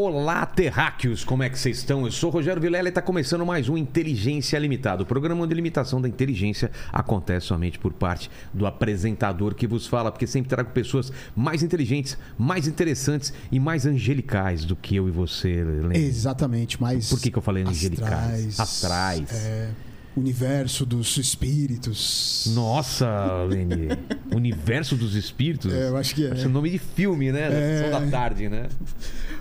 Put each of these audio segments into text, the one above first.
Olá, terráqueos, como é que vocês estão? Eu sou o Rogério Vilela e está começando mais um Inteligência Limitada. O programa a limitação da inteligência acontece somente por parte do apresentador que vos fala, porque sempre trago pessoas mais inteligentes, mais interessantes e mais angelicais do que eu e você. Exatamente, mas. Por que, que eu falei angelicais? Astrais. É, universo dos espíritos. Nossa, Lene. universo dos espíritos? É, eu acho que é. Esse é o nome de filme, né? Da É. Sessão da tarde, né?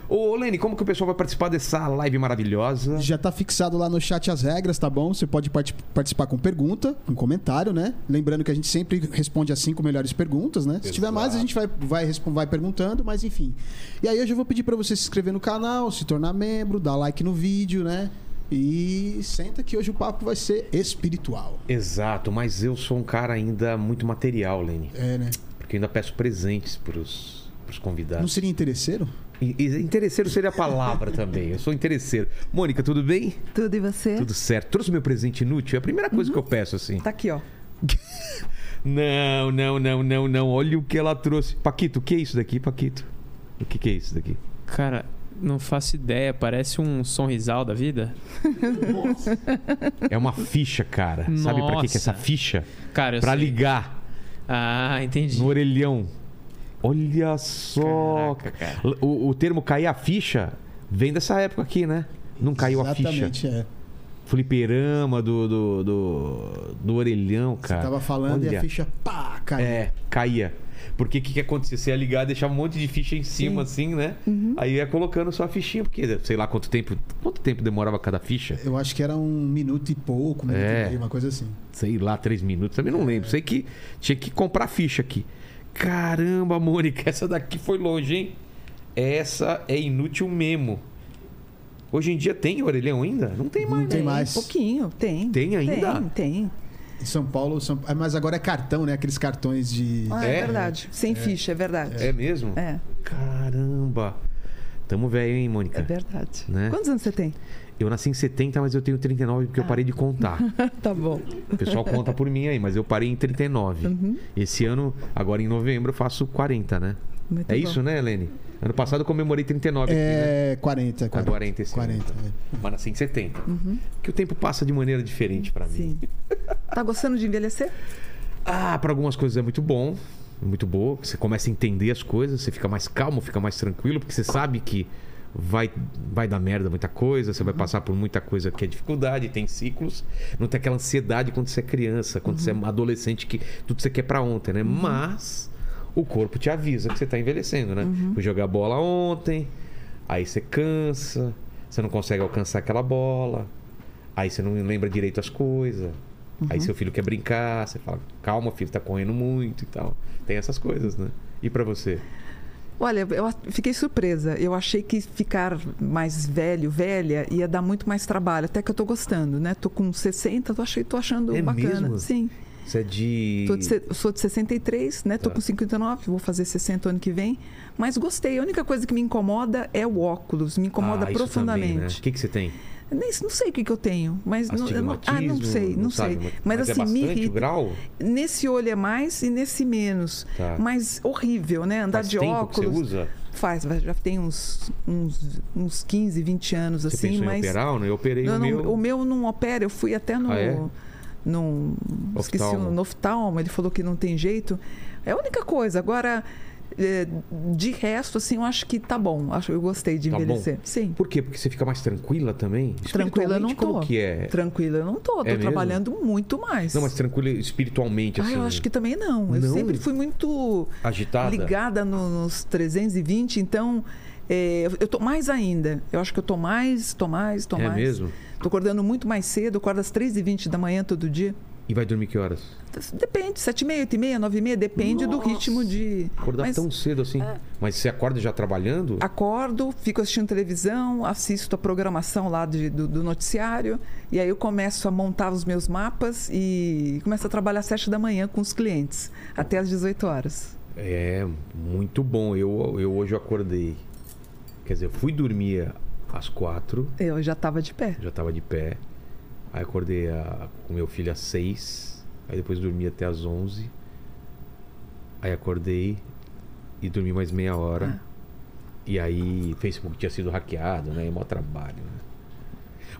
Ô, Lene, como que o pessoal vai participar dessa live maravilhosa? Já tá fixado lá no chat as regras, tá bom? Você pode parti- participar com pergunta, com comentário, né? Lembrando que a gente sempre responde as cinco melhores perguntas, né? Se tiver mais, a gente vai, vai, vai perguntando, mas enfim. E aí hoje eu vou pedir pra você se inscrever no canal, se tornar membro, dar like no vídeo, né? E senta que hoje o papo vai ser espiritual. Exato, mas eu sou um cara ainda muito material, Lene. É, né? Porque eu ainda peço presentes pros, pros Não convidados. seria interesseiro? E, e interesseiro seria a palavra também. Eu sou interesseiro. Mônica, tudo bem? Tudo e você? Tudo certo. Trouxe meu presente inútil? É a primeira coisa que eu peço, assim. Tá aqui, ó. Não, não, não, não, não. Olha o que ela trouxe. Paquito, o que é isso daqui, Paquito? O que, que é isso daqui? Cara, não faço ideia. Parece um sonrisal da vida. É uma ficha, cara. Sabe pra que, que é essa Nossa. ficha? Cara, eu Pra sei. ligar Ah, entendi. no orelhão. Olha só. Caraca, cara. O, o termo cair a ficha vem dessa época aqui, né? Não caiu a ficha. Exatamente, é. Fliperama do, do, do, do orelhão, cara. Você tava falando e Olha. a ficha, pá, caiu. É, caía. Porque o que, que acontecia? Você ia ligar, deixava um monte de ficha em cima, assim, né? Aí ia colocando só a fichinha, porque sei lá quanto tempo. Quanto tempo demorava cada ficha? Eu acho que era um minuto e pouco, um minuto É. e meio, uma coisa assim. Sei lá, três minutos. Também não lembro. Sei que tinha que comprar ficha aqui. Caramba, Mônica, essa daqui foi longe, hein? Essa é inútil mesmo. Hoje em dia tem orelhão ainda? Não tem mais. Não tem né? mais. pouquinho, tem. Tem ainda? Tem, tem. Em São Paulo, São... ah, mas agora é cartão, né? Aqueles cartões de. Ah, é, É? verdade. Sem ficha, é verdade. É mesmo? É, Caramba. Tamo velho, hein, Mônica? é verdade. Né? Quantos anos você tem? Eu nasci em 70, mas eu tenho 39 porque eu parei de contar. tá bom. O pessoal conta por mim aí, mas eu parei em 39. Uhum. Esse ano, agora em novembro, eu faço 40, né? Muito é bom. isso, né, Helene? Ano passado eu comemorei 39 aqui, né? É 40. Tá 40 esse 40. é. Mas nasci em 70. Porque o tempo passa de maneira diferente pra mim. Uhum. Sim. Tá gostando de envelhecer? Ah, pra algumas coisas é muito bom. É muito boa. Você começa a entender as coisas, você fica mais calmo, fica mais tranquilo, porque você sabe que vai, vai dar merda muita coisa, você vai passar por muita coisa que é dificuldade, tem ciclos. Não tem aquela ansiedade quando você é criança, quando você é adolescente, que tudo você quer pra ontem, né? Mas o corpo te avisa que você tá envelhecendo, né? Fui jogar bola ontem, aí você cansa, você não consegue alcançar aquela bola, aí você não lembra direito as coisas. Aí seu filho quer brincar, você fala, calma, filho, tá correndo muito e tal. Tem essas coisas, né? E pra você? Olha, eu fiquei surpresa. Eu achei que ficar mais velho, velha, ia dar muito mais trabalho. Até que eu tô gostando, né? Tô com 60, tô, achei, tô achando É bacana. mesmo? Sim. Você é de. Tô de sou de 63, né? Tô Tá. com 59, vou fazer 60 ano que vem. Mas gostei. A única coisa que me incomoda é o óculos. Me incomoda Ah, profundamente. também, né? O que, que você tem? Nem, não sei o que, que eu tenho, mas não, não, ah, não sei, não, sei. sabe? Mas, é assim, me bastante o irrita. grau? Nesse olho é mais e nesse menos. Tá. Mas horrível, né? Andar Faz de óculos. você usa? Faz, já tem uns, uns, uns 15, 20 anos Você assim, mas. em operar ou não? Eu operei Não, o não, meu. o meu não opera, eu fui até no. Ah, é? Num- esqueci o Oftalmo. no oftalmo, ele falou que não tem jeito. É a única coisa. Agora, é, de resto, assim, eu acho que tá bom. Acho, eu gostei de Tá bom. envelhecer. Sim. Por quê? Porque você fica mais tranquila também? Tranquila eu não tô. Como que é? Tranquila eu não tô. É trabalhando muito mais. Não, mas tranquila espiritualmente, Ah, assim. eu acho que também não. Eu Não? sempre fui muito Agitada? ligada no- nos 320, então é, eu- tô mais ainda. Eu acho que eu tô mais, tô mais, tô É mais. mesmo? Tô acordando muito mais cedo, acordo às 3h20 da manhã todo dia. E vai dormir que horas? Depende, 7h30, 8h30, 9h30, depende do Nossa! ritmo de. Acordar Mas tão cedo assim? Mas você acorda já trabalhando? Acordo, fico assistindo televisão, assisto a programação lá de- do, do noticiário, e aí eu começo a montar os meus mapas e começo a trabalhar às 7 da manhã com os clientes, até às 18 horas. É, muito bom. Eu, eu hoje acordei. Quer dizer, eu fui dormir às quatro, Eu já estava de pé. já tava de pé. Aí acordei a- com meu filho às seis. Aí depois dormi até às onze. Aí acordei e dormi mais meia hora. E aí, Facebook tinha sido hackeado, né? É maior trabalho, né?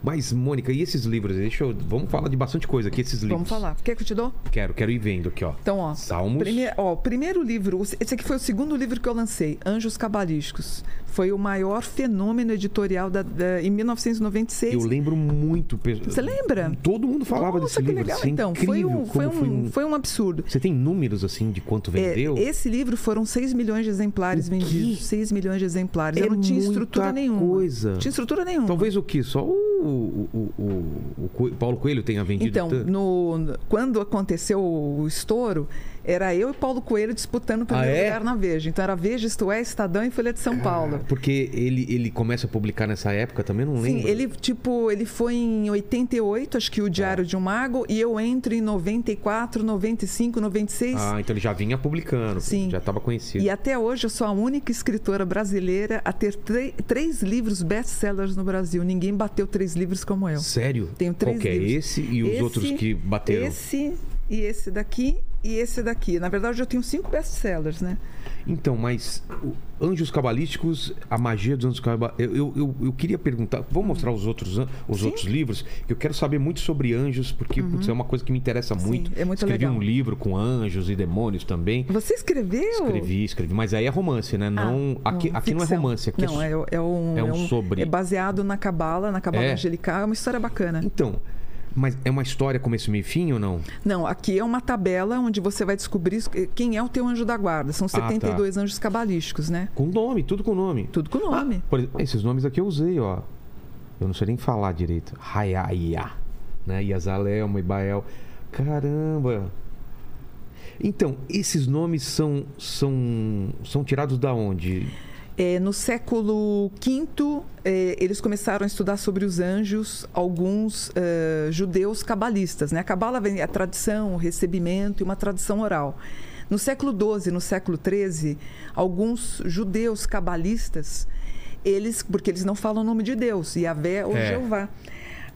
Mas, Mônica, e esses livros? Deixa eu... Vamos falar de bastante coisa aqui, esses livros. Vamos falar. Quer que eu te dou? Quero, quero ir vendo aqui, ó. Então, ó. Salmos. Primeiro, ó, o primeiro livro, esse aqui foi o segundo livro que eu lancei, Anjos Cabalísticos. Foi o maior fenômeno editorial da, da- em 1996. Eu lembro muito. Você lembra? Todo mundo falava Nossa, desse que livro. legal. assim, então, foi um, foi, como um, foi um absurdo. Você tem números, assim, de quanto É, vendeu? esse livro foram 6 milhões de exemplares vendidos. 6 milhões de exemplares. É Eu não tinha estrutura nenhuma. coisa. Tinha estrutura nenhuma. Talvez o que? Só o, o, o, o- o Paulo Coelho tenha vendido Então, no- quando aconteceu o estouro, era eu e Paulo Coelho disputando o primeiro Ah, é? lugar na Veja. Então era Veja, Isto É, Estadão e Folha de São Paulo. Porque ele, ele começa a publicar nessa época também, não lembro. Sim, ele tipo, ele foi em 88, acho que o Diário de um Mago, e eu entro em 94, 95, 96. Ah, então ele já vinha publicando. Sim. Já estava conhecido. E até hoje eu sou a única escritora brasileira a ter três livros best-sellers no Brasil. Ninguém bateu três livros como eu. Sério? Tenho três Qual é livros. esse e os Esse, outros que bateram? Esse e esse daqui e esse daqui. Na verdade, eu tenho cinco best-sellers, né? Então, mas Anjos Cabalísticos, a magia dos Anjos Cabalísticos. Eu, eu, eu, queria perguntar, vamos mostrar os outros, os Sim. outros livros? Eu quero saber muito sobre anjos, porque putz, é uma coisa que me interessa muito. é muito Escrevi legal. um livro com anjos e demônios também. Você escreveu? Escrevi, escrevi. Mas aí é romance, né? Ah, Não, aqui, aqui não é romance. Aqui não, é, é, é um, é um sobre. É baseado na Cabala, na Cabala É. Angelical. É uma história bacana. Então, mas é uma história começo, meio fim ou não? Não, aqui é uma tabela onde você vai descobrir quem é o teu anjo da guarda. São tá. 72 anjos cabalísticos, né? Com nome, tudo com nome. Tudo com nome. Por exemplo, esses nomes aqui eu usei, ó. Eu não sei nem falar direito. Hayaya, né? Yazalel, Ibael. Caramba! Então, esses nomes são, são, são tirados da onde? É, no século V, é, eles começaram a estudar sobre os anjos, alguns é, judeus cabalistas. Né? A cabala vem a tradição, o recebimento e uma tradição oral. No século XII, no século XIII, alguns judeus cabalistas, eles, porque eles não falam o nome de Deus, Yahvé ou É. Jeová.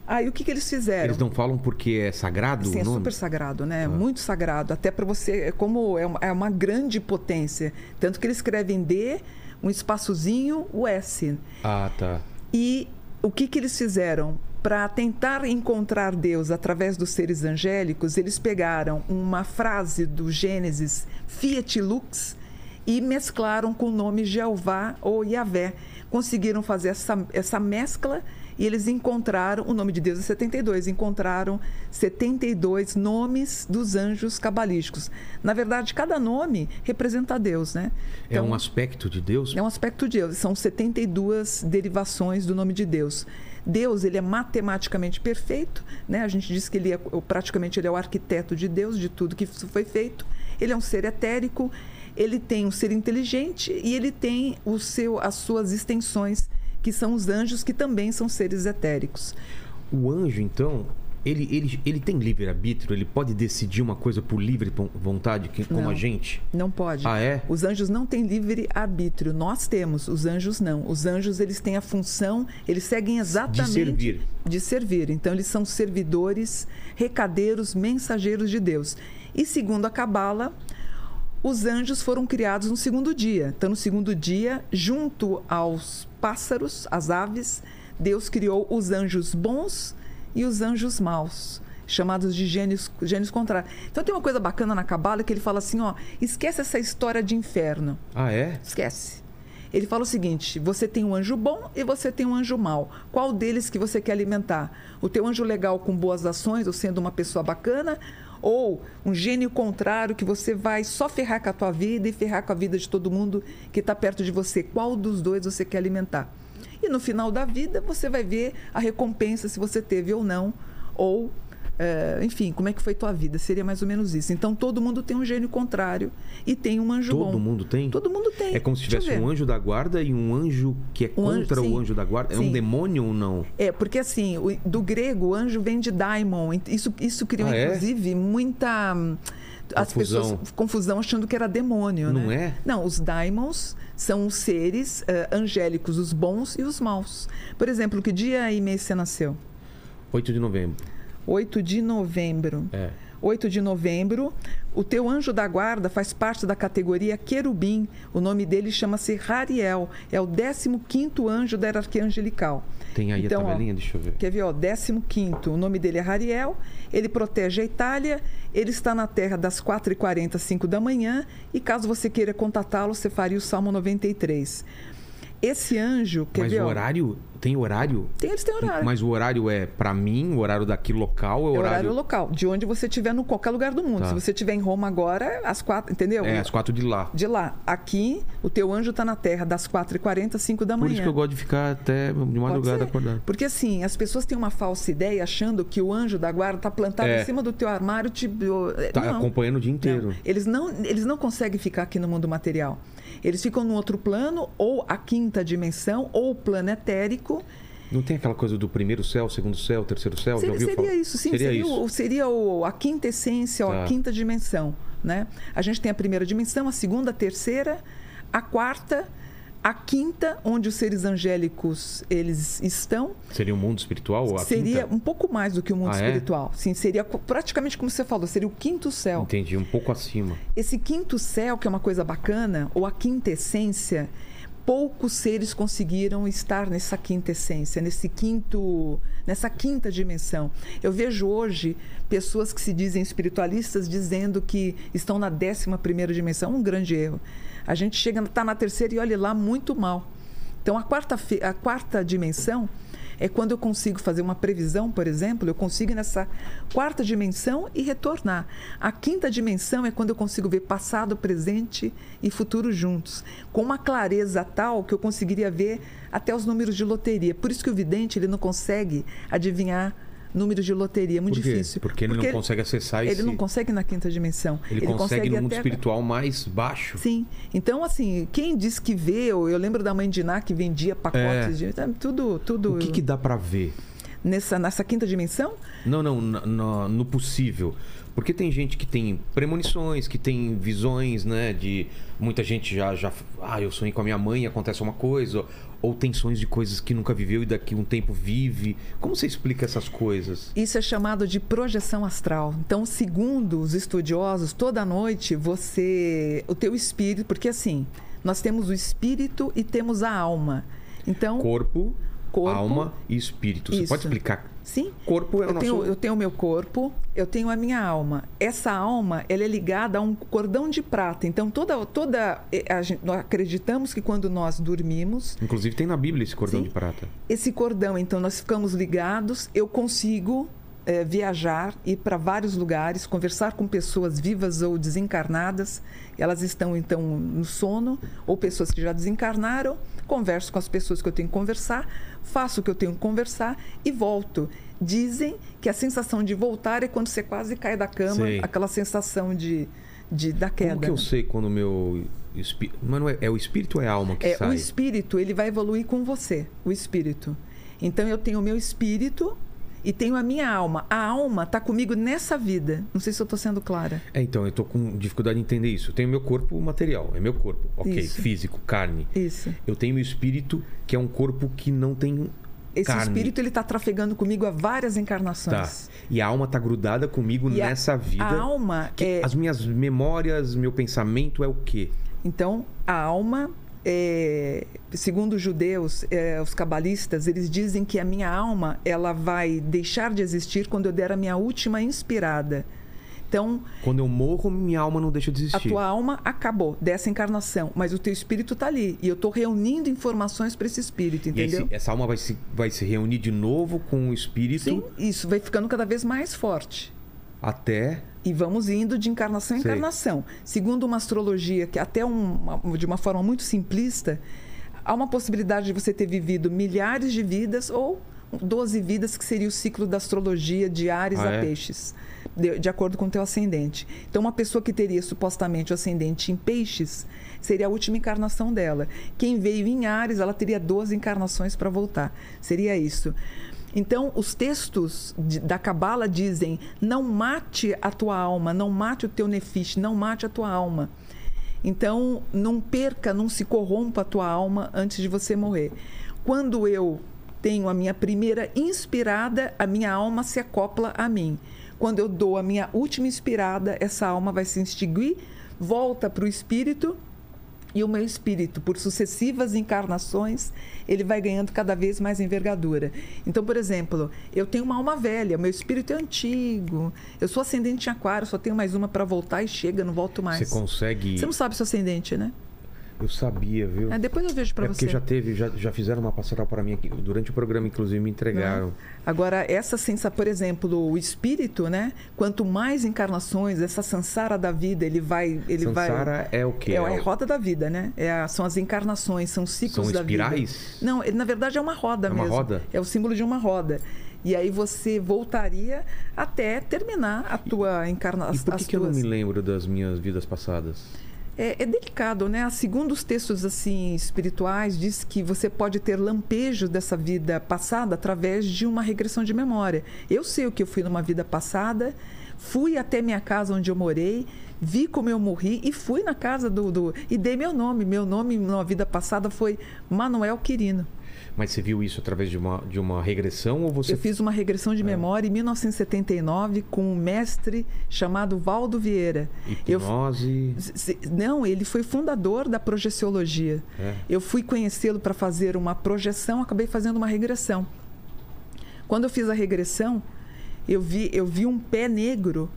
Aí o que, que eles fizeram? Eles não falam porque é sagrado Sim, o é super sagrado, né? Muito sagrado. Até para você, é como é uma, é uma grande potência. Tanto que eles escrevem D, um espaçozinho, o S. Ah, tá. E o que, que eles fizeram? Para tentar encontrar Deus através dos seres angélicos, eles pegaram uma frase do Gênesis, Fiat Lux, e mesclaram com o nome Jeová ou Yahvé. Conseguiram fazer essa, essa mescla e eles encontraram, o nome de Deus é 72, encontraram 72 nomes dos anjos cabalísticos. Na verdade, cada nome representa Deus, né? é um aspecto de Deus? É um aspecto de Deus. São 72 derivações do nome de Deus. Deus, ele é matematicamente perfeito, né? A gente diz que ele é praticamente ele é o arquiteto de Deus, de tudo que foi feito. Ele é um ser etérico, ele tem um ser inteligente e ele tem o seu as suas extensões, que são os anjos que também são seres etéricos. O anjo, então, ele, ele, ele tem livre-arbítrio? Ele pode decidir uma coisa por livre vontade, que- como a gente? Não pode. Ah, é? Os anjos não têm livre arbítrio. Nós temos, os anjos não. Os anjos eles têm a função, eles seguem exatamente servir. de servir. Então eles são servidores, recadeiros, mensageiros de Deus. E segundo a Cabala, os anjos foram criados no segundo dia. Então no segundo dia, junto aos pássaros, às aves, Deus criou os anjos bons e os anjos maus, chamados de gênios, gênios contrários. Então tem uma coisa bacana na Cabala que ele fala assim, ó, esquece essa história de inferno. Ah, é? Esquece. Ele fala o seguinte: você tem um anjo bom e você tem um anjo mau. Qual deles que você quer alimentar? O teu anjo legal com boas ações, ou sendo uma pessoa bacana, ou um gênio contrário que você vai só ferrar com a tua vida e ferrar com a vida de todo mundo que está perto de você? Qual dos dois você quer alimentar? E no final da vida você vai ver a recompensa se você teve ou não, ou é, enfim, como é que foi tua vida? Seria mais ou menos isso. Então todo mundo tem um gênio contrário e tem um anjo bom. Todo mundo tem? Todo mundo tem. É como se tivesse um anjo da guarda e um anjo que é Um anjo- contra sim. o anjo da guarda. É um Sim. demônio ou não? É, porque assim, o- do grego, o anjo vem de daimon. Isso, isso criou, Ah, é? inclusive, muita. hum, As Confusão. pessoas confusão achando que era demônio, Não né? é? Não, os daimons são os seres eh, angélicos, os bons e os maus. Por exemplo, que dia e mês você nasceu? 8 de novembro. 8 de novembro. É. 8 de novembro. O teu anjo da guarda faz parte da categoria querubim. O nome dele chama-se Rariel. É o 15º anjo da hierarquia angelical. Tem aí Então, a ó, tabelinha, deixa eu ver. Quer ver, ó, 15 o nome dele é Rariel, ele protege a Itália, ele está na Terra das 4h40, 5 da manhã, e caso você queira contatá-lo, você faria o Salmo 93. Esse anjo, quer Mas ver, o ó, horário, tem horário? tem, eles têm horário. Mas o horário é pra mim, o horário daqui local, é É o horário horário... local, de onde você estiver, no qualquer lugar do mundo. Tá. Se você estiver em Roma agora, às quatro, entendeu? É, às quatro de lá. De lá. Aqui, o teu anjo está na Terra das 4h40, 5 da Por manhã. isso que eu gosto de ficar até de madrugada acordado. Porque assim, as pessoas têm uma falsa ideia achando que o anjo da guarda está plantado É. em cima do teu armário. Te... Tá não. acompanhando o dia inteiro. Não. Eles, não, eles não conseguem ficar aqui no mundo material. Eles ficam no outro plano, ou a quinta dimensão, ou o plano Não tem aquela coisa do primeiro céu, segundo céu, terceiro céu? Seria, seria falar? isso, sim. Seria, Seria, isso. o- seria o- a quinta essência, ou Tá. a quinta dimensão. Né? A gente tem a primeira dimensão, a segunda, a terceira, a quarta, a quinta, onde os seres angélicos eles estão. Seria o mundo espiritual? ou a seria quinta? um pouco mais do que o mundo Ah, é? espiritual. Sim, seria praticamente como você falou, seria o quinto céu. Entendi, um pouco acima. Esse quinto céu, que é uma coisa bacana, ou a quinta essência, poucos seres conseguiram estar nessa quinta essência, nesse quinto, nessa quinta dimensão. Eu vejo hoje pessoas que se dizem espiritualistas dizendo que estão na décima primeira dimensão, um grande erro. A gente chega, está na terceira e olha lá muito mal. Então a quarta, a quarta dimensão é quando eu consigo fazer uma previsão, por exemplo, eu consigo ir nessa quarta dimensão e retornar. A quinta dimensão é quando eu consigo ver passado, presente e futuro juntos, com uma clareza tal que eu conseguiria ver até os números de loteria. Por isso que o vidente ele não consegue adivinhar números de loteria, é muito Por quê? difícil. Porque ele não consegue acessar Ele esse- não consegue na quinta dimensão. Ele, consegue, no mundo até- espiritual mais baixo. Sim. Então, assim, quem diz que vê, ou eu lembro da mãe de Ná que vendia pacotes de. Tudo, tudo. É. O que, que dá pra ver? Nessa, nessa quinta dimensão? Não, não, na- no possível. Porque tem gente que tem premonições, que tem visões, né? De muita gente já, já. Ah, eu sonhei com a minha mãe e acontece uma coisa. Ou sonhos de coisas que nunca viveu e daqui um tempo vive. Como você explica essas coisas? Isso é chamado de projeção astral. Então, segundo os estudiosos, toda noite você. O teu espírito. Porque assim, nós temos o espírito e temos a alma. Então. Corpo, Corpo. alma e espírito. Você Isso. pode explicar? Sim. Corpo é o eu, nosso. tenho, eu tenho o meu corpo, eu tenho a minha alma. Essa alma, ela é ligada a um cordão de prata. Então, toda. toda a gente- nós acreditamos que quando nós dormimos, Inclusive tem na Bíblia esse cordão Sim. de prata. esse cordão, então, nós ficamos ligados, eu consigo eh, viajar, ir para vários lugares, conversar com pessoas vivas ou desencarnadas. Elas estão, então, no sono, ou pessoas que já desencarnaram. Converso com as pessoas que eu tenho que conversar, faço o que eu tenho que conversar e volto. Dizem que a sensação de voltar é quando você quase cai da cama, Sei. aquela sensação de, de da queda. Como que eu sei quando o meu espírito. Mas não é, é o espírito ou é a alma que É, sai? o espírito, ele vai evoluir com você, o espírito. Então eu tenho o meu espírito e tenho a minha alma. A alma está comigo nessa vida. Não sei se eu estou sendo clara. É, então, eu tô com dificuldade em entender isso. Eu tenho meu corpo material, é meu corpo, ok, Isso. físico, carne. Isso. Eu tenho meu espírito, que é um corpo que não tem Esse carne. espírito ele está trafegando comigo há várias Tá. encarnações. E a alma tá grudada comigo E a- nessa vida. A alma que é As minhas memórias, meu pensamento é o quê? Então, a alma, é, segundo os judeus, é, os cabalistas, eles dizem que a minha alma ela vai deixar de existir quando eu der a minha última inspirada. Então, Quando eu morro, minha alma não deixa de a existir. tua alma acabou dessa encarnação, mas o teu espírito está ali. E eu estou reunindo informações para esse espírito, entendeu? se- essa alma vai se, vai se reunir de novo com o espírito Sim, isso vai ficando cada vez mais forte. Até. E vamos indo de encarnação em Sei. encarnação. Segundo uma astrologia, que até um- uma- de uma forma muito simplista, há uma possibilidade de você ter vivido milhares de vidas ou 12 vidas, que seria o ciclo da astrologia de Ares Ah, a é? Peixes, de, de acordo com o teu ascendente. Então, uma pessoa que teria supostamente o ascendente em Peixes seria a última encarnação dela. Quem veio em Ares, ela teria 12 encarnações para voltar. Seria isso. Então, os textos de- da Cabala dizem: não mate a tua alma, não mate o teu nefiche, não mate a tua alma. Então, não perca, não se corrompa a tua alma antes de você morrer. Quando eu tenho a minha primeira inspirada, a minha alma se acopla a mim. Quando eu dou a minha última inspirada, essa alma vai se extinguir, volta para o espírito e o meu espírito, por sucessivas encarnações, ele vai ganhando cada vez mais envergadura. Então, por exemplo, eu tenho uma alma velha, meu espírito é antigo, eu sou ascendente em aquário, só tenho mais uma para voltar e chega, não volto mais. Você consegue. Você não sabe seu ascendente, né? Eu sabia, viu? É, depois eu vejo para É você. porque já teve, já, já fizeram uma pastoral para mim aqui. Durante o programa, inclusive, me entregaram. Agora, essa sensação, por exemplo, o espírito, né? Quanto mais encarnações, essa sansara da vida, ele vai. Ele Sansara vai... é o quê? É, É a roda da vida, né? É a- são as encarnações, são ciclos São da vida. espirais? Não, na verdade é uma roda É uma mesmo. roda? É o símbolo de uma roda. E aí você voltaria até terminar a tua encarnação. E por que, que eu não me lembro das minhas vidas passadas? É, é delicado, né? Segundo os textos assim espirituais, diz que você pode ter lampejos dessa vida passada através de uma regressão de memória. Eu sei o que eu fui numa vida passada, fui até minha casa onde eu morei, vi como eu morri e fui na casa do, do e dei meu nome. Meu nome numa vida passada foi Manuel Quirino. Mas você viu isso através de uma, de uma regressão ou você. Eu fiz uma regressão de memória em 1979 com um mestre chamado Valdo Vieira. Eu, Hipnose. Se- Não, ele foi fundador da projeciologia. É. Eu fui conhecê-lo para fazer uma projeção, acabei fazendo uma regressão. Quando eu fiz a regressão, eu vi, eu vi um pé negro.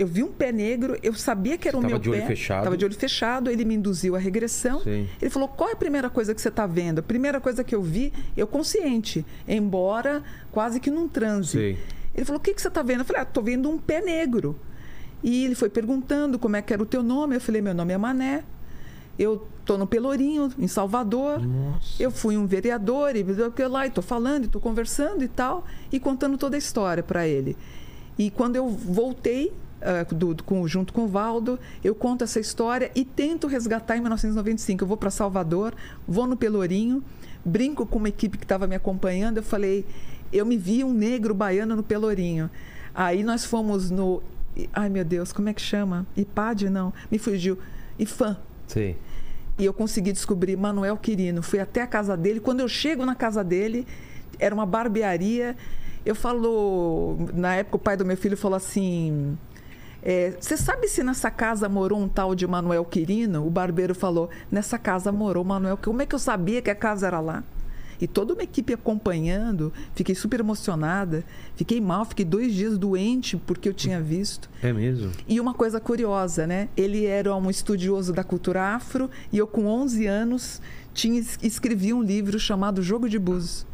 Eu vi um pé negro, eu sabia que era Você o meu de olho pé. fechado? Tava de olho fechado, ele me induziu à regressão. Sim. Ele falou: "Qual é a primeira coisa que você está vendo?" A primeira coisa que eu vi, eu consciente, embora quase que num transe. Sim. Ele falou: "O que que você está vendo?" Eu falei: "Ah, tô vendo um pé negro." E ele foi perguntando como é que era o teu nome. Eu falei: "Meu nome é Mané. Eu tô no Pelourinho, em Salvador. Nossa. Eu fui um vereador e eu lá e tô falando, e tô conversando e tal, e contando toda a história para ele. E quando eu voltei ah, do, do- com- junto com o Valdo, eu conto essa história e tento resgatar em 1995. Eu vou para Salvador, vou no Pelourinho, brinco com uma equipe que estava me acompanhando. Eu falei, eu me vi um negro baiano no Pelourinho. Aí nós fomos no, ai meu Deus, como é que chama? IPAD não, me fugiu. IFAM. Sim. E eu consegui descobrir Manuel Quirino. Fui até a casa dele. Quando eu chego na casa dele, era uma barbearia. Eu falo, na época o pai do meu filho falou assim: é, Você sabe se nessa casa morou um tal de Manuel Quirino? O barbeiro falou: Nessa casa morou Manuel. Como é que eu sabia que a casa era lá? E toda uma equipe acompanhando, fiquei super emocionada, fiquei mal, fiquei dois dias doente porque eu tinha visto. É mesmo? E uma coisa curiosa, né? Ele era um estudioso da cultura afro e eu, com 11 anos, tinha, escrevi um livro chamado Jogo de Búzios.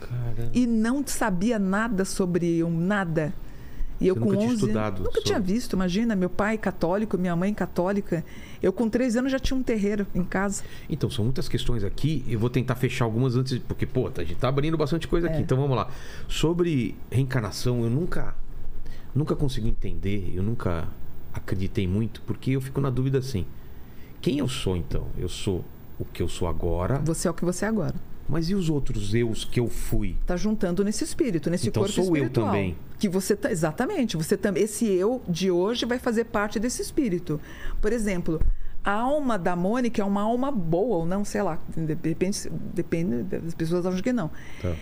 Caramba. E não sabia nada sobre um nada. E eu com nunca tinha 11 estudado nunca tinha sobre. visto, imagina, meu pai católico, minha mãe católica. Eu com 13 anos já tinha um terreiro em casa. Então, são muitas questões aqui. Eu vou tentar fechar algumas antes, porque, pô, a gente tá abrindo bastante coisa aqui. É. Então vamos lá. Sobre reencarnação, eu nunca, nunca consegui entender, eu nunca acreditei muito, porque eu fico na dúvida assim. Quem eu sou então? Eu sou o que eu sou agora, Você é o que você é agora. Mas e os outros eus que eu fui? Tá juntando nesse espírito, nesse Então corpo sou eu também. Que você tá, exatamente, você também esse eu de hoje vai fazer parte desse espírito. Por exemplo, a alma da Mônica é uma alma boa ou não, sei lá, de repente depende das pessoas acham que não. Tá.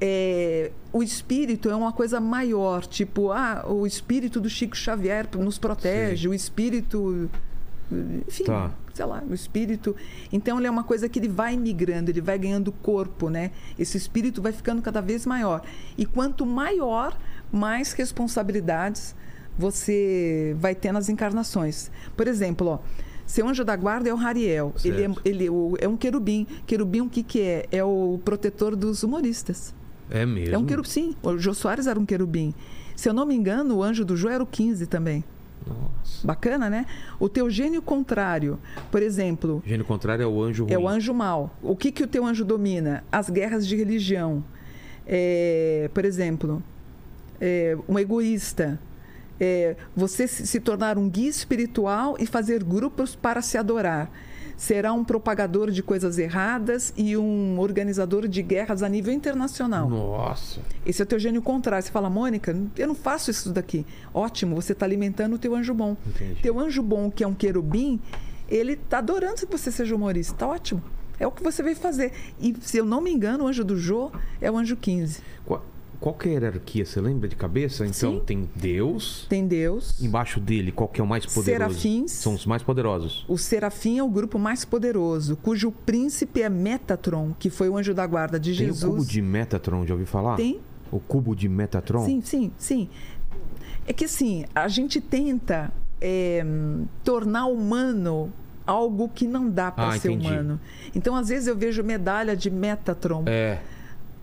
É, o espírito é uma coisa maior, tipo, ah, o espírito do Chico Xavier nos protege, o espírito enfim, Tá. sei lá, o espírito. Então ele é uma coisa que ele vai migrando, ele vai ganhando corpo, né? Esse espírito vai ficando cada vez maior. E quanto maior, mais responsabilidades você vai ter nas encarnações. Por exemplo, ó, seu anjo da guarda é o Rariel. Ele, é, Certo. ele é é um querubim. Querubim o que, que é? É o protetor dos humoristas. É mesmo? É um querubim, sim. O Jô Soares era um querubim. Se eu não me engano, o anjo do Jô era o 15 também. Nossa. Bacana, né? O teu gênio contrário, por exemplo, Gênio contrário é o anjo ruim. é o anjo mau. O que, que o teu anjo domina? As guerras de religião. É, por exemplo, é, um egoísta. É, você se se tornar um guia espiritual e fazer grupos para se adorar. Será um propagador de coisas erradas e um organizador de guerras a nível internacional. Nossa. Esse é o teu gênio contrário. Você fala, Mônica, eu não faço isso daqui. Ótimo, você está alimentando o teu anjo bom. Entendi. Teu anjo bom, que é um querubim, ele está adorando que você seja humorista. Tá ótimo. É o que você veio fazer. E se eu não me engano, o anjo do Jô é o anjo 15. Qual, qual que é a hierarquia? Você lembra de cabeça? Então Sim. tem Deus. Tem Deus. Embaixo dele, qual que é o mais poderoso? Serafins. São os mais poderosos. O Serafim é o grupo mais poderoso, cujo príncipe é Metatron, que foi o anjo da guarda de Tem Jesus. o cubo de Metatron, já ouviu falar? Tem. O cubo de Metatron? Sim, sim, sim. É que assim, a gente tenta é, tornar humano algo que não dá para Ah, ser entendi. humano. Então, às vezes, eu vejo medalha de Metatron. É.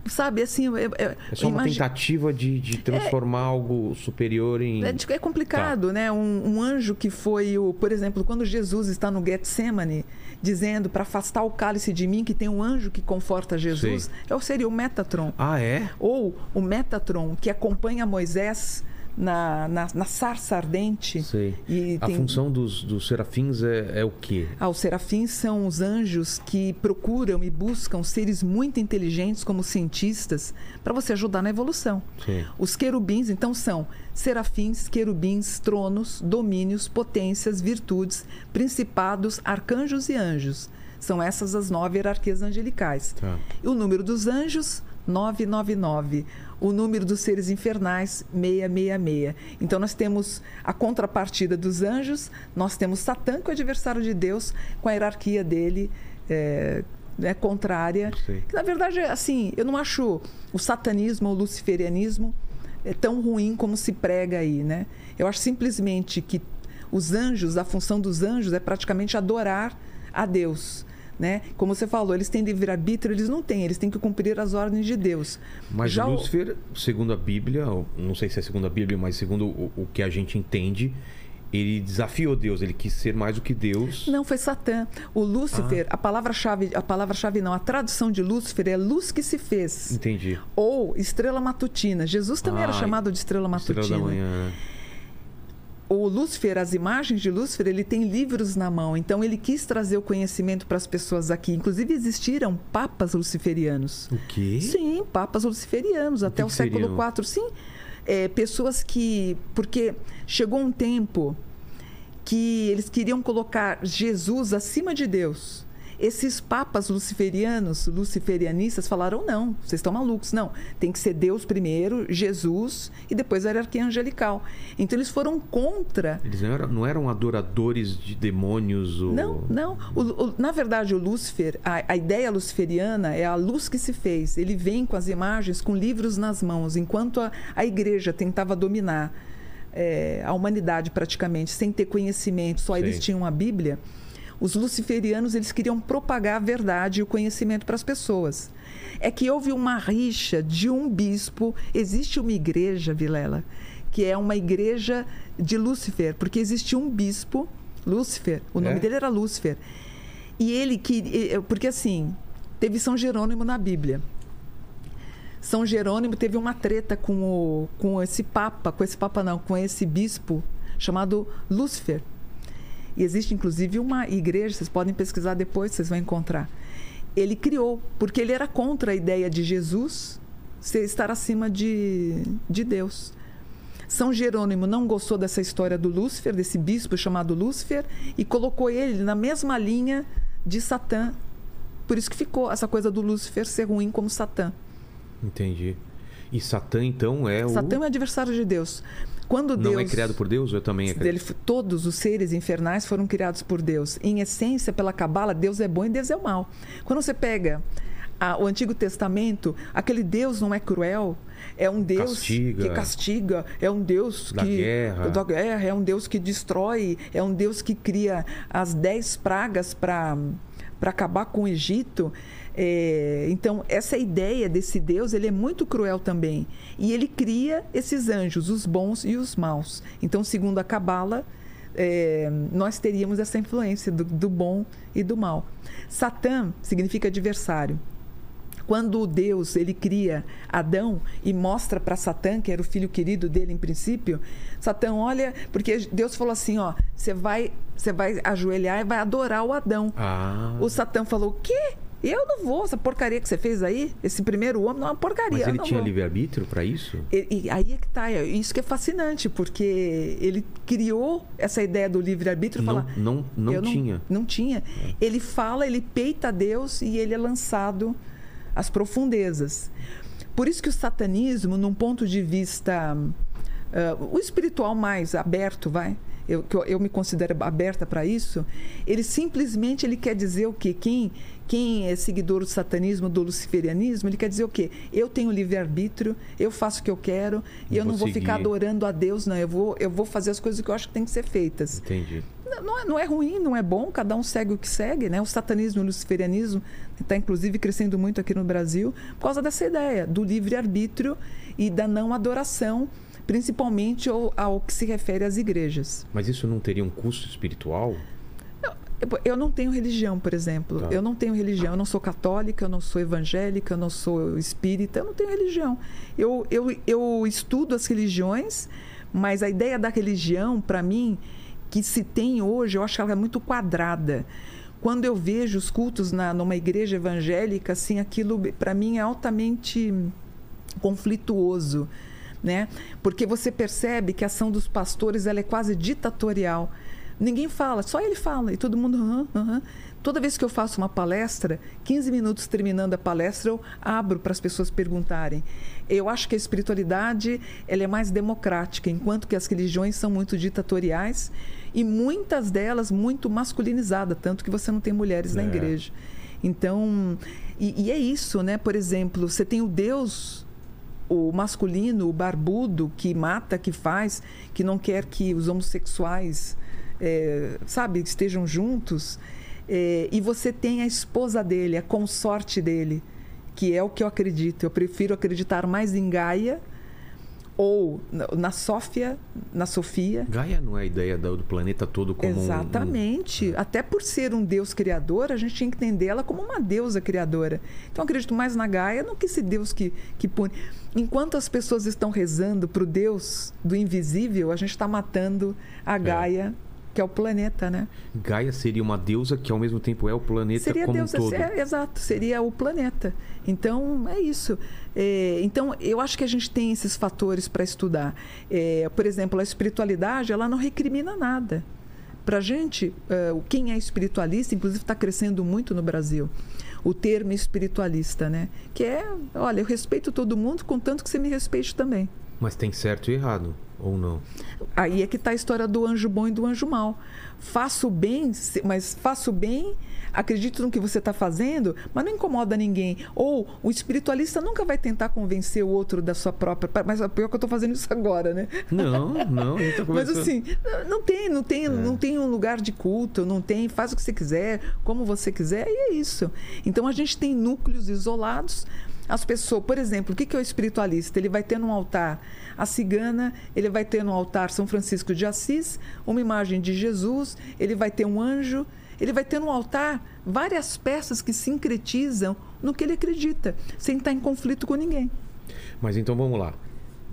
Sabe, assim, eu, eu, É só uma tentativa de, de transformar algo superior em. É, é Tá. complicado, né? Um, um anjo que foi o, por exemplo, quando Jesus está no Getsemane, dizendo para afastar o cálice de mim, que tem um anjo que conforta Jesus, Sei. é o seria o Metatron. Ah, é? Ou o Metatron, que acompanha Moisés na, na, na sarça ardente. Sei. E A tem- função dos, dos serafins é, é o quê? Ah, os serafins são os anjos que procuram e buscam seres muito inteligentes como cientistas para você ajudar na evolução. Sim. Os querubins, então, são serafins, querubins, tronos, domínios, potências, virtudes, principados, arcanjos e anjos. São essas as nove hierarquias angelicais. Tá. E o número dos anjos, 999. O número dos seres infernais, 666. Então nós temos a contrapartida dos anjos, nós temos Satã, que é o adversário de Deus, com a hierarquia dele é, né, contrária. Que, na verdade, assim, eu não acho o satanismo ou o luciferianismo é tão ruim como se prega aí, né? Eu acho simplesmente que os anjos, a função dos anjos é praticamente adorar a Deus. Né? Como você falou, eles têm livre-arbítrio, eles não têm, eles têm que cumprir as ordens de Deus. Mas Já o- Lúcifer, segundo a Bíblia, não sei se é segundo a Bíblia, mas segundo o, o que a gente entende, ele desafiou Deus, ele quis ser mais do que Deus. Não, foi Satã. O Lúcifer, a palavra-chave, a palavra-chave não, a tradução de Lúcifer é luz que se fez. Entendi. Ou estrela matutina. Jesus também era Ah, chamado de estrela matutina. Estrela da manhã. O Lúcifer, as imagens de Lúcifer, ele tem livros na mão, então ele quis trazer o conhecimento para as pessoas aqui. Inclusive existiram papas luciferianos. O quê? Sim, papas luciferianos até que o século seriam? IV. Sim, É, pessoas que. Porque chegou um tempo que eles queriam colocar Jesus acima de Deus. Esses papas luciferianos, luciferianistas, falaram: não, vocês estão malucos. Não, tem que ser Deus primeiro, Jesus e depois a hierarquia angelical. Então eles foram contra Eles não eram, não eram adoradores de demônios ou... não, não. O- o- na verdade, o Lúcifer, a, a ideia luciferiana é a luz que se fez. Ele vem com as imagens, com livros nas mãos, enquanto a, a igreja tentava dominar eh, a humanidade praticamente, sem ter conhecimento, só Sei. eles tinham a Bíblia. Os luciferianos eles queriam propagar a verdade e o conhecimento para as pessoas. É que houve uma rixa de um bispo. Existe uma igreja, Vilela, que é uma igreja de Lúcifer, porque existe um bispo, Lúcifer, o nome É? dele era Lúcifer. E ele que. Porque assim, teve São Jerônimo na Bíblia. São Jerônimo teve uma treta com, o, com esse papa, com esse papa não, com esse bispo chamado Lúcifer. E existe inclusive uma igreja, vocês podem pesquisar depois, vocês vão encontrar. Ele criou, porque ele era contra a ideia de Jesus ser- estar acima de, de Deus. São Jerônimo não gostou dessa história do Lúcifer, desse bispo chamado Lúcifer, e colocou ele na mesma linha de Satã. Por isso que ficou essa coisa do Lúcifer ser ruim como Satã. Entendi. E Satã, então, é o... Satã é o adversário de Deus. Quando Não Deus é criado por Deus ou também? Ele- todos os seres infernais foram criados por Deus. Em essência, pela Cabala, Deus é bom e Deus é o mal. Quando você pega a- o Antigo Testamento, aquele Deus não é cruel, é um Deus Castiga. que castiga, é um Deus Da que guerra. da guerra, é um Deus que destrói, é um Deus que cria as dez pragas para para acabar com o Egito. É, então, essa ideia desse Deus, ele é muito cruel também. E ele cria esses anjos, os bons e os maus. Então, segundo a Cabala, é, nós teríamos essa influência do, do bom e do mal. Satã significa adversário. Quando Deus ele cria Adão e mostra para Satã, que era o filho querido dele em princípio, Satã olha, porque Deus falou assim, ó, você vai, você vai ajoelhar e vai adorar o Adão. Ah, O Satã falou: "O quê? Eu não vou, essa porcaria que você fez aí, esse primeiro homem, não é uma porcaria. Mas ele não tinha livre-arbítrio pra isso? E, e aí é que tá, é isso que é fascinante, porque ele criou essa ideia do livre-arbítrio e Não, falar. não, não eu tinha. Não, tinha. Ele fala, ele peita Deus e ele é lançado às profundezas. Por isso que o satanismo, num ponto de vista. ah, o espiritual mais aberto, vai. Eu, que eu, eu me considero aberta para isso. Ele simplesmente ele quer dizer o quê? Quem, quem é seguidor do satanismo, do luciferianismo, ele quer dizer o quê? Eu tenho livre-arbítrio, eu faço o que eu quero e Eu não vou vou ficar seguir. adorando a Deus, não. Eu vou, eu vou fazer as coisas que eu acho que tem que ser feitas. Entendi. Não- Não é, não é ruim, não é bom, cada um segue o que segue, né? O satanismo e o luciferianismo está, inclusive, crescendo muito aqui no Brasil por causa dessa ideia do livre-arbítrio e da não adoração, principalmente ao, ao que se refere às igrejas. Mas isso não teria um custo espiritual? Eu- não tenho religião, por exemplo. Tá. Eu não tenho religião. Eu não sou católica, eu não sou evangélica, eu não sou espírita, eu não tenho religião. Eu, eu, eu estudo as religiões, mas a ideia da religião, para mim, que se tem hoje, eu acho que ela é muito quadrada. Quando eu vejo os cultos na, numa igreja evangélica, assim, aquilo para mim é altamente conflituoso, né? Porque você percebe que a ação dos pastores ela é quase ditatorial. Ninguém fala, só ele fala e todo mundo. "Aham, aham." Toda vez que eu faço uma palestra, 15 minutos terminando a palestra, eu abro para as pessoas perguntarem. Eu acho que a espiritualidade ela é mais democrática, enquanto que as religiões são muito ditatoriais e muitas delas muito masculinizadas, tanto que você não tem mulheres na É. igreja. Então, e, e é isso, né? Por exemplo, você tem o Deus o masculino, o barbudo, que mata, que faz, que não quer que os homossexuais, eh, sabe, estejam juntos. Eh, e você tem a esposa dele, a consorte dele, que é o que eu acredito. Eu prefiro acreditar mais em Gaia ou na- Sófia, na Sofia. Gaia não é a ideia do planeta todo como um- um- Exatamente. Até por ser um Deus criador, a gente tinha que entender ela como uma deusa criadora. Então, eu acredito mais na Gaia do que esse Deus que, que pune. Enquanto as pessoas estão rezando para o Deus do invisível, a gente está matando a Gaia, que é o planeta, né? Gaia seria uma deusa que ao mesmo tempo é o planeta Seria como Deus, um todo. é, exato, seria o planeta. Então, é isso. É, então, eu acho que a gente tem esses fatores para estudar. É, por exemplo, a espiritualidade, ela não recrimina nada. Para a gente, é, quem é espiritualista, inclusive está crescendo muito no Brasil, o termo espiritualista, né? Que é, olha, eu respeito todo mundo, contanto que você me respeite também. Mas tem certo e errado, ou não? Aí é que está a história do anjo bom e do anjo mau. Faço bem, mas faço bem, acredito no que você está fazendo, mas não incomoda ninguém. Ou o espiritualista nunca vai tentar convencer o outro da sua própria. Mas é pior que eu estou fazendo isso agora, né? Não, não, a gente tá Mas assim, não tem, não tem, não tem um lugar de culto, não tem, faz o que você quiser, como você quiser, e é isso. Então a gente tem núcleos isolados. As pessoas, por exemplo, o que que é o espiritualista? Ele vai ter no altar a cigana, ele vai ter no altar São Francisco de Assis, uma imagem de Jesus, ele vai ter um anjo, ele vai ter no altar várias peças que sincretizam no que ele acredita, sem estar em conflito com ninguém. Mas então vamos lá.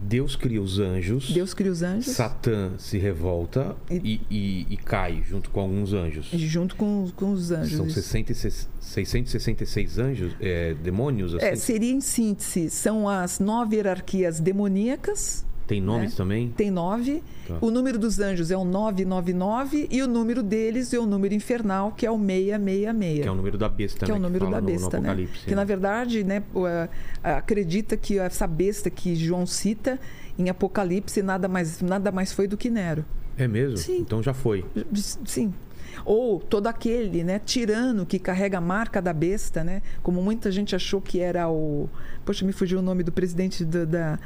Deus cria os anjos. Deus cria os anjos. Satã se revolta e, e- e cai junto com alguns anjos. Junto com, com os anjos. São isso. 66 666 anjos, é, demônios, assim? É, seria em síntese, são as nove hierarquias demoníacas, Tem nomes né? também? tem nove. Tá. O número dos anjos é o 999 e o número deles é o número infernal, que é o 666. Que é o número da besta, que é né? o número da no- no besta, né? Que né? na verdade, né, a- a- acredita que essa besta que João cita em Apocalipse nada mais, nada mais foi do que Nero. É mesmo? Sim. Então já foi. Sim. Ou todo aquele, né, tirano que carrega a marca da besta, né? Como muita gente achou que era o. Poxa, me fugiu o nome do presidente do- da,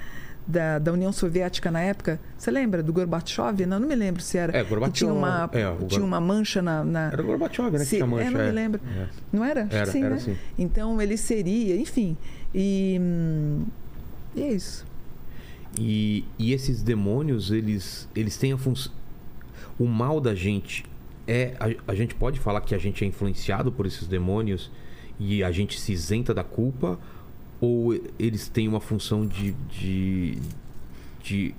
da, da União Soviética na época. Você lembra do Gorbachev? Não, não me lembro se era. É, que Gorbachev, tinha uma, é, Gor- tinha uma mancha na. na... Era Gorbachev, né? que Sim, tinha mancha, é, não é. me lembro. É. Não era? Que Era, sim, era né? sim. Então ele seria, enfim. E, hum, e é isso. E, e esses demônios, eles, eles têm a função. O mal da gente é. A, a gente pode falar que a gente é influenciado por esses demônios e a gente se isenta da culpa? Ou eles têm uma função de. de, de,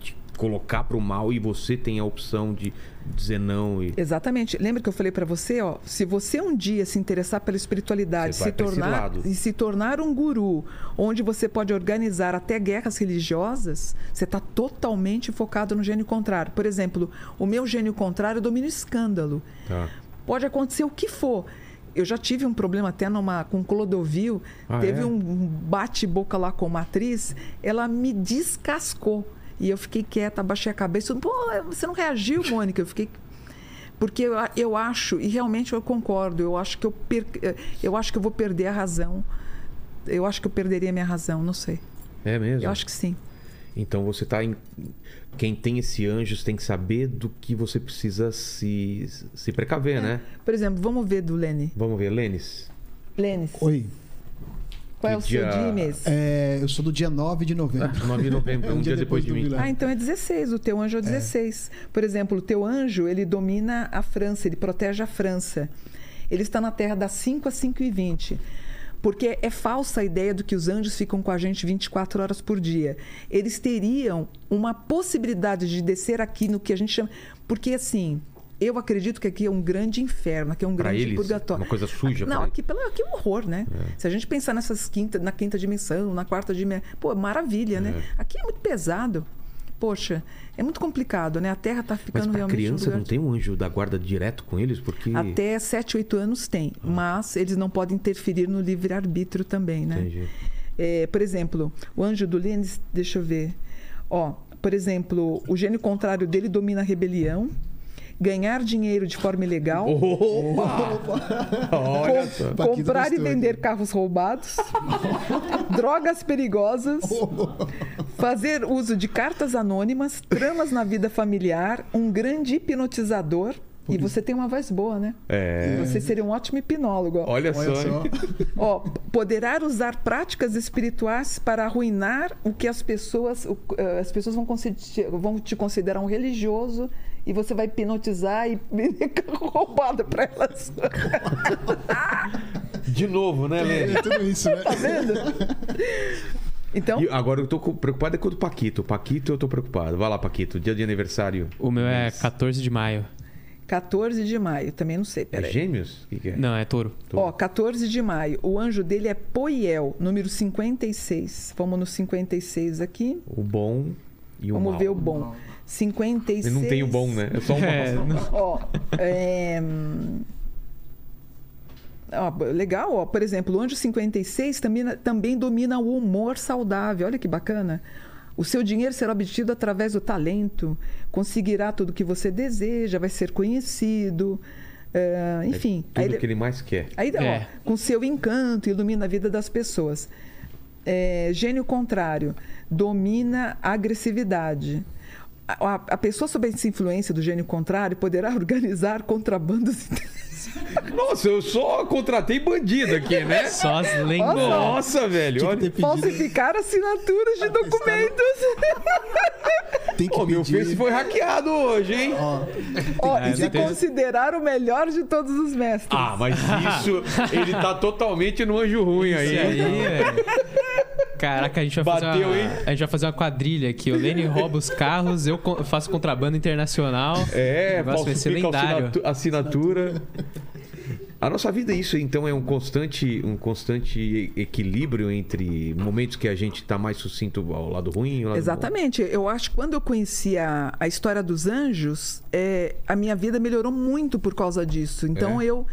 de colocar pro mal e você tem a opção de dizer não e Exatamente. Lembra que eu falei pra você, ó, se você um dia se interessar pela espiritualidade, se tornar e se tornar um guru, onde você pode organizar até guerras religiosas, você está totalmente focado no gênio contrário. Por exemplo, o meu gênio contrário domina o escândalo. tá. Pode acontecer o que for. Eu já tive um problema até numa, com Clodovil. Ah, teve é? um bate-boca lá com uma atriz. Ela me descascou. E eu fiquei quieta, abaixei a cabeça. Pô, você não reagiu, Mônica? Eu fiquei. Porque eu, eu acho, e realmente eu concordo, eu acho que eu, per, eu acho que eu vou perder a razão. Eu acho que eu perderia a minha razão, não sei. É mesmo? Eu acho que sim. Então você tá em. Quem tem esse anjo tem que saber do que você precisa se, se precaver, né? Por exemplo, vamos ver do Lene. Vamos ver, Lênis. Lênis, Oi. qual é o que seu dia- dia e mês? É, eu sou do dia 9 de novembro. 9 de novembro, um, dia, depois, de do mim. Ah, então é 16, o teu anjo é 16. Por exemplo, o teu anjo, ele domina a França, ele protege a França. Ele está na Terra das 5 às 5 e 20. Porque é falsa a ideia do que os anjos ficam com a gente 24 horas por dia. Eles teriam uma possibilidade de descer aqui no que a gente chama. Porque assim, eu acredito que aqui é um grande inferno, aqui é um Pra grande eles, purgatório. uma coisa suja Não, aqui, pela, aqui é um horror, né? Se a gente pensar nessas quinta, na quinta dimensão, na quarta dimensão, pô, maravilha, né? Aqui é muito pesado. Poxa, é muito complicado, né? A Terra está Mas ficando pra realmente um criança não tem um anjo da guarda direto com eles? Porque. Até 7, 8 anos tem, mas eles não podem interferir no livre-arbítrio também, né? Entendi. É, por exemplo, o anjo do Lênis, deixa eu ver. Ó, por exemplo, o gênio contrário dele domina a rebelião, ganhar dinheiro de forma ilegal, com- comprar e vender carros roubados, drogas perigosas, fazer uso de cartas anônimas, tramas na vida familiar, um grande hipnotizador. E você tem uma voz boa, né? É. Você seria um ótimo hipnólogo. Olha, Olha só. Ó, poderá usar práticas espirituais para arruinar o que as pessoas, eh, as pessoas vão, vão te considerar um religioso e você vai hipnotizar e roubado para elas. De novo, né, Lênis? É tudo isso, né? Tá vendo? Então, E agora eu tô preocupado é com o do Paquito. O Paquito eu tô preocupado. Vai lá, Paquito. Dia de aniversário. O meu é 14 de maio. 14 de maio, também não sei, É peraí. gêmeos? O que, que é? Não, é touro. Ó, 14 de maio. O anjo dele é Poiel, número 56. Vamos no 56 aqui. O bom e o Vamos mal. ver o bom. 56. Ele não tem o bom, né? É só o mal. É, não- Ó, é, ó, legal, ó. Por exemplo, o anjo 56 também, também domina o humor saudável. Olha que bacana. O seu dinheiro será obtido através do talento, conseguirá tudo o que você deseja, vai ser conhecido. é, enfim, Tudo aí, que ele mais quer. aí, ó, É. com seu encanto, ilumina a vida das pessoas. É, gênio contrário, domina a agressividade. A, a- pessoa sob essa influência do gênio contrário poderá organizar contrabandos. Nossa, eu só contratei bandido aqui, né? Só as lendas. Nossa, velho. Olha... falsificar assinaturas de documentos. Tem que meu pedir. Face foi hackeado hoje, hein? Ó, Ó, É, e se tem- considerar o melhor de todos os mestres. Ah, mas isso, ele tá totalmente no anjo ruim aí. Isso aí, hein? velho. Caraca, a gente vai Bateu, fazer uma, hein? A gente vai fazer uma quadrilha aqui. O Lene rouba os carros, eu faço contrabando internacional. É, vai ser lendário. assinatu- assinatura. A nossa vida, isso então, é um constante, um constante equilíbrio entre momentos que a gente tá mais sucinto ao lado ruim ao lado Exatamente. Eu acho que quando eu conheci a, a história dos anjos, é, a minha vida melhorou muito por causa disso. Então É? eu,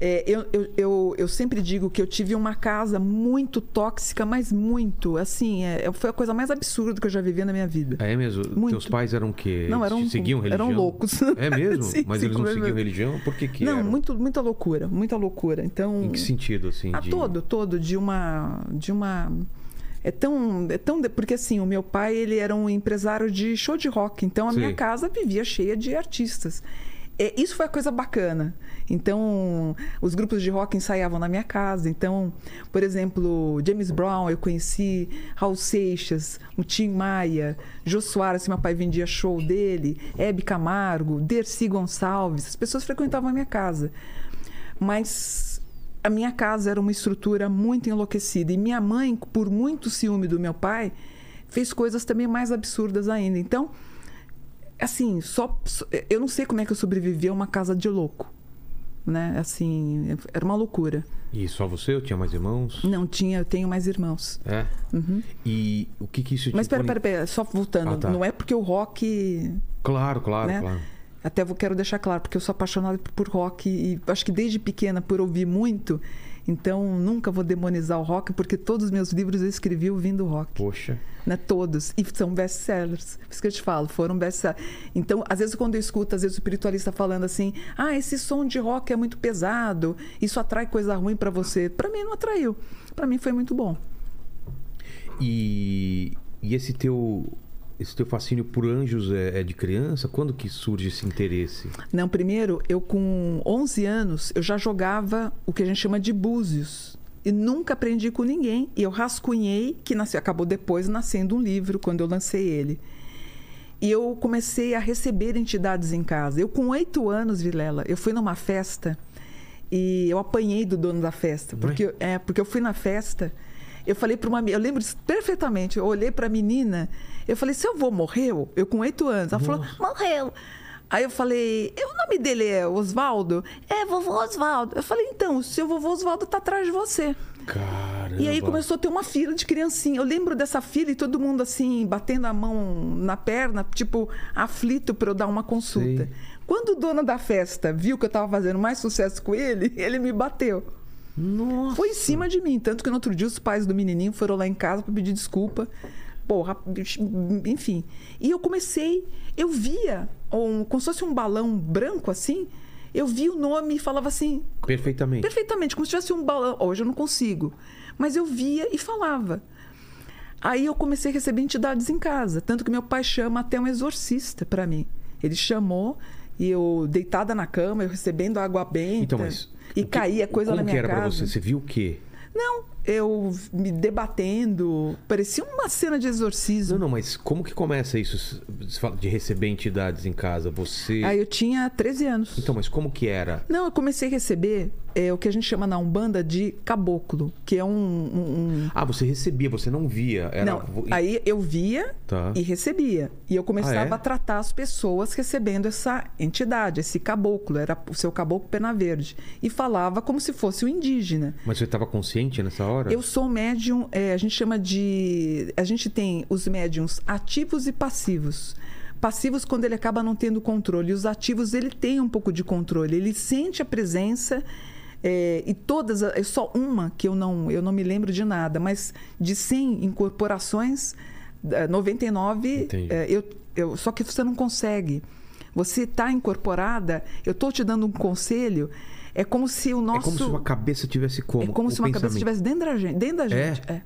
é, eu, eu, eu, eu sempre digo que eu tive uma casa muito tóxica, mas muito. Assim, é, foi a coisa mais absurda que eu já vivi na minha vida. bom. É mesmo? Muito. Teus pais eram o quê? Não, eram, seguiam religião? eram loucos. É mesmo? Sim, Mas sim, eles não é seguiam mesmo. religião? Por que que Não, eram? muito, muita loucura, muita loucura. Então, Em que sentido, assim? a de... todo, todo de uma, de uma é tão, é tão porque assim o meu pai ele era um empresário de show de rock, então a Sim. minha casa vivia cheia de artistas. É, isso foi a coisa bacana. Então, os grupos de rock ensaiavam na minha casa. Então, por exemplo, James Brown eu conheci, Raul Seixas, o Tim Maia, Jô Soares, meu pai vendia show dele, Hebe Camargo, Dercy Gonçalves. As pessoas frequentavam a minha casa. Mas a minha casa era uma estrutura muito enlouquecida. E minha mãe, por muito ciúme do meu pai, fez coisas também mais absurdas ainda. Então, assim, só, eu não sei como é que eu sobrevivi a uma casa de louco, né? Assim, era uma loucura. E só você ou tinha mais irmãos? Não tinha, eu tenho mais irmãos. É. E o que que isso te Mas pera, pera, pera, só voltando, Ah, tá. não é porque o rock Claro, claro, né? claro. Até vou, quero deixar claro, porque eu sou apaixonada por rock e acho que desde pequena por ouvir muito, então nunca vou demonizar o rock, porque todos os meus livros eu escrevi ouvindo rock. Poxa. Né? Todos. E são best-sellers. Por isso que eu te falo, foram best-sellers. Então, às vezes, quando eu escuto, às vezes, o espiritualista falando assim: ah, esse som de rock é muito pesado, isso atrai coisa ruim pra você. Pra mim, não atraiu. Pra mim, foi muito bom. E, e esse teu esse teu fascínio por anjos é, é de criança? Quando que surge esse interesse? Não, primeiro, eu com 11 anos, eu já jogava o que a gente chama de búzios. E nunca aprendi com ninguém. E eu rascunhei, que nasceu, acabou depois nascendo um livro, quando eu lancei ele. E eu comecei a receber entidades em casa. Eu, com oito anos, Vilela, eu fui numa festa e eu apanhei do dono da festa. Porque, é, porque eu fui na festa, eu falei para uma eu lembro disso perfeitamente, eu olhei para a menina, eu falei, seu avô morreu? Eu com oito anos. Ela falou, morreu. Aí eu falei, "E o nome dele é Osvaldo? É, vovô Osvaldo. Eu falei, então, o seu vovô Osvaldo tá atrás de você. Caramba. E aí começou a ter uma fila de criancinha. Eu lembro dessa fila e todo mundo assim, batendo a mão na perna, tipo, aflito para eu dar uma consulta. Sei. Quando o dono da festa viu que eu estava fazendo mais sucesso com ele, ele me bateu. Nossa. Foi em cima de mim. Tanto que no outro dia os pais do menininho foram lá em casa para pedir desculpa. Porra, enfim. E eu comecei, eu via, um, como se fosse um balão branco assim, eu via o nome e falava assim, Perfeitamente. Perfeitamente, como se tivesse um balão. Hoje eu não consigo. Mas eu via e falava. Aí eu comecei a receber entidades em casa. Tanto que meu pai chama até um exorcista para mim. Ele chamou e eu deitada na cama, eu recebendo água benta. Então, mas e que- caía coisa como na minha que era casa. pra você? Você viu o quê? Não, eu me debatendo. Parecia uma cena de exorcismo. Não, não, mas como que começa isso? Você fala de receber entidades em casa. Você. Aí eu tinha 13 anos. Então, mas como que era? Não, eu comecei a receber é, o que a gente chama na Umbanda de caboclo, que é um- um- um Ah, você recebia, você não via. Era... Não, aí eu via Tá. e recebia. E eu começava Ah, é? a tratar as pessoas recebendo essa entidade, esse caboclo, era o seu caboclo pena verde. E falava como se fosse o indígena. Mas você estava consciente nessa hora? Eu sou médium, é, a gente chama de. A gente tem os médiums ativos e passivos. Passivos quando ele acaba não tendo controle. Os ativos, ele tem um pouco de controle. Ele sente a presença. é, e todas, é só uma que eu não, eu não me lembro de nada, mas de 100 incorporações, eh, 99, Entendi. é, eu, eu, só que você não consegue. Você está incorporada, eu estou te dando um conselho, é como se o nosso. É como se uma cabeça tivesse como? É como se uma cabeça estivesse dentro da gente. Dentro da gente. É.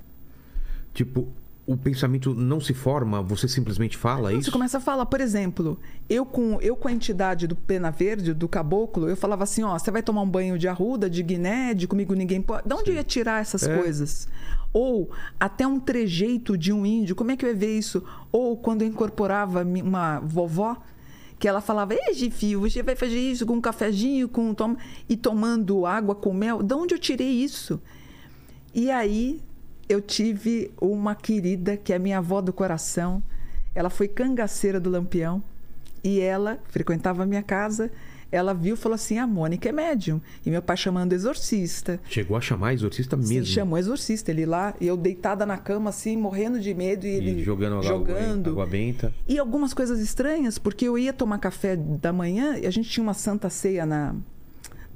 Tipo, o pensamento não se forma, você simplesmente fala isso? Você começa a falar, por exemplo, eu com, eu com a entidade do Pena Verde, do caboclo, eu falava assim, ó, você vai tomar um banho de arruda, de guiné, de comigo ninguém pode. De onde eu ia tirar essas É. coisas? Ou até um trejeito de um índio, como é que eu ia ver isso? Ou quando eu incorporava uma vovó, que ela falava, ei, Gifio, você vai fazer isso com um cafezinho, com um tom... e tomando água com mel. De onde eu tirei isso? E aí eu tive uma querida, que é minha avó do coração. Ela foi cangaceira do Lampião e ela frequentava a minha casa. Ela viu e falou assim: a Mônica é médium. E meu pai chamando exorcista. Chegou a chamar exorcista Sim, mesmo. chamou exorcista. Ele lá, e eu deitada na cama, assim, morrendo de medo. E E ele jogando água, jogando. água benta. E algumas coisas estranhas, porque eu ia tomar café da manhã e a gente tinha uma santa ceia na.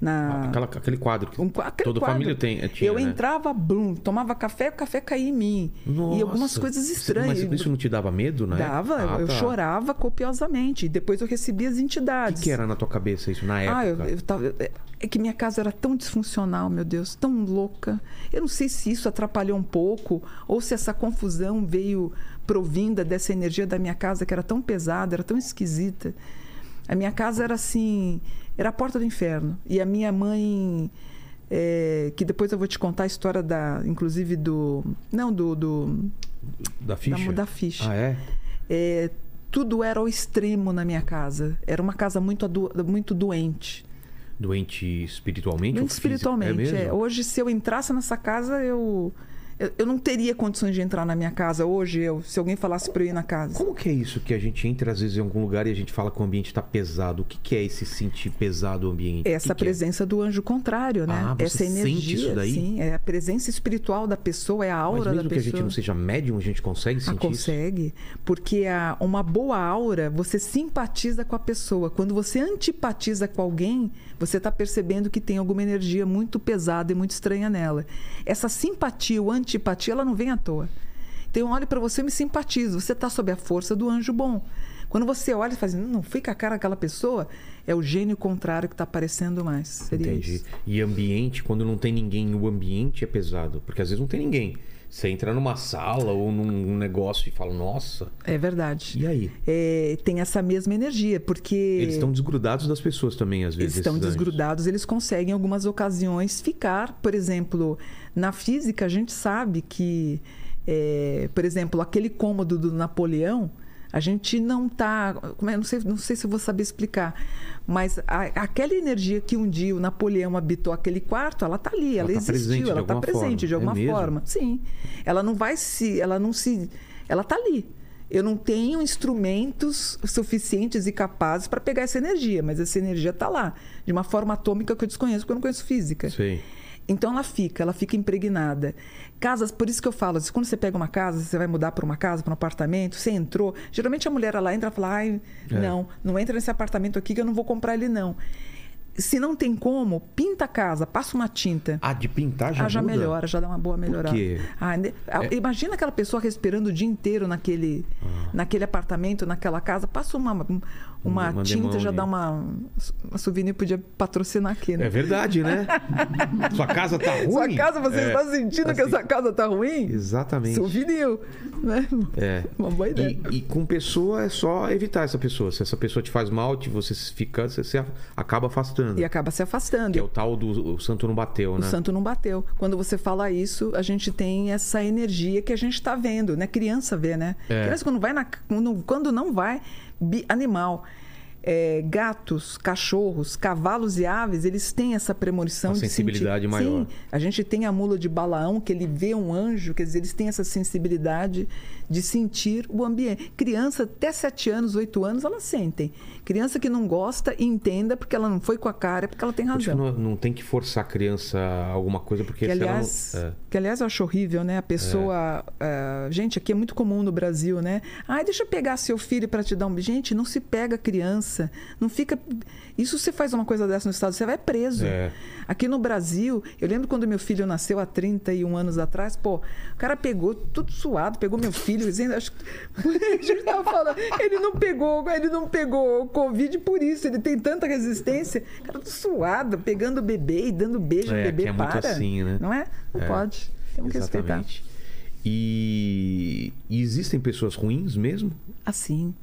Na Aquela- aquele quadro que um aquele toda quadro. família tem. Tinha, eu né? entrava, blum, tomava café, o café caía em mim. E algumas Nossa. coisas estranhas. Mas isso não te dava medo, né? Dava, Ah, eu tá. chorava copiosamente. E depois eu recebia as O entidades. que, que era na tua cabeça isso na época? Ah, eu, eu tava, é que minha casa era tão disfuncional, meu Deus, tão louca. Eu não sei se isso atrapalhou um pouco ou se essa confusão veio provinda dessa energia da minha casa que era tão pesada, era tão esquisita. A minha casa era assim, era a porta do inferno. E a minha mãe, é, que depois eu vou te contar a história da, inclusive do, não do, do Da ficha? da, da ficha. Ah, é? É, tudo era ao extremo na minha casa. Era uma casa muito, muito doente. Doente espiritualmente? Doente físico? espiritualmente. É é. Hoje, se eu entrasse nessa casa, eu. Eu, eu não teria condições de entrar na minha casa hoje, eu, se alguém falasse para eu ir na casa. Como que é isso que a gente entra às vezes em algum lugar e a gente fala que o ambiente está pesado? O que, que é esse sentir pesado o ambiente? Essa que que é? presença do anjo contrário, né? Ah, Essa sente energia, isso daí? sim, é a presença espiritual da pessoa, é a Mas aura mesmo da que a pessoa. gente não seja médium, a gente consegue Ah, sentir isso? consegue. Porque a, uma boa aura, você simpatiza com a pessoa. Quando você antipatiza com alguém, você está percebendo que tem alguma energia muito pesada e muito estranha nela. Essa simpatia ou antipatia, ela não vem à toa. Então eu olho para você e me simpatizo. Você está sob a força do anjo bom. Quando você olha e faz, assim, não fica a cara daquela pessoa, é o gênio contrário que está aparecendo mais. Seria Entendi. isso. E ambiente, quando não tem ninguém, o ambiente é pesado. Porque às vezes não tem ninguém. Você entra numa sala ou num negócio e fala, nossa, É verdade. e aí? É, tem essa mesma energia, porque. Eles estão desgrudados das pessoas também, às vezes. Eles estão desgrudados, eles conseguem, em algumas ocasiões, ficar. Por exemplo, na física, a gente sabe que, é, por exemplo, aquele cômodo do Napoleão, a gente não está. Não sei, não sei se eu vou saber explicar, mas a- aquela energia que um dia o Napoleão habitou aquele quarto, ela está ali, ela, Ela tá existiu, ela está presente forma. de É alguma mesmo? forma. Sim. Ela não vai se. Ela não se. Ela está ali. Eu não tenho instrumentos suficientes e capazes para pegar essa energia, mas essa energia está lá, de uma forma atômica que eu desconheço, porque eu não conheço física. Sei. Então ela fica, ela fica impregnada. Casas, por isso que eu falo, quando você pega uma casa, você vai mudar para uma casa, para um apartamento, você entrou, geralmente a mulher ela entra e fala: "Ai, É. não, não entra nesse apartamento aqui que eu não vou comprar ele não". Se não tem como, pinta a casa, passa uma tinta. Ah, de pintar já ah, já muda? melhora, já dá uma boa melhorada. quê? Ah, ah, É. Imagina aquela pessoa respirando o dia inteiro naquele, Ah. naquele apartamento, naquela casa. Passa uma, uma, Uma tinta, já dá uma. A souvenir podia patrocinar aqui, né? É verdade, né? Sua casa tá ruim? Sua casa, você É. está sentindo que Assim, essa casa tá ruim? Exatamente. Souvenir, né? É. Uma boa ideia. E, e com pessoa é só evitar essa pessoa. Se essa pessoa te faz mal, te, você fica, você se acaba afastando. E acaba se afastando. Que é o tal do o santo não bateu, O né? santo não bateu. Quando você fala isso, a gente tem essa energia que a gente está vendo, né? Criança vê, né? É. Criança quando vai na, quando, não vai, animal. é, gatos, cachorros, cavalos e aves, eles têm essa premonição Uma de sensibilidade sentir. maior. Sim, a gente tem a mula de Balaão, que ele vê um anjo, quer dizer, eles têm essa sensibilidade de sentir o ambiente. Criança até 7 anos, 8 anos, elas sentem. Criança que não gosta, entenda, porque ela não foi com a cara, é porque ela tem razão. não, não tem que forçar a criança a alguma coisa, porque Que aliás, não. É. que aliás eu acho horrível, né? A pessoa. ah, gente, aqui é muito comum no Brasil, né? Ai, deixa eu pegar seu filho para te dar um. Gente, não se pega criança. Não fica. Isso você faz uma coisa dessa no estado, você vai preso. É. Aqui no Brasil, eu lembro quando meu filho nasceu há 31 anos atrás, pô, o cara pegou tudo suado, pegou meu filho, dizendo, acho que a gente tava falando, ele não pegou, ele não pegou Covid por isso, ele tem tanta resistência. Cara, tudo suado, pegando o bebê e dando beijo no É, bebê, que é muito para. assim, né? Não é? Não É, pode. Temos que respeitar. E, e existem pessoas ruins mesmo? Assim.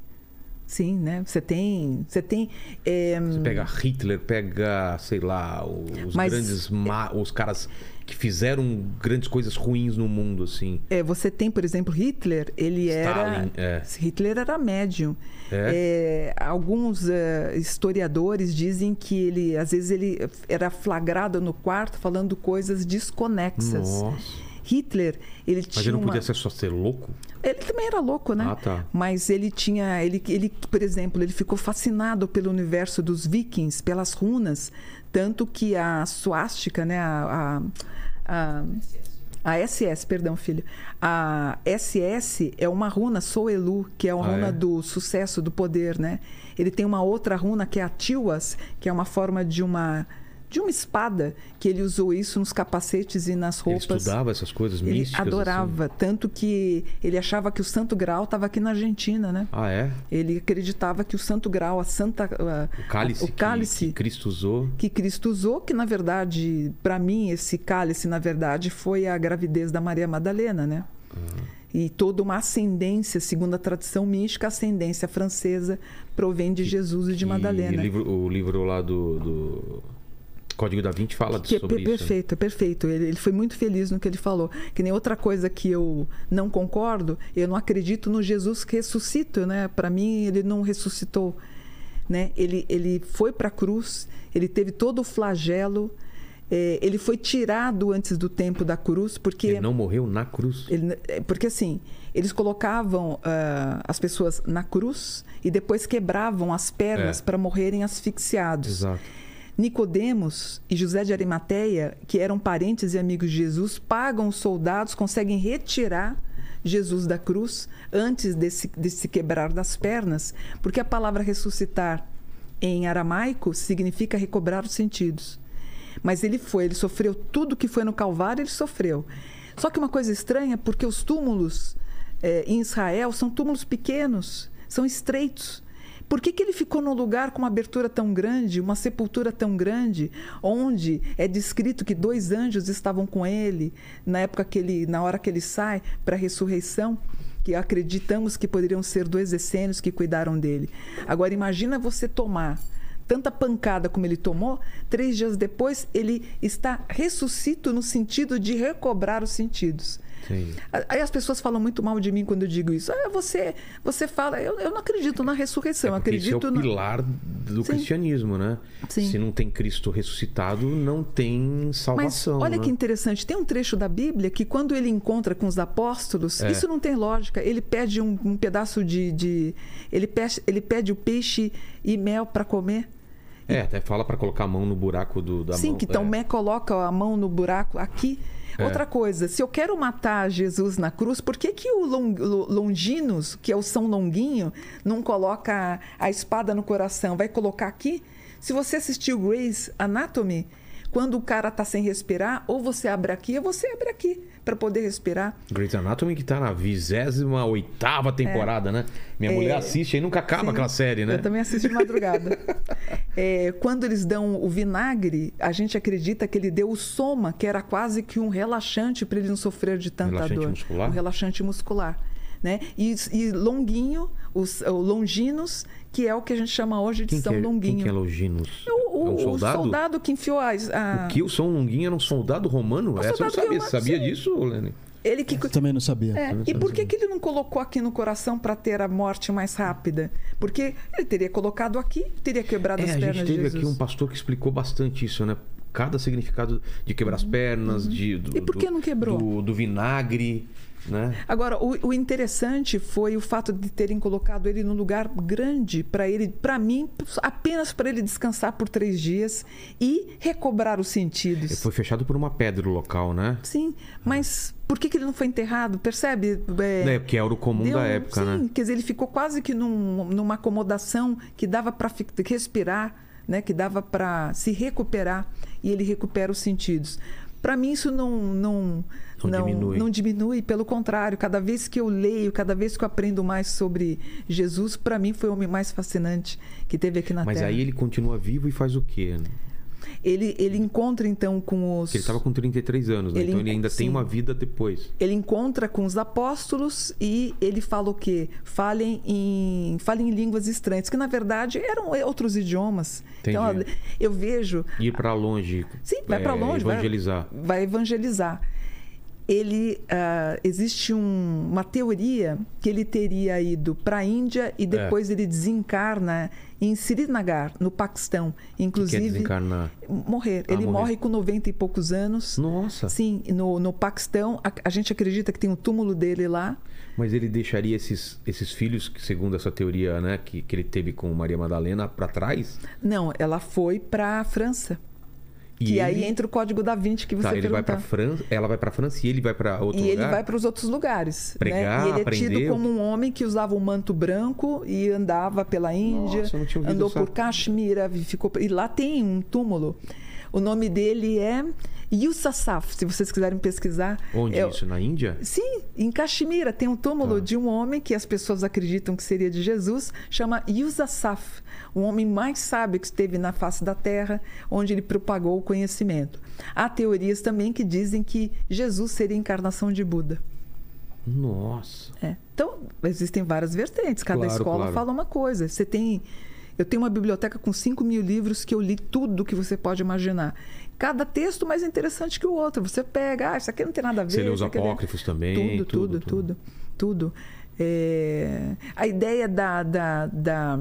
Sim, né? Você tem. Você tem. é, Você pega Hitler, pega, sei lá, os Mas- grandes. ma- os caras que fizeram grandes coisas ruins no mundo, assim. É, você tem, por exemplo, Hitler, ele Stalin, era. é. Hitler era médium. É? É, alguns eh, historiadores dizem que ele, às vezes, ele era flagrado no quarto falando coisas desconexas. Nossa. Hitler, ele Mas tinha. ele não uma- podia ser só ser louco? Ele também era louco, né? Ah, tá. Mas ele tinha. Ele, ele, por exemplo, ele ficou fascinado pelo universo dos vikings, pelas runas. Tanto que a suástica, né? A, a, a, a SS, perdão, filho. A SS é uma runa Soelu, que é a Ah, runa é? do sucesso, do poder, né? Ele tem uma outra runa que é a Tiwas, que é uma forma de uma. De uma espada, que ele usou isso nos capacetes e nas Ele roupas. estudava essas coisas Ele místicas? adorava, tanto que ele achava que o Santo Grau estava aqui na Argentina, né? assim? Ah, é? Ele acreditava que o Santo Grau, a Santa, a- O cálice, o que- cálice Que, Cristo usou. que Cristo usou, que na verdade, para mim, esse cálice, na verdade, foi a gravidez da Maria Madalena, né? E toda uma ascendência, segundo a tradição mística, a ascendência francesa provém de Jesus e de Que Madalena. O livro, o livro lá do, do Código da Vinci fala Que é sobre per- isso. né? perfeito, perfeito. Ele, ele foi muito feliz no que ele falou. Que nem outra coisa que eu não concordo, eu não acredito no Jesus que ressuscita, né? Para mim, ele não ressuscitou, né? Ele, ele foi para a cruz, ele teve todo o flagelo É, ele foi tirado antes do tempo da cruz, porque. Ele não morreu na cruz. Ele- é, porque assim, eles colocavam ah, as pessoas na cruz e depois quebravam as pernas É. para morrerem asfixiados. Exato. Nicodemos e José de Arimateia, que eram parentes e amigos de Jesus, pagam os soldados, conseguem retirar Jesus da cruz antes desse, desse quebrar das pernas, porque a palavra ressuscitar em aramaico significa recobrar os sentidos. Mas ele foi, ele sofreu tudo que foi no Calvário, ele sofreu. Só que uma coisa estranha, porque os túmulos eh, em Israel são túmulos pequenos, são estreitos. Por que, que ele ficou num lugar com uma abertura tão grande, uma sepultura tão grande, onde é descrito que dois anjos estavam com ele na época que ele, na hora que ele sai para a ressurreição, que acreditamos que poderiam ser dois essênios que cuidaram dele. Agora imagina você tomar tanta pancada como ele tomou, três dias depois ele está ressuscito no sentido de recobrar os sentidos. Entendi. Aí as pessoas falam muito mal de mim quando eu digo isso. Ah, você, você fala, eu, eu não acredito na ressurreição, É porque esse é acredito o no- pilar do Sim. cristianismo, né? Sim. Se não tem Cristo ressuscitado, não tem Mas salvação. olha né? que interessante, tem um trecho da Bíblia que quando ele encontra com os apóstolos, É. isso não tem lógica. Ele pede um, um pedaço de, de- ele, pede, ele pede o peixe e mel para comer. É, até fala pra colocar a mão no buraco do, da Sim, mão. que é. Tomé coloca a mão no buraco aqui. É. Outra coisa, se eu quero matar Jesus na cruz, por que, que o Long- Lo- Longinos, que é o São Longuinho, não coloca a espada no coração? Vai colocar aqui? Se você assistiu Grey's Anatomy, quando o cara tá sem respirar, ou você abre aqui, ou você abre aqui para poder respirar. Grey's Anatomy que tá na 28 temporada, né? Minha É. mulher assiste aí nunca acaba Sim, aquela série, né? Eu também assisto de madrugada. É, quando eles dão o vinagre, a gente acredita que ele deu o soma, que era quase que um relaxante para ele não sofrer de tanta Relaxante dor. muscular? Um relaxante muscular. Né? E, e longuinho, os, o longinos, que é o que a gente chama hoje de Quem, que São é, Longuinho. quem que é Longinos? O, o- é um o soldado? soldado que enfiou as, a... O que o São Longuinho era um soldado romano? Essa eu não soldado sabia. romano, sabia sim. disso, Lene? Ele que... Também não sabia. É, e por que, que ele não colocou aqui no coração para ter a morte mais rápida? Porque ele teria colocado aqui, teria quebrado É, as a pernas gente de teve Jesus. aqui um pastor que explicou bastante isso, né? Cada significado de quebrar as pernas, de, do, Uhum. E por que do- não quebrou? Do, do vinagre, né? Agora, o, o interessante foi o fato de terem colocado ele num lugar grande para ele, para mim, apenas para ele descansar por três dias e recobrar os sentidos. Foi fechado por uma pedra o local, né? Sim, mas por que, que ele não foi enterrado? Percebe? É, É, porque era o comum deu- da época, sim, né? quer dizer, ele ficou quase que num- numa acomodação que dava para respirar, né? que dava para se recuperar e ele recupera os sentidos. Para mim isso não não Não diminui. não diminui, pelo contrário, cada vez que eu leio, cada vez que eu aprendo mais sobre Jesus, para mim foi o homem mais fascinante que teve aqui na Mas Terra. aí ele continua vivo e faz o quê? ele ele encontra então com os Porque ele estava com 33 anos, né? Ele então ele ainda tem sim. uma vida depois. ele encontra com os apóstolos e ele fala o quê? Falem em, falem em línguas estranhas, que na verdade eram outros idiomas. Então, Entendi. eu vejo. Ir para longe. Sim, vai é, para longe. vai- Evangelizar. Vai, evangelizar. Ele. ah, existe um- uma teoria que ele teria ido para a Índia É. e depois ele desencarna em Srinagar, no Paquistão. Que quer Inclusive. desencarnar. Morrer. Ah, ele morrer. morre com 90 e poucos anos. Nossa. Sim, no, no Paquistão, a, a gente acredita que tem um túmulo dele lá. Mas ele deixaria esses, esses filhos, que, segundo essa teoria né, que, que ele teve com Maria Madalena, para trás? Não, ela foi para a França. E que aí ele- entra o código da Vinci que você Tá, ele vai perguntou. para França, ela vai para França e ele vai para outro E ele lugar? vai para os outros lugares. Pregar, né? E ele é tido aprender. como um homem que usava um manto branco e andava pela Índia, Nossa, andou essa- por Caxemira, ficou e lá tem um túmulo. O nome dele é Yusasaf, se vocês quiserem pesquisar. Onde É- isso? Na Índia? Sim, em Caxemira tem um túmulo Tá. de um homem que as pessoas acreditam que seria de Jesus, chama Yusasaf, o homem mais sábio que esteve na face da terra, onde ele propagou o conhecimento. Há teorias também que dizem que Jesus seria a encarnação de Buda. Nossa. É. Então, existem várias vertentes, cada Claro, escola claro. fala uma coisa. Você tem. Eu tenho uma biblioteca com 5 mil livros que eu li tudo que você pode imaginar. Cada texto mais interessante que o outro. Você pega, ah, isso aqui não tem nada a ver. Você lê os é- apócrifos também? Tudo, tudo, tudo, tudo. É, A ideia da, da, da...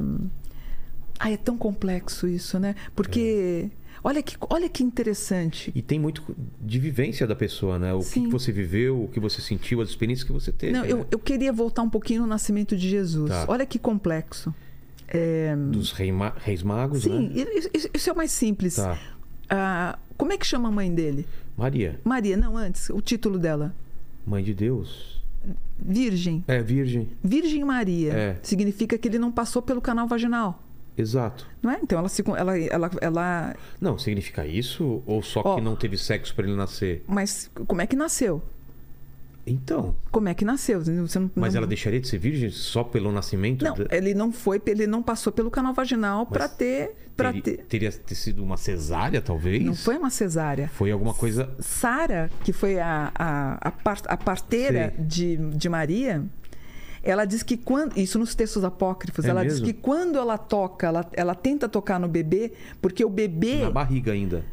Ah, é tão complexo isso, né? Porque Olha que, olha que interessante. E tem muito de vivência da pessoa, né? O que Sim. que você viveu, o que você sentiu, as experiências que você teve. Não, né? eu, eu queria voltar um pouquinho no nascimento de Jesus. Tá. Olha que complexo. É, Dos rei ma- reis magos, sim, né? isso- isso é o mais simples. Tá. Ah, como é que chama a mãe dele? Maria, Maria, não, antes, o título dela. mãe de Deus. Virgem. É, virgem. Virgem Maria. É. Significa que ele não passou pelo canal vaginal. Exato. Não é? Então ela se. Ela, ela, ela, Não, significa isso? Ou só Ó. que não teve sexo pra ele nascer? mas como é que nasceu? Então. Como é que nasceu? Você não, Mas não- ela deixaria de ser virgem só pelo nascimento? Não, ele não foi, ele não passou pelo canal vaginal para ter, para ter. Teria ter sido uma cesárea, talvez? Não foi uma cesárea. Foi alguma coisa. Sara, que foi a, a, a, par- a parteira Sei. de, de Maria, ela diz que quando. Isso nos textos apócrifos, É ela diz mesmo? que quando ela toca, ela, ela tenta tocar no bebê, porque o bebê. Na barriga ainda.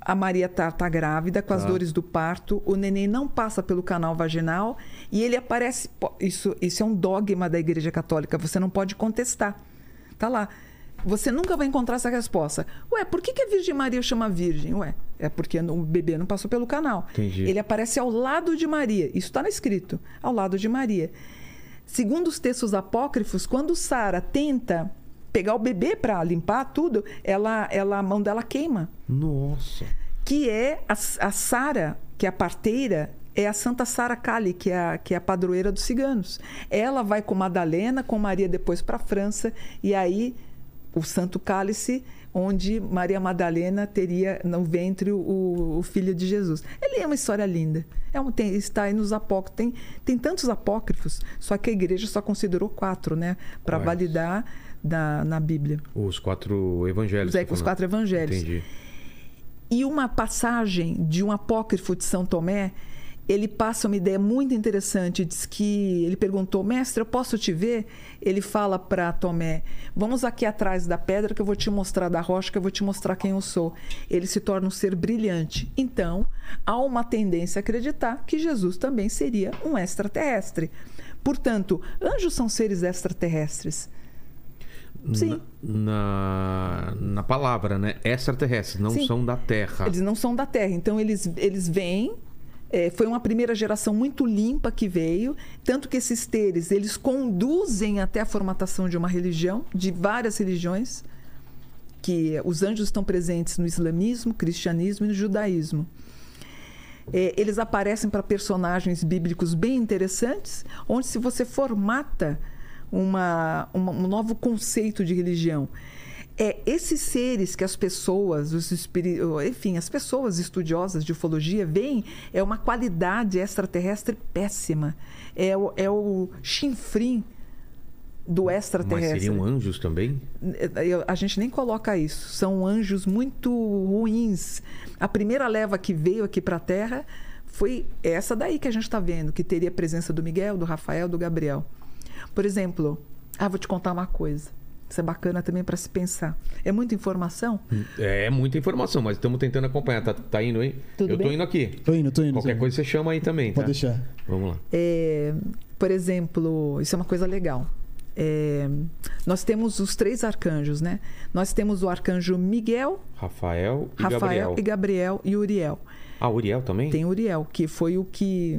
A Maria tá, tá grávida com as Tá. dores do parto, o neném não passa pelo canal vaginal e ele aparece. Isso, isso é um dogma da Igreja Católica, você não pode contestar. Tá lá. Você nunca vai encontrar essa resposta. Ué, por que, que a Virgem Maria chama Virgem? Ué, é porque o bebê não passou pelo canal. Entendi. Ele aparece ao lado de Maria. Isso está escrito, ao lado de Maria. Segundo os textos apócrifos, quando Sara tenta pegar o bebê para limpar tudo, ela, ela, a mão dela queima Nossa. que é a, a Sara, que é a parteira, é a Santa Sara Cali, que é a, que é a padroeira dos ciganos. Ela vai com Madalena, com Maria depois para a França, e aí o Santo Cálice, onde Maria Madalena teria no ventre o, o filho de Jesus. Ele é uma história linda. É um, tem, está aí nos apócrifos. Tem, tem tantos apócrifos, só que a igreja só considerou quatro, né? Para validar da, na Bíblia. Os quatro evangelhos. Os, tá os falando. quatro evangelhos. Entendi. E uma passagem de um apócrifo de São Tomé, ele passa uma ideia muito interessante. Diz que ele perguntou, mestre, eu posso te ver? Ele fala para Tomé: Vamos aqui atrás da pedra que eu vou te mostrar, da rocha que eu vou te mostrar quem eu sou. Ele se torna um ser brilhante. Então, há uma tendência a acreditar que Jesus também seria um extraterrestre. Portanto, anjos são seres extraterrestres. Sim. Na, na palavra, né? Extraterrestres, não Sim. são da Terra. Eles não são da Terra. Então, eles, eles vêm. É, foi uma primeira geração muito limpa que veio, tanto que esses teres eles conduzem até a formatação de uma religião, de várias religiões, que os anjos estão presentes no islamismo, cristianismo e no judaísmo. É, eles aparecem para personagens bíblicos bem interessantes, onde se você formata uma, uma- um novo conceito de religião. É esses seres que as pessoas, os enfim, as pessoas estudiosas de ufologia veem é uma qualidade extraterrestre péssima. É o, é o chinfrim do Mas extraterrestre. seriam anjos também? Eu- a gente nem coloca isso. São anjos muito ruins. A primeira leva que veio aqui para a Terra foi essa daí que a gente está vendo, que teria a presença do Miguel, do Rafael, do Gabriel. Por exemplo, ah, vou te contar uma coisa. Isso é bacana também para se pensar. É muita informação? É muita informação, mas estamos tentando acompanhar. Tá, tá indo aí? Tudo Eu tô bem? indo aqui. Tô indo, tô indo. tô Qualquer indo. coisa você chama aí também, tá? Pode deixar. Vamos lá. É, por exemplo, isso é uma coisa legal. É, nós temos os três arcanjos, né? Nós temos o arcanjo Miguel, Rafael e Rafael Gabriel. e Gabriel e Uriel. Ah, Uriel também? Tem Uriel, que foi o que.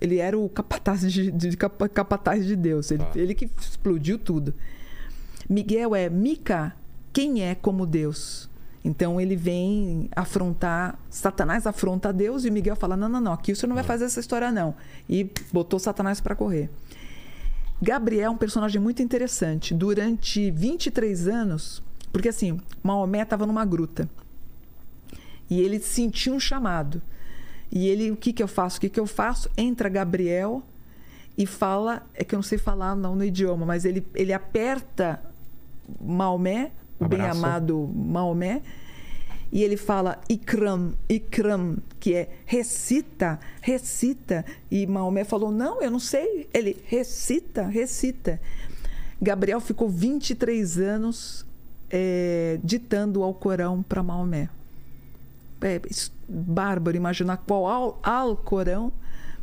Ele era o capataz de, de- capa- capataz de Deus. Ele, Tá. ele que explodiu tudo. Miguel é Mica, quem é como Deus? Então ele vem afrontar. Satanás afronta a Deus e Miguel fala: Não, não, não, aqui você não vai fazer essa história, não. E botou Satanás para correr. Gabriel é um personagem muito interessante. Durante 23 anos, porque assim, Maomé estava numa gruta. E ele sentiu um chamado. E ele, o que que eu faço? O que que eu faço? Entra Gabriel e fala, é que eu não sei falar não no idioma, mas ele, ele aperta Maomé, o Abraça. bem-amado Maomé, e ele fala Ikram, Ikram, que é recita, recita. E Maomé falou: Não, eu não sei. Ele recita, recita. Gabriel ficou 23 anos eh, ditando o Alcorão para Maomé. É bárbaro imaginar qual Al- Alcorão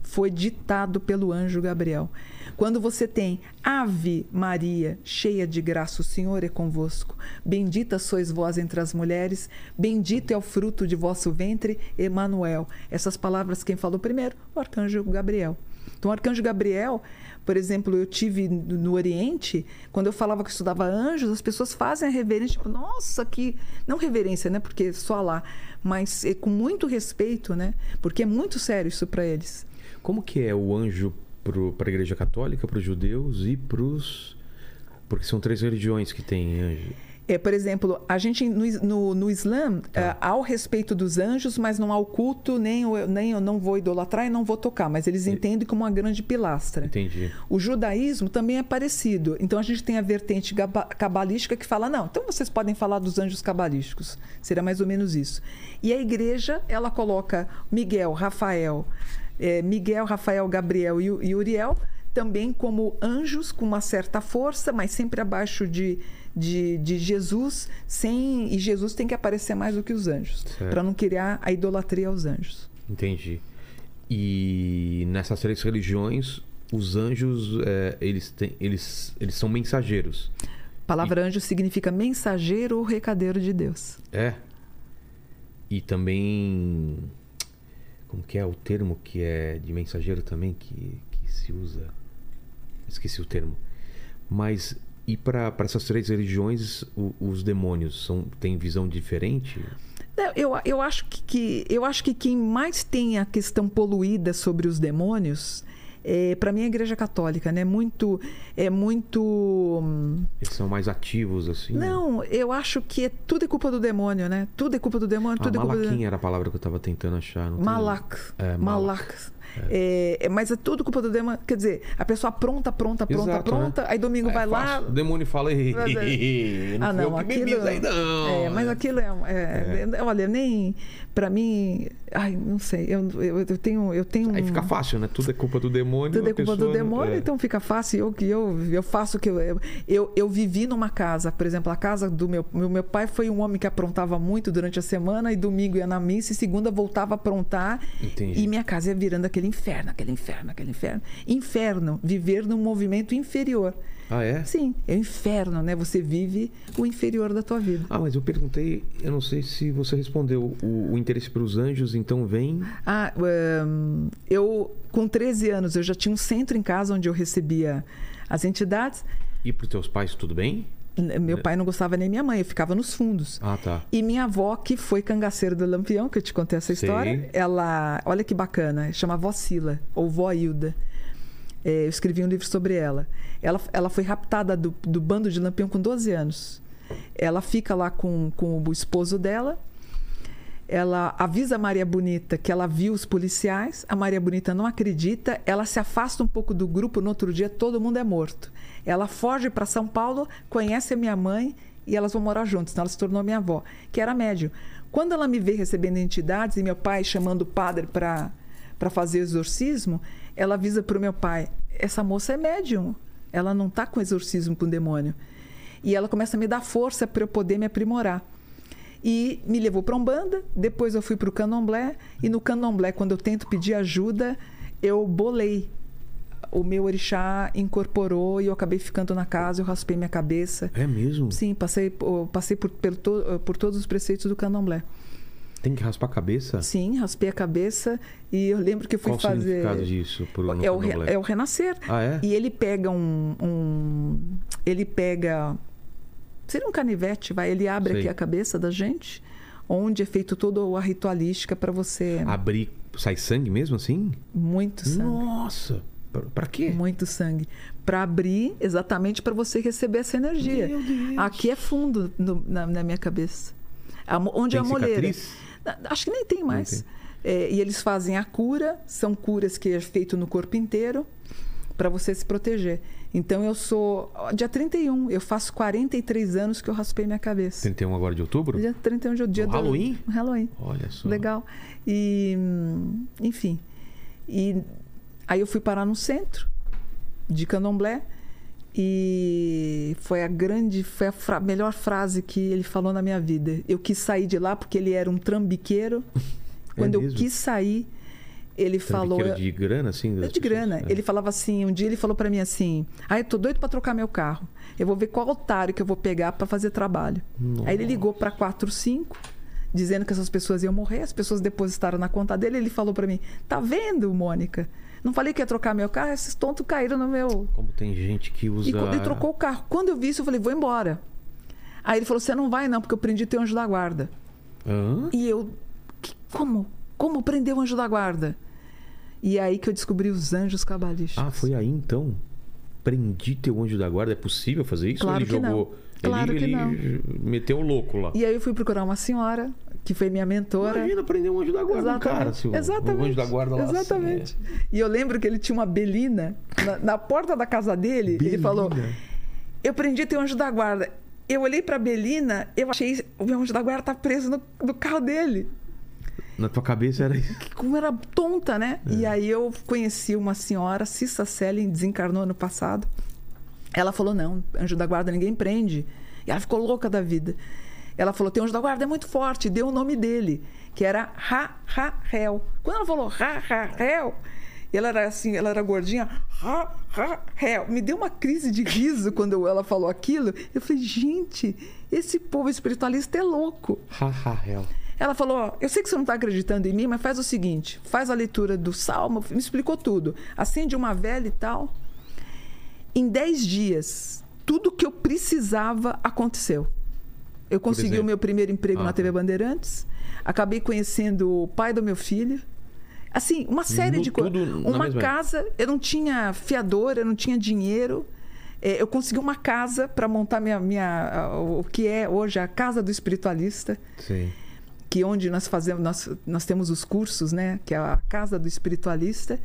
foi ditado pelo anjo Gabriel. Quando você tem Ave Maria, cheia de graça, o Senhor é convosco. Bendita sois vós entre as mulheres, bendito é o fruto de vosso ventre, Emanuel. Essas palavras quem falou primeiro? O arcanjo Gabriel. Então, o arcanjo Gabriel, por exemplo, eu tive no Oriente, quando eu falava que estudava anjos, as pessoas fazem a reverência, tipo, nossa, que. Não reverência, né? Porque só lá, mas é com muito respeito, né? Porque é muito sério isso para eles. Como que é o anjo para a Igreja Católica, para os judeus e para os. Porque são três religiões que têm anjo. É, por exemplo, a gente no, no, no Islã Tá. é, há o respeito dos anjos, mas não há o culto, nem, o- nem eu não vou idolatrar e não vou tocar, mas eles entendem como uma grande pilastra. Entendi. O judaísmo também é parecido. Então a gente tem a vertente cabalística que fala: não, então vocês podem falar dos anjos cabalísticos. Seria mais ou menos isso. E a igreja, ela coloca Miguel, Rafael, eh, Miguel, Rafael, Gabriel e, e Uriel também como anjos com uma certa força, mas sempre abaixo de, de, de Jesus, sem e Jesus tem que aparecer mais do que os anjos, para não criar a idolatria aos anjos. Entendi. E nessas três religiões, os anjos, é, eles, têm, eles, eles são mensageiros. A palavra anjo significa mensageiro ou recadeiro de Deus. É. E também. Como que é o termo que é de mensageiro também que, que se usa? Esqueci o termo. Mas e para essas três religiões, o- os demônios são, têm visão diferente? Não, Eu, eu, acho que- eu acho que quem mais tem a questão poluída sobre os demônios, é, para mim, é a Igreja Católica, né? Muito, é muito. hum, Eles são mais ativos, assim? Não, eu acho que é, tudo é culpa do demônio, né? Tudo é culpa do demônio, Ah, tudo é culpa do malaquim era a palavra que eu tava tentando achar. não? Malak. É, malak. Malak. É, é, mas é tudo culpa do demônio. Quer dizer, a pessoa pronta, pronta, pronta, Exato, pronta. né? Aí domingo É vai lá. O demônio fala, ver. não ah, não, aquilo. aí, não. É, mas aquilo é, é- é- Olha, nem. Pra mim. Ai, não sei. Eu, eu, eu tenho. Eu tenho Aí fica fácil, né? Tudo é culpa do demônio. tudo é culpa do pessoa- demônio, é. então fica fácil. Eu eu, eu faço o que eu, eu, eu. eu vivi numa casa, por exemplo, a casa do meu, meu. Meu pai foi um homem que aprontava muito durante a semana, e domingo ia na missa, e segunda voltava a aprontar. Entendi. E minha casa ia virando aquele inferno, aquele inferno, aquele inferno. Inferno, viver num movimento inferior. Ah, é? Sim, é o inferno, né? Você vive o inferior da tua vida. Ah, mas eu perguntei, eu não sei se você respondeu. O, o interesse pelos anjos, então, vem. Ah, hum, eu com 13 anos eu já tinha um centro em casa onde eu recebia as entidades. E pros teus pais, tudo bem? Meu pai não gostava nem minha mãe, eu ficava nos fundos. Ah, tá. E minha avó, que foi cangaceira do Lampião, que eu te contei essa história, ela, olha que bacana, chama Vó Sila, ou Vó Hilda. É, eu escrevi um livro sobre ela. Ela, ela foi raptada do, do bando de Lampião com 12 anos. Ela fica lá com, com o esposo dela. Ela avisa a Maria Bonita que ela viu os policiais. A Maria Bonita não acredita. Ela se afasta um pouco do grupo. No outro dia, todo mundo é morto. Ela foge para São Paulo, conhece a minha mãe e elas vão morar juntas. Então, ela se tornou minha avó, que era médium. Quando ela me vê recebendo entidades e meu pai chamando o padre para para fazer exorcismo, ela avisa para o meu pai: essa moça é médium. Ela não está com exorcismo com demônio. E ela começa a me dar força para eu poder me aprimorar. E me levou para Umbanda, depois eu fui para o Candomblé, e no Candomblé, quando eu tento pedir ajuda, eu bolei. O meu orixá incorporou e eu acabei ficando na casa, eu raspei minha cabeça. É mesmo? Sim, passei, por- passei por, pelo por todos os preceitos do Candomblé. Tem que raspar a cabeça? Sim, raspei a cabeça e eu lembro que eu fui Qual o fazer. significado disso pro, no É o, re- é o renascer. Ah, é? E ele pega um, um- Ele pega. Seria um canivete, vai. Ele abre Sei. aqui a cabeça da gente, onde é feito toda a ritualística para você. Abrir, sai sangue mesmo assim? Muito sangue. Nossa! Pra quê? Muito sangue. Para abrir, exatamente para você receber essa energia. Meu Deus. Aqui é fundo no- na, na minha cabeça. A onde Tem é a moleira. Acho que nem tem mais. tem. É, e eles fazem a cura, são curas que é feito no corpo inteiro para você se proteger. Então eu sou dia 31, eu faço 43 anos que eu raspei minha cabeça. 31 agora de outubro? Dia 31 de dia No do Halloween? Halloween. Olha só. Legal. E enfim. E aí eu fui parar no centro de Candomblé e foi a grande, foi a fra- melhor frase que ele falou na minha vida. Eu quis sair de lá porque ele era um trambiqueiro. Quando eu mesmo? quis sair, ele falou. De grana, assim? É de pessoas? grana. É. Ele falava assim, um dia ele falou pra mim assim: "Ah, eu tô doido pra trocar meu carro. Eu vou ver qual otário que eu vou pegar pra fazer trabalho". Aí ele ligou pra 45 dizendo que essas pessoas iam morrer, as pessoas depositaram na conta dele, ele falou pra mim: "Tá vendo, Mônica? Não falei que ia trocar meu carro, esses tontos caíram no meu Como tem gente que usa... e quando ele trocou o carro. Quando eu vi isso, eu falei, vou embora. Aí ele falou, você não vai não, porque eu prendi teu anjo da guarda. Hã? E eu, "Que- como? Como prender o anjo da guarda? E aí que eu descobri os anjos cabalísticos. Ah, foi aí então? Prendi teu anjo da guarda? É possível fazer isso? Claro Ou ele que não. jogou... Claro ele, que ele não. meteu o louco lá. E aí eu fui procurar uma senhora, que foi minha mentora. Imagina prender um anjo da guarda, Exatamente. cara. Se o, Exatamente. o anjo da guarda lá... Exatamente. assim, E eu lembro que ele tinha uma belina na, na porta da casa dele. Ele Belina. falou: Eu prendi teu anjo da guarda. Eu olhei pra Belina, eu achei. O meu anjo da guarda tá preso no, no carro dele. Na tua cabeça era isso. Como era tonta, né? É. E aí eu conheci uma senhora, Cissa Selling, desencarnou ano passado. Ela falou: Não, anjo da guarda ninguém prende. E ela ficou louca da vida. Ela falou: Tem anjo da guarda, é muito forte. Deu o nome dele, que era Ra-Ra-Hel. Quando ela falou Ra-Ra-Hel, e ela era assim, ela era gordinha, Ra-Ra-Hel. Me deu uma crise de riso quando ela falou aquilo. Eu falei: Gente, esse povo espiritualista é louco. Haha, hell. Ela falou: ó, Eu sei que você não está acreditando em mim, mas faz o seguinte: faz a leitura do salmo, me explicou tudo. Acende uma vela e tal. Em 10 dias, tudo que eu precisava aconteceu. Eu consegui o meu primeiro emprego Ah, na TV tá. Bandeirantes, acabei conhecendo o pai do meu filho. Assim, uma série No- de coisas. Uma casa, eu não tinha fiador, eu não tinha dinheiro. É, eu consegui uma casa para montar minha, minha, o que é hoje a Casa do Espiritualista Sim. Que onde nós fazemos nós, nós temos os cursos né que é a casa do espiritualista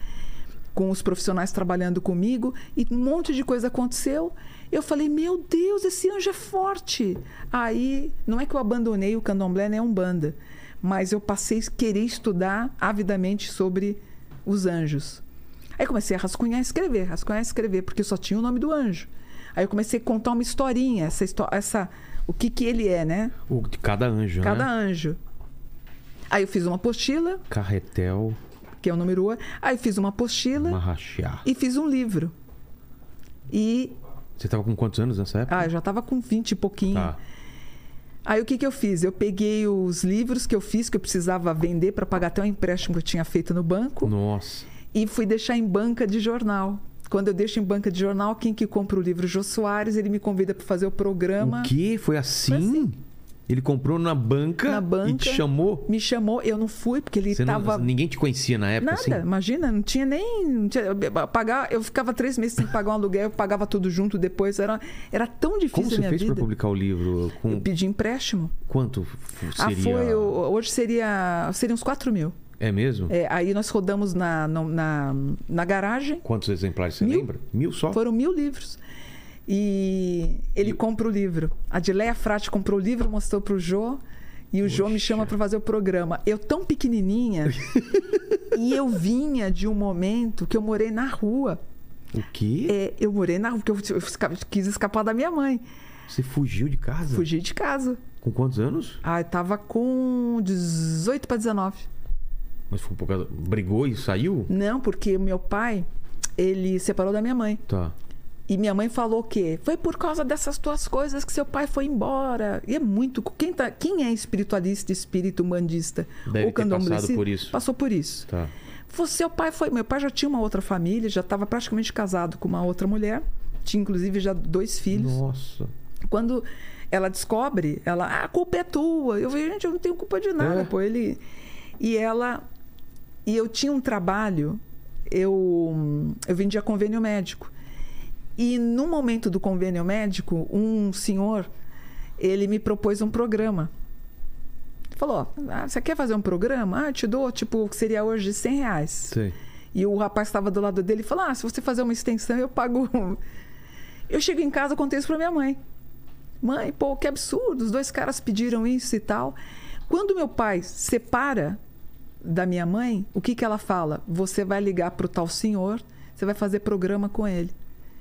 com os profissionais trabalhando comigo e um monte de coisa aconteceu. Eu falei meu Deus esse anjo é forte. Aí não é que eu abandonei o candomblé nem a umbanda mas eu passei a querer estudar avidamente sobre os anjos. Aí comecei a rascunhar e escrever rascunhar e escrever porque só tinha o nome do anjo. Aí eu comecei a contar uma historinha essa essa o que que ele é né? O de cada anjo, cada né? anjo. Aí eu fiz uma apostila, Carretel, que é o número 1. Aí fiz uma apostila Mahachá. e fiz um livro. E Você tava com quantos anos nessa época? ah, eu já estava com 20 e pouquinho. Tá. Aí o que, que eu fiz? Eu peguei os livros que eu fiz, que eu precisava vender para pagar até um empréstimo que eu tinha feito no banco, Nossa. e fui deixar em banca de jornal. Quando eu deixo em banca de jornal, quem que compra o livro? Jô Soares, ele me convida para fazer o programa. O quê? Foi assim? Foi assim. Ele comprou na banca, Na banca. e te chamou? Me chamou, eu não fui, porque ele Você não- estava ninguém te conhecia na época, Nada, assim? imagina, não tinha nem. Não tinha, eu, pagar, eu ficava três meses sem pagar um aluguel, eu pagava tudo junto depois. Era, era tão difícil Como você fez vida. pra publicar o livro? Com Eu pedi empréstimo. quanto Ah, seria? foi. o- hoje seria. Seria uns 4 mil. É mesmo? É, aí nós rodamos na, no- na, na garagem, Quantos exemplares você Mil. lembra? Mil só? foram mil livros. E ele compra o livro. A Dileia Frati comprou o livro, mostrou pro Jô. E o Jô me chama para fazer o programa. Eu tão pequenininha. e eu vinha de um momento que eu morei na rua. O quê? É, eu morei na rua, porque eu, eu esca- quis escapar da minha mãe. Você fugiu de casa? Fugi de casa. Com quantos anos? Ah, eu tava com 18 para 19. Mas foi por causa... Brigou e saiu? Não, porque o meu pai, ele separou da minha mãe. Tá. E minha mãe falou que foi por causa dessas tuas coisas que seu pai foi embora. E é muito. Quem, tá, quem é espiritualista, espírito umbandista Deve ou candomblessista, por isso. Passou por isso. Tá. Seu pai foi. Meu pai já tinha uma outra família, já estava praticamente casado com uma outra mulher. Tinha inclusive já dois filhos. Nossa. Quando ela descobre, ela, ah, a culpa é tua. Eu falei, gente, eu não tenho culpa de nada, É. pô. Ele. E ela. E eu tinha um trabalho, eu, eu vendia convênio médico. E no momento do convênio médico, um senhor, ele me propôs um programa. Falou, ah, você quer fazer um programa? Ah, eu te dou, tipo, o que seria hoje 100 reais. Sei. E o rapaz estava do lado dele e falou: Ah, se você fazer uma extensão, eu pago. Eu chego em casa contei isso para minha mãe. Mãe, pô, que absurdo, os dois caras pediram isso e tal. Quando meu pai separa da minha mãe, o que, que ela fala? Você vai ligar pro tal senhor, você vai fazer programa com ele.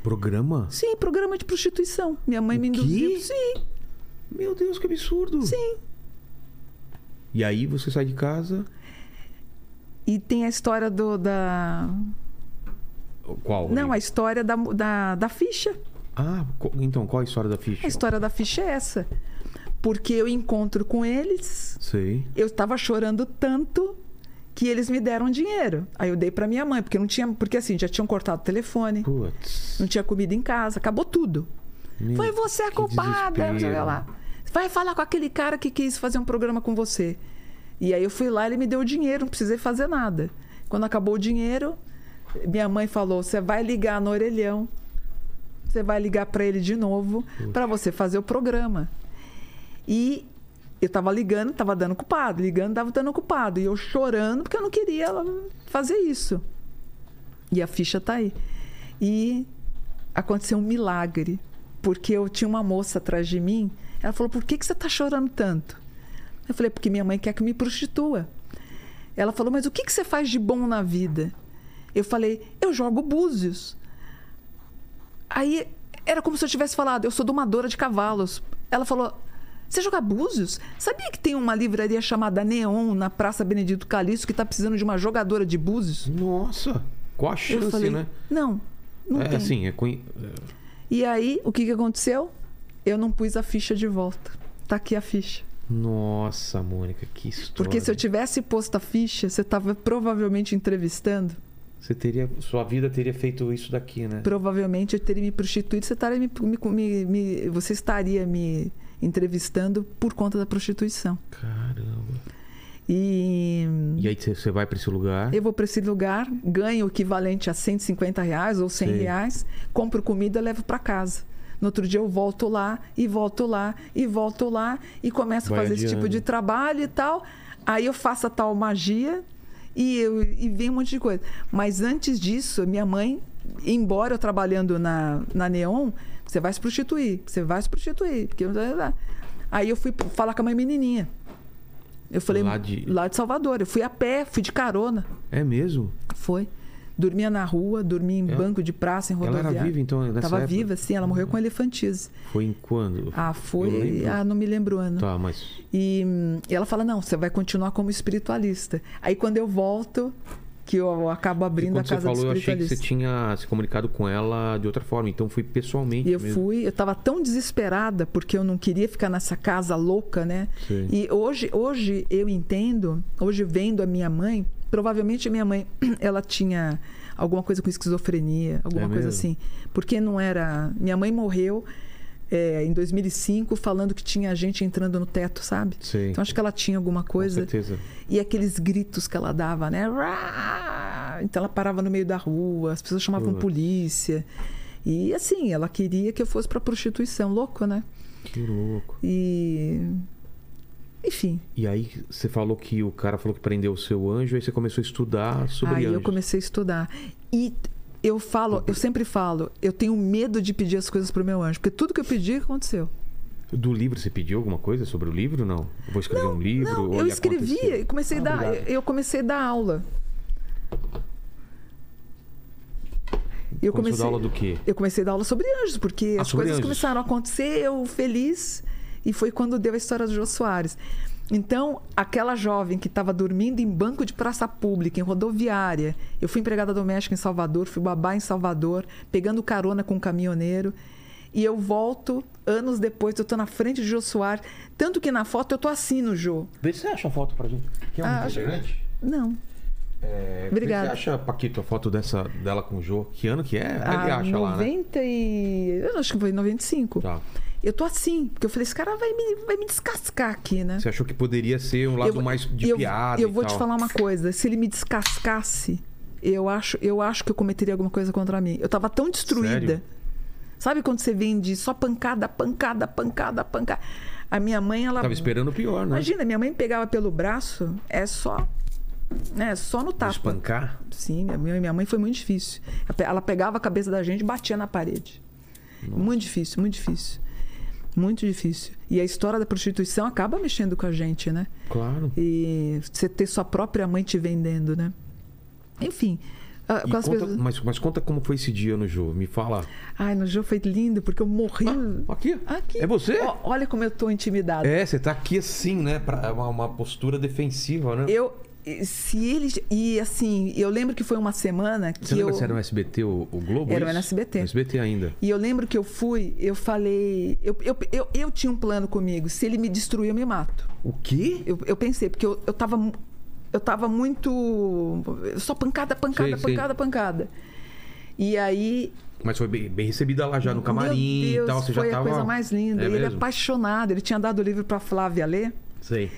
Programa? Sim, programa de prostituição. Minha mãe O me quê? induziu. Sim, Meu Deus, que absurdo. sim. E aí você sai de casa... E tem a história do da. Qual? Não, a a... história da, da, da ficha. Ah, então, qual a história da ficha? A história da ficha é essa. Porque eu encontro com eles, Sei. eu estava chorando tanto que eles me deram dinheiro. Aí eu dei para minha mãe, porque não tinha, porque assim, já tinham cortado o telefone, não tinha comida em casa, acabou tudo. Meu, Foi você a que culpada, lá. Vai falar com aquele cara que quis fazer um programa com você. E aí eu fui lá, ele me deu o dinheiro, não precisei fazer nada. Quando acabou o dinheiro, minha mãe falou: "Você vai ligar no orelhão. Você vai ligar para ele de novo para você fazer o programa". E eu tava ligando, tava dando culpado, ligando, tava dando culpado, e eu chorando porque eu não queria fazer isso. E a ficha tá aí. E aconteceu um milagre, porque eu tinha uma moça atrás de mim. Ela falou: Por que, que você está chorando tanto? Eu falei: Porque minha mãe quer que me prostitua. Ela falou: Mas o que, que você faz de bom na vida? Eu falei: Eu jogo búzios. Aí era como se eu tivesse falado: Eu sou domadora de cavalos. Ela falou: Você joga búzios? Sabia que tem uma livraria chamada Neon na Praça Benedito Calixto que está precisando de uma jogadora de búzios? Nossa, qual a chance, falei: né? Não, não é tem. assim, é, conhe- E aí, o que, que aconteceu? Eu não pus a ficha de volta. Tá aqui a ficha. Nossa, Mônica, que história. Porque se eu tivesse posto a ficha, você estava provavelmente entrevistando. Você teria. Sua vida teria feito isso daqui, né? Provavelmente eu teria me prostituído. Você, estaria me- me- me- você estaria me entrevistando por conta da prostituição. Caramba. E E aí você- vai pra esse lugar. eu vou para esse lugar, ganho o equivalente a 150 reais ou 100 Sei. reais, compro comida e levo para casa. No outro dia eu volto lá e volto lá e volto lá e começo Vai a fazer esse tipo adiando. de trabalho e tal. Aí eu faço a tal magia e, eu, e vem um monte de coisa. Mas antes disso, minha mãe, embora eu trabalhando na, na Neon, você vai se prostituir, você vai se prostituir. Porque... Aí eu fui falar com a mãe menininha. Eu falei, Lá de- lá de Salvador. Eu fui a pé, fui de carona. É mesmo? Foi. Dormia na rua, dormia em Ela- banco de praça, em Ela rodoviária. era viva, então, nessa Tava época? viva, sim. Ela morreu com elefantise. Foi em quando? Ah, foi. Ah, não me lembro o ano. Tá, mas. E, hum, e ela fala: não, você vai continuar como espiritualista. Aí quando eu volto, que eu acabo abrindo a você casa do falou, eu achei que você tinha se comunicado com ela de outra forma. Então foi pessoalmente. E eu mesmo. fui, eu tava tão desesperada porque eu não queria ficar nessa casa louca, né? Sei. E hoje, hoje eu entendo, hoje vendo a minha mãe, provavelmente a minha mãe, ela tinha alguma coisa com esquizofrenia, alguma É coisa assim. Porque não era. Minha mãe morreu é, em 2005 falando que tinha gente entrando no teto, sabe? Sei. Então acho que ela tinha alguma Com coisa. certeza. E aqueles gritos que ela dava, né? Então ela parava no meio da rua, as pessoas chamavam polícia. E assim, ela queria que eu fosse pra prostituição, louco, né? Que louco. E. Enfim. E aí você falou que o cara falou que prendeu o seu anjo, aí você começou a estudar sobre Aí eu anjos. comecei a estudar. E eu falo, eu sempre falo, eu tenho medo de pedir as coisas pro meu anjo, porque tudo que eu pedi aconteceu. Do livro, você pediu alguma coisa sobre o livro? Não. Vou escrever um livro? Não, eu escrevia aconteceu? e comecei a Ah, dar. obrigado. Eu comecei a dar aula. Eu Começou a comecei dar aula do quê? Eu comecei a dar aula sobre anjos, porque Ah, as coisas anjos. começaram a acontecer, eu feliz, e foi quando deu a história do Jô Soares. Então, aquela jovem que estava dormindo em banco de praça pública, em rodoviária, eu fui empregada doméstica em Salvador, fui babá em Salvador, pegando carona com um caminhoneiro, e eu volto anos depois, eu tô na frente de Jô Soares, tanto que na foto eu tô assim no Jô. Vê se você acha a foto pra gente. Quer um Ah, refrigerante? Não. É, Obrigada. Você acha, Paquito, a foto dessa, dela com o Jô? Que ano que é? Ele Ah, acha lá, né? 90 e... Eu acho que foi 95. Tá. Eu tô assim, porque eu falei, esse cara vai me, vai me descascar aqui, né? Você achou que poderia ser um lado Eu- mais de eu, piada Eu vou tal. te falar uma coisa. Se ele me descascasse, eu acho, eu acho que eu cometeria alguma coisa contra mim. Eu tava tão destruída. Sério? Sabe quando você vem de só pancada, pancada, pancada, pancada? A minha mãe, ela. Tava esperando o pior, né? Imagina, minha mãe pegava pelo braço, é só. É só no tapa. Espancar? Sim, minha minha mãe foi muito difícil. Ela pegava a cabeça da gente e batia na parede. Muito difícil, muito difícil. Muito difícil. E a história da prostituição acaba mexendo com a gente, né? Claro. E você ter sua própria mãe te vendendo, né? Enfim. ah, conta- pessoas- mas, mas conta como foi esse dia no Jô. Me fala. Ai, no jogo foi lindo, porque eu morri. Ah, aqui. Aqui. É você? Ó, olha como eu tô intimidada. É, você tá aqui assim, né? Pra, é uma, uma postura defensiva, né? Eu, Se ele. E assim, eu lembro que foi uma semana que Você lembra eu. se era no SBT o, o Globo? Era no SBT. No SBT ainda. E eu lembro que eu fui, eu falei. Eu, eu, eu, eu tinha um plano comigo. Se ele me destruir, eu me mato. O quê? Eu, eu pensei, porque eu, eu tava. Eu tava muito. Só pancada, pancada, Sei, sei. pancada, pancada. E aí. Mas foi bem, bem recebida lá já no camarim Deus, e tal. Você foi já tava. a coisa mais linda. É ele é mesmo? apaixonado. Ele tinha dado o livro pra Flávia ler. Sei.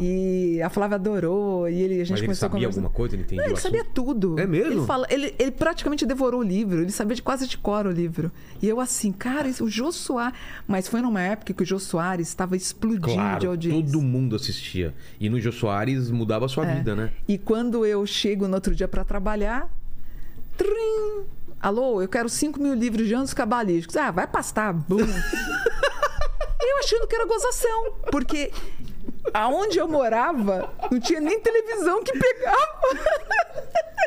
E a Flávia adorou. E ele, a gente Mas ele sabia alguma coisa? Ele entendia Não, ele sabia tudo. É mesmo? Ele, fala, ele, ele praticamente devorou o livro. Ele sabia de quase de cor o livro. E eu assim, cara, o Jô Soares... Mas foi numa época que o Jô Soares estava explodindo de Claro, audiência. todo mundo assistia. E no Jô Soares mudava a sua É. vida, né? E quando eu chego no outro dia para trabalhar... Trim! Alô, eu quero 5 mil livros de anos cabalísticos. Ah, vai pastar. Bum. eu achando que era gozação. Porque aonde eu morava, não tinha nem televisão que pegava.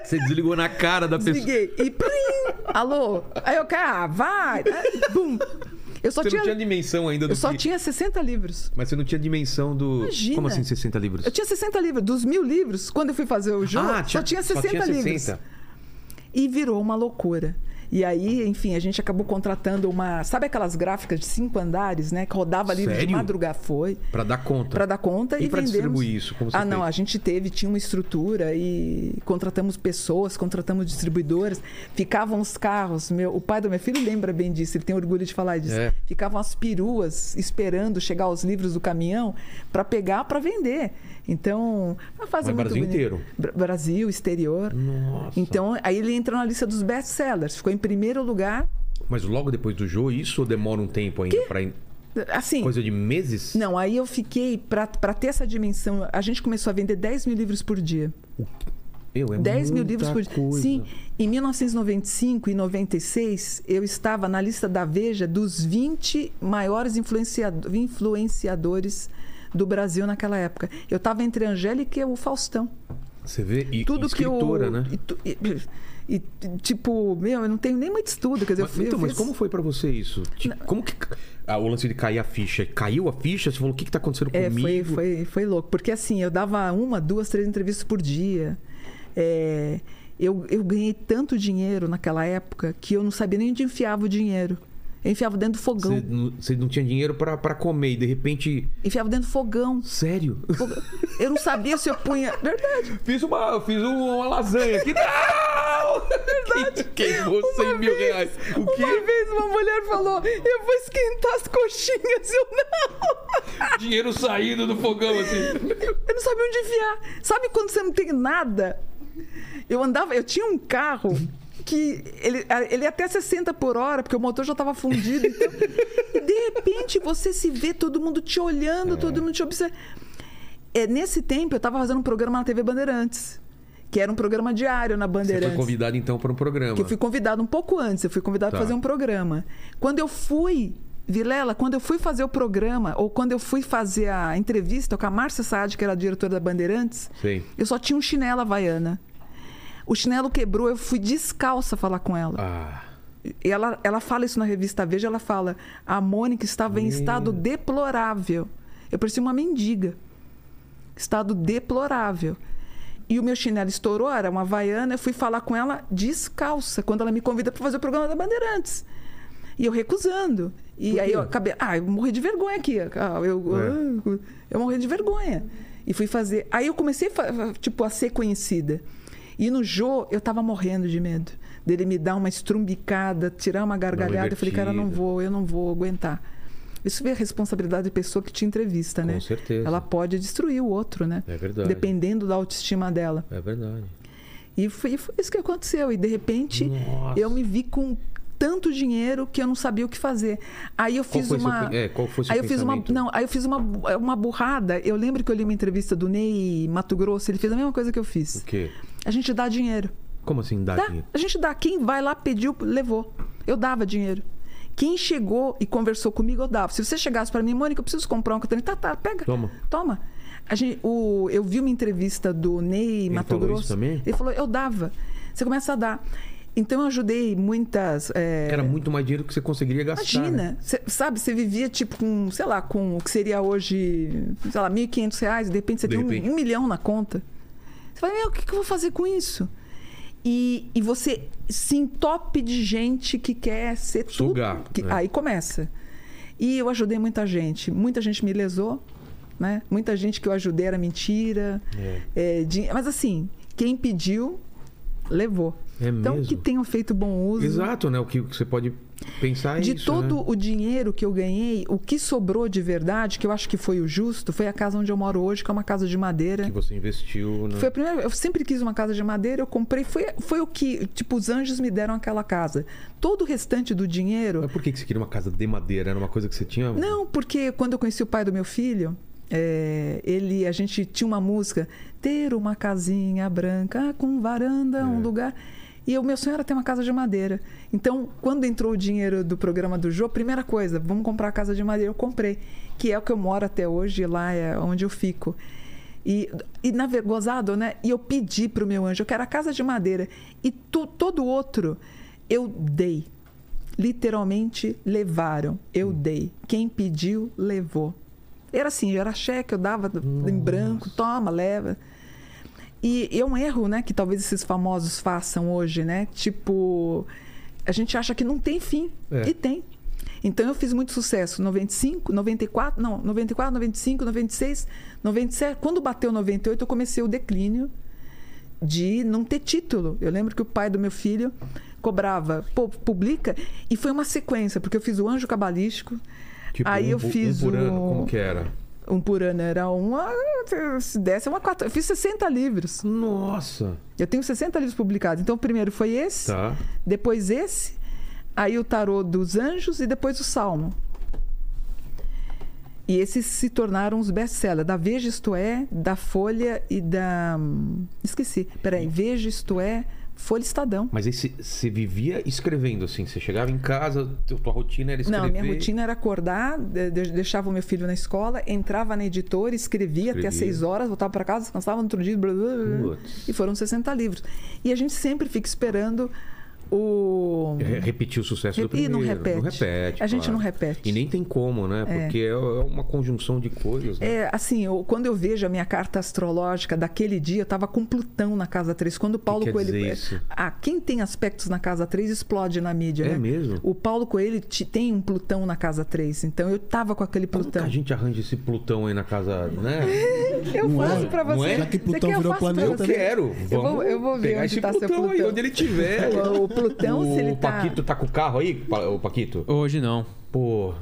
Você desligou na cara da pessoa. Desliguei. E plim! Alô? Aí eu, ah, vai! Bum! Eu só Você tinha. não tinha dimensão ainda do Eu só que... tinha 60 livros. Mas você não tinha dimensão do. Imagina. Como assim 60 livros? Eu tinha 60 livros. Dos mil livros, quando eu fui fazer o jogo, ah, só tinha 60 livros. E virou uma loucura. E aí, enfim, a gente acabou contratando uma. Sabe aquelas gráficas de cinco andares, né? Que rodava livro de madrugada. Foi. Pra dar conta. Para dar conta E e, distribuir isso, como você Ah, não, fez? a gente teve, tinha uma estrutura e contratamos pessoas, contratamos distribuidoras. Ficavam os carros, meu, o pai do meu filho lembra bem disso, ele tem orgulho de falar disso. É. Ficavam as peruas esperando chegar os livros do caminhão para pegar para vender. Então, uma fase Mas muito Brasil bonita. inteiro? Bra- Brasil, exterior. Nossa. Então, aí ele entrou na lista dos best-sellers, ficou em primeiro lugar. Mas logo depois do jogo, isso demora um tempo ainda pra. Assim, Coisa de meses? não, aí eu fiquei, para ter essa dimensão, a gente começou a vender 10 mil livros por dia. Meu, é 10 mil livros por dia. coisa. Sim, em 1995 e 96, eu estava na lista da Veja dos 20 maiores influenciado- influenciadores do Brasil naquela época. Eu estava entre a Angélica e o Faustão. Você vê? E Tudo que eu. escritora, né? E, e- e, tipo, meu, eu não tenho nem muito estudo. Quer dizer, eu Mas, fui- então, eu mas fiz- como foi pra você isso? Tipo, como que. Ah, o lance de cair a ficha. Caiu a ficha? Você falou, o que, que tá acontecendo É, comigo? foi, foi, foi louco. Porque assim, eu dava uma, duas, três entrevistas por dia. É, eu, eu ganhei tanto dinheiro naquela época que eu não sabia nem onde enfiava o dinheiro. Eu enfiava dentro do fogão. Você não, você não tinha dinheiro pra, pra comer e de repente. Enfiava dentro do fogão. Sério? Eu não sabia se eu punha. Verdade. Fiz uma, fiz uma lasanha aqui. Não! Verdade. Queimou 100 mil reais. O Uma quê? vez uma mulher falou: Eu vou esquentar as coxinhas. Eu não. Dinheiro saindo do fogão, assim. Eu não sabia onde enfiar. Sabe quando você não tem nada? Eu andava, eu tinha um carro que ele, ele ia até 60 por hora, porque o motor já estava fundido. Então, e de repente você se vê todo mundo te olhando, todo mundo te observa. É, nesse tempo eu estava fazendo um programa na TV Bandeirantes, que era um programa diário na Você Bandeirantes. foi convidado então para um programa. Que eu fui convidado um pouco antes, eu fui convidado Tá. para fazer um programa. Quando eu fui, Vilela, quando eu fui fazer o programa, ou quando eu fui fazer a entrevista com a Márcia Saad, que era a diretora da Bandeirantes, Sei. eu só tinha um chinelo havaiana. O chinelo quebrou, eu fui descalça falar com ela. Ah. Ela, ela fala isso na revista Veja, ela fala: a Mônica estava em estado deplorável. Eu parecia uma mendiga. Estado deplorável. E o meu chinelo estourou, era uma havaiana, eu fui falar com ela descalça, quando ela me convida para fazer o programa da Bandeirantes. E eu recusando. E aí eu acabei. Ah, eu morri de vergonha aqui. Ah, Eu, É. eu morri de vergonha. E fui fazer. Aí eu comecei, tipo, a ser conhecida. E no Jô, eu tava morrendo de medo. Dele me dar uma estrumbicada, tirar uma gargalhada. Eu falei, cara, não vou, eu não vou aguentar. Isso vê a responsabilidade da pessoa que te entrevista, né? Com certeza. Ela pode destruir o outro, né? É verdade. Dependendo da autoestima dela. É verdade. E foi, foi isso que aconteceu. E de repente, Nossa. eu me vi com tanto dinheiro que eu não sabia o que fazer. Aí eu Qual fiz seu uma. pen- é, qual foi seu aí eu fiz uma. Não, aí eu fiz uma, uma burrada. Eu lembro que eu li uma entrevista do Ney Mato Grosso, ele fez a mesma coisa que eu fiz. O quê? A gente dá dinheiro. Como assim dá Dá, dinheiro? a gente dá. Quem vai lá, pediu, levou. Eu dava dinheiro. Quem chegou e conversou comigo, eu dava. Se você chegasse para mim, Mônica, eu preciso comprar um cotonete. Tá, tá, pega. Toma. Toma. A gente, o, eu vi uma entrevista do Ney Mato falou Grosso. isso também? Ele falou, eu dava. Você começa a dar. Então eu ajudei muitas. é, Era muito mais dinheiro que você conseguiria gastar. né? Imagina, cê- sabe, você vivia tipo com, sei lá, com o que seria hoje, sei lá, 1.500 reais, de repente você De tem um- repente. Um, milhão na conta. Você fala, meu, o que, que eu vou fazer com isso? E, e você se entope de gente que quer ser Sugar, tudo. que- né? Aí começa. E eu ajudei muita gente. Muita gente me lesou, né? Muita gente que eu ajudei era mentira. É, de- mas assim, quem pediu, levou. É então, mesmo? que tenham feito bom uso. Exato, né? O que você pode pensar é De isso, todo né? o dinheiro que eu ganhei, o que sobrou de verdade, que eu acho que foi o justo, foi a casa onde eu moro hoje, que é uma casa de madeira. que você investiu, né? Foi a primeira, eu sempre quis uma casa de madeira, eu comprei, foi, foi o que, tipo, os anjos me deram aquela casa. Todo o restante do dinheiro. Mas por que você queria uma casa de madeira? Era uma coisa que você tinha? Não, porque quando eu conheci o pai do meu filho, é, ele, a gente tinha uma música, ter uma casinha branca com varanda, um lugar. E o meu sonho era ter uma casa de madeira. Então, quando entrou o dinheiro do programa do Jô, primeira coisa, vamos comprar a casa de madeira. Eu comprei, que é o que eu moro até hoje, lá é onde eu fico. E, e na gozado, né? E eu pedi pro meu anjo, eu quero a casa de madeira. E tu- todo outro eu dei. Literalmente levaram. Eu dei. Quem pediu, levou. Era assim, era cheque, eu dava em branco, toma, leva. E é um erro, né, que talvez esses famosos façam hoje, né? Tipo, a gente acha que não tem fim. É. E tem. Então eu fiz muito sucesso. 95, 94, não, 94, 95, 96, 97. Quando bateu 98, eu comecei o declínio de não ter título. Eu lembro que o pai do meu filho cobrava, pô, publica, e foi uma sequência, porque eu fiz o Anjo Cabalístico, Tipo, aí um, eu fiz um por ano, o- como que era? Um por ano era uma, se desse uma quatro, eu fiz 60 livros. Nossa! Eu tenho 60 livros publicados. Então o primeiro foi esse, Tá. depois esse, aí o tarô dos anjos e depois o salmo. E esses se tornaram os best-sellers da Veja Isto É, da Folha e da. hum, Esqueci. Peraí, Veja Isto É, Folha Estadão. Mas aí você- vivia escrevendo, assim? Você chegava em casa, tua rotina era escrever? Não, minha rotina era acordar, de- de- deixava o meu filho na escola, entrava na editora, escrevia, até às Escrevia. seis horas, voltava para casa, descansava no outro dia. Blá, blá, blá, e foram 60 livros. E a gente sempre fica esperando o. Re- Repetir o sucesso do E primeiro. não repete. Não repete, A gente claro. não repete. E nem tem como, né? Porque é, é uma conjunção de coisas. Né? É, assim, eu- quando eu vejo a minha carta astrológica daquele dia, eu estava com Plutão na casa 3. Quando o Paulo quer Coelho. dizer isso? Ah, quem tem aspectos na casa 3 explode na mídia, É né? mesmo? O Paulo Coelho te- tem um Plutão na casa 3. Então eu tava com aquele Como que Plutão. a gente arranja esse Plutão aí na casa, né? Eu Não faço é? pra Não você. é? Já que Você Plutão quer, eu virou pra planeta, Eu você. quero. Eu vou, Vamos eu vou ver pegar onde esse tá seu Plutão aí, Plutão. onde ele tiver. O, o Plutão, se ele o tá... Paquito tá com o carro aí, o Paquito? Hoje não. Pô,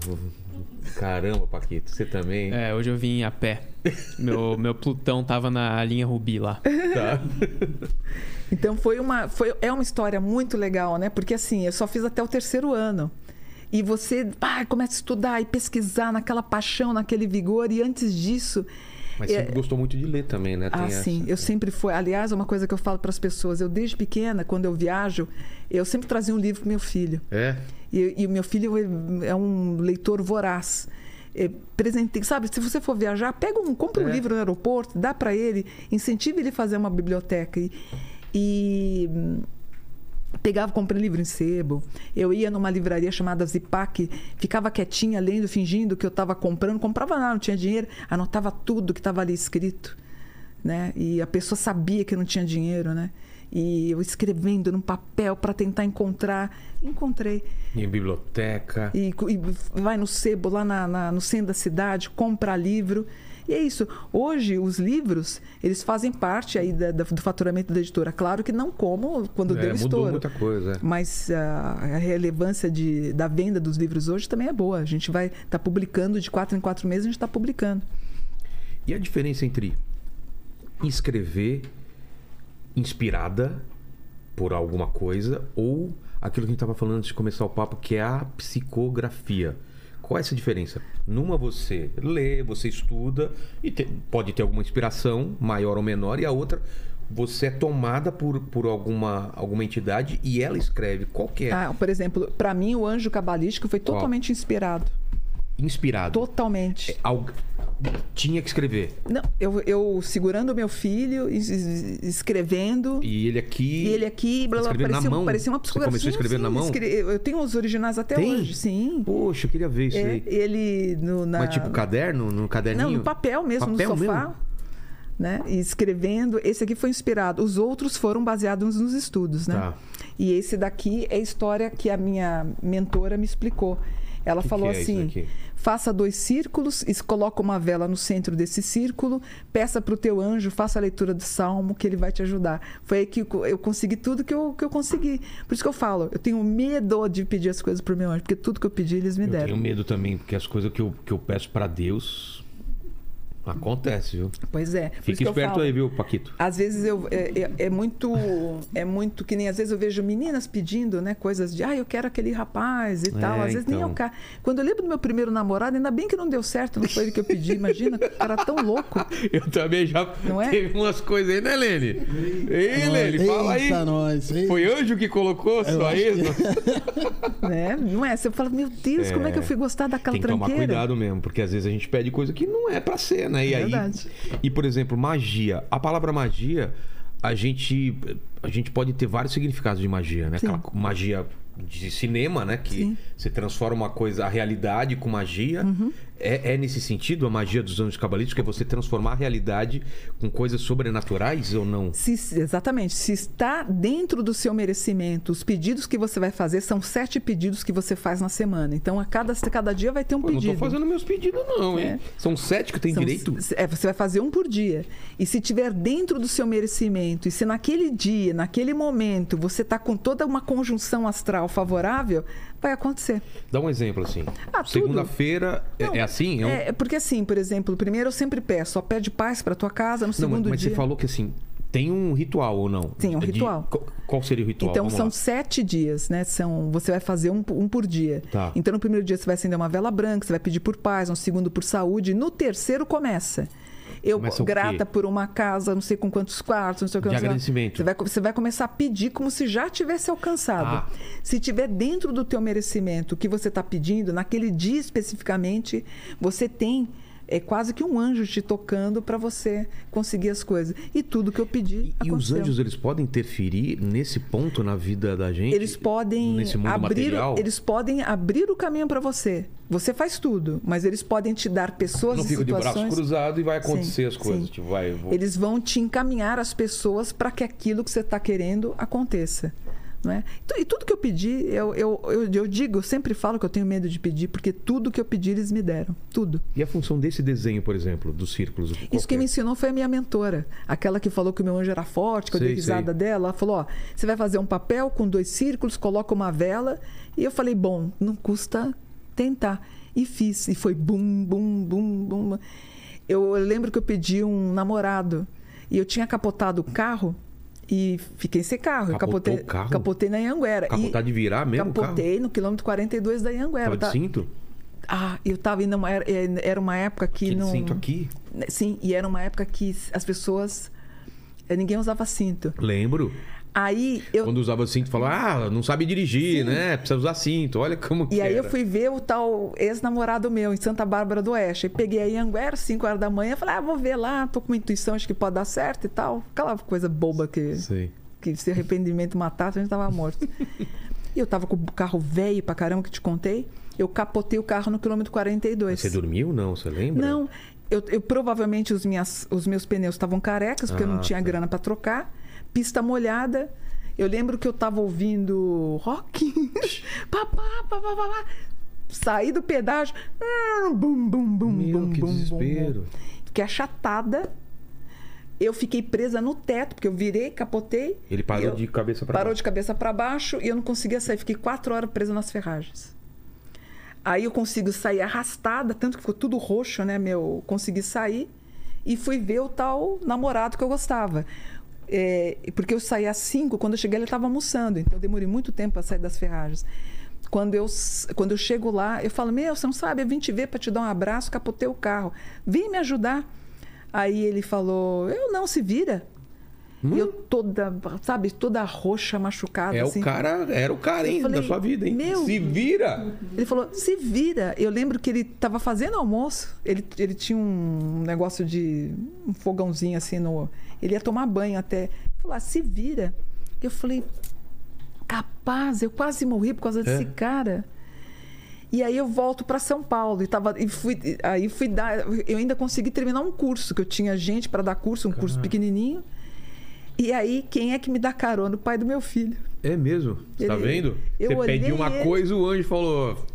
caramba, Paquito, você também. É, hoje eu vim a pé. Meu, meu Plutão tava na linha Rubi lá. Tá. Então foi uma, foi, é uma história muito legal, né? Porque assim, eu só fiz até o terceiro ano. E você pá, começa a estudar e pesquisar naquela paixão, naquele vigor. E antes disso, Mas É- sempre gostou muito de ler também, né? Tem Ah, essa. sim. Eu sempre fui. Aliás, uma coisa que eu falo para as pessoas: eu desde pequena, quando eu viajo, eu sempre trazia um livro para meu filho. É? E, o meu filho é- é um leitor voraz. É, presente, sabe? Se você for viajar, pega um, compra um É. livro no aeroporto, dá para ele, incentive ele a fazer uma biblioteca. E, e, pegava, comprei livro em sebo. Eu ia numa livraria chamada Zipac, ficava quietinha lendo, fingindo que eu estava comprando, comprava nada, não tinha dinheiro, anotava tudo que estava ali escrito, né? E a pessoa sabia que não tinha dinheiro, né? E eu escrevendo num papel para tentar encontrar, encontrei. Em biblioteca. E, e vai no sebo lá na- na- no centro da cidade, compra livro. E é isso. Hoje, os livros, eles fazem parte aí da- da- do faturamento da editora. Claro que não como quando É, deu mudou estouro. muita coisa. é. Mas ah, a relevância de, da venda dos livros hoje também é boa. A gente vai estar publicando de quatro em quatro meses, a gente está publicando. E a diferença entre escrever inspirada por alguma coisa ou aquilo que a gente estava falando antes de começar o papo, que é a psicografia. Qual é essa diferença? Numa você lê, você estuda e te- pode ter alguma inspiração maior ou menor, e a outra você é tomada por, por alguma, alguma entidade e ela escreve. Qual que é? Ah, por exemplo, para mim, o anjo cabalístico foi Qual? totalmente inspirado. Inspirado. Totalmente. Alg- Tinha que escrever. Não, eu, eu segurando o meu filho, es- es- escrevendo. E ele aqui. E ele aqui, blá, blá, Escrevendo na parecia, mão? parecia uma Você psicografia. começou a escrever Sim, na mão? escre- Eu tenho os originais até Tem? hoje, sim. Poxa, eu queria ver isso É, aí. ele no, na... Mas tipo caderno, no caderninho? Não, no papel mesmo, Papel no sofá. mesmo? né? E escrevendo. Esse aqui foi inspirado. Os outros foram baseados nos estudos, né? Tá. E esse daqui é a história que a minha mentora me explicou. Ela Que falou que é assim: faça dois círculos, e coloca uma vela no centro desse círculo, peça para o teu anjo, faça a leitura do salmo, que ele vai te ajudar. Foi aí que eu eu consegui tudo que eu, que eu consegui. Por isso que eu falo, eu tenho medo de pedir as coisas para o meu anjo, porque tudo que eu pedi, eles me Eu deram. tenho medo também, porque as coisas que eu, que eu peço pra Deus acontece, viu? Pois é. por isso Fica que eu esperto aí, viu, Paquito? Às vezes eu é, é- é muito é muito que nem às vezes eu vejo meninas pedindo, né, coisas de, ah, eu quero aquele rapaz e tal. Às vezes nem é então. o cara. Quando eu lembro do meu primeiro namorado, ainda bem que não deu certo, não foi ele que eu pedi, imagina, o cara tão louco. Eu também já Não é? teve umas coisas aí, né, Lene? Ei, Lene, fala aí. Eita, nós. Eita. Foi anjo que colocou só acho que- isso? Né? Não é? Você fala, meu Deus, como é que eu fui gostar daquela Tem que tomar tranqueira? cuidado mesmo, porque às vezes a gente pede coisa que não é pra ser, né? E É aí, verdade. e por exemplo, magia. A palavra magia, a gente a gente pode ter vários significados de magia, né? Sim. Aquela magia de cinema, né? Que Sim. você transforma uma coisa, a realidade com magia. Uhum. É, é nesse sentido a magia dos anjos cabalísticos, é você transformar a realidade com coisas sobrenaturais ou não? Se, exatamente. Se está dentro do seu merecimento, os pedidos que você vai fazer são sete pedidos que você faz na semana. Então, a cada, cada dia vai ter um Pô, eu não pedido. tô fazendo meus pedidos, não, hein? É. São sete que tenho São- direito? É, você vai fazer um por dia. E se tiver dentro do seu merecimento, e se naquele dia, naquele momento, você está com toda uma conjunção astral favorável, vai acontecer. Dá um exemplo assim. Ah. Segunda-feira é, é assim? É um- É, porque assim, por exemplo, primeiro eu sempre peço, ó, pede paz para tua casa, no Não, segundo mas, mas dia. você falou que assim, tem um ritual ou não? Tem um É de- ritual. qual, qual seria o ritual? Então Vamos são lá. sete dias, né? São, você vai fazer um, um por dia. Tá. Então no primeiro dia você vai acender uma vela branca, você vai pedir por paz, no segundo por saúde, no terceiro começa. Eu Começa grata por uma casa, não sei com quantos quartos, não sei o que. De agradecimento. Você vai, você vai começar a pedir como se já tivesse alcançado. Ah. Se tiver dentro do teu merecimento o que você está pedindo, naquele dia especificamente, você tem é quase que um anjo te tocando para você conseguir as coisas. E tudo que eu pedi E, e os anjos, eles podem interferir nesse ponto na vida da gente? Eles podem Nesse mundo abrir, material? eles podem abrir o caminho para você. Você faz tudo, mas eles podem te dar pessoas Não e fica de braço situações. cruzado e vai acontecer Sim, as coisas. sim. Tipo, vai, vou- Eles vão te encaminhar as pessoas para que aquilo que você está querendo aconteça. Não é? Tu- E tudo que eu pedi, eu, eu, eu, eu digo, eu sempre falo que eu tenho medo de pedir, porque tudo que eu pedi eles me deram. Tudo. E a função desse desenho, por exemplo, dos círculos? Isso que é? me ensinou foi a minha mentora. Aquela que falou que o meu anjo era forte, que eu Sei, dei risada sei. dela. Ela falou: ó, você vai fazer um papel com dois círculos, coloca uma vela. E eu falei: bom, não custa tentar. E fiz. E foi bum, bum, bum, bum. Eu, eu lembro que eu pedi um namorado. E eu tinha capotado o carro e fiquei sem carro. Capotei, carro? capotei na Anhanguera. Capotar E de virar mesmo? Capotei no quilômetro 42 da Anhanguera. Tava de Tá- cinto? Ah, eu tava indo. Uma, era, era uma época que Que não. cinto aqui? Sim, e era uma época que as pessoas. eh, Ninguém usava cinto. Lembro. Aí eu. Quando usava cinto, falava, ah, não sabe dirigir, né? Precisa usar cinto. Olha como que E aí eu era. fui ver o tal ex-namorado meu em Santa Bárbara do Oeste. Aí peguei a Anguera, 5 horas da manhã, falei, ah, vou ver lá, tô com uma intuição, acho que pode dar certo e tal. Aquela coisa boba que, Sei. que se arrependimento matasse, a gente tava morto. e eu tava com o carro velho pra caramba que te contei. Eu capotei o carro no quilômetro 42. Você dormiu, não? Você lembra? Não, eu, eu provavelmente os, minhas, os meus pneus estavam carecas, porque eu não Ah, tinha tá. grana para trocar. Pista molhada. Eu lembro que eu tava ouvindo rock. papá, papá, papá. Saí do pedágio. hum, Bum, bum, bum, Meu, bum, que bum, desespero. bum. Fiquei achatada. Eu fiquei presa no teto, porque eu virei, capotei. Ele parou de cabeça Parou baixo. de cabeça para baixo e eu não conseguia sair. Fiquei quatro horas presa nas ferragens. Aí eu consigo sair arrastada, tanto que ficou tudo roxo, né? Meu, consegui sair e fui ver o tal namorado que eu gostava. É, porque eu saí às cinco, quando eu cheguei ele estava almoçando, então eu demorei muito tempo para sair das ferragens. Quando eu, quando eu chego lá, eu falo: Meu, você não sabe, eu vim te ver para te dar um abraço, capotei o carro. Vem me ajudar. Aí ele falou: Eu não, se vira. E eu toda, sabe, toda roxa, machucada. Hum? É assim. o cara, era o cara, hein, falei, da sua vida, hein? meu- Se vira! Ele falou, se vira. Eu lembro que ele estava fazendo almoço. Ele, ele tinha um negócio de. um fogãozinho assim no. Ele ia tomar banho até. Ele falou, ah, se vira. Eu falei, capaz, eu quase morri por causa desse É. cara. E aí eu volto para São Paulo e tava e fui aí fui dar, eu ainda consegui terminar um curso que eu tinha gente para dar curso, um curso pequenininho. E aí quem é que me dá carona? O pai do meu filho. É mesmo? Você tá vendo? eu Você pediu uma ele- coisa o anjo falou.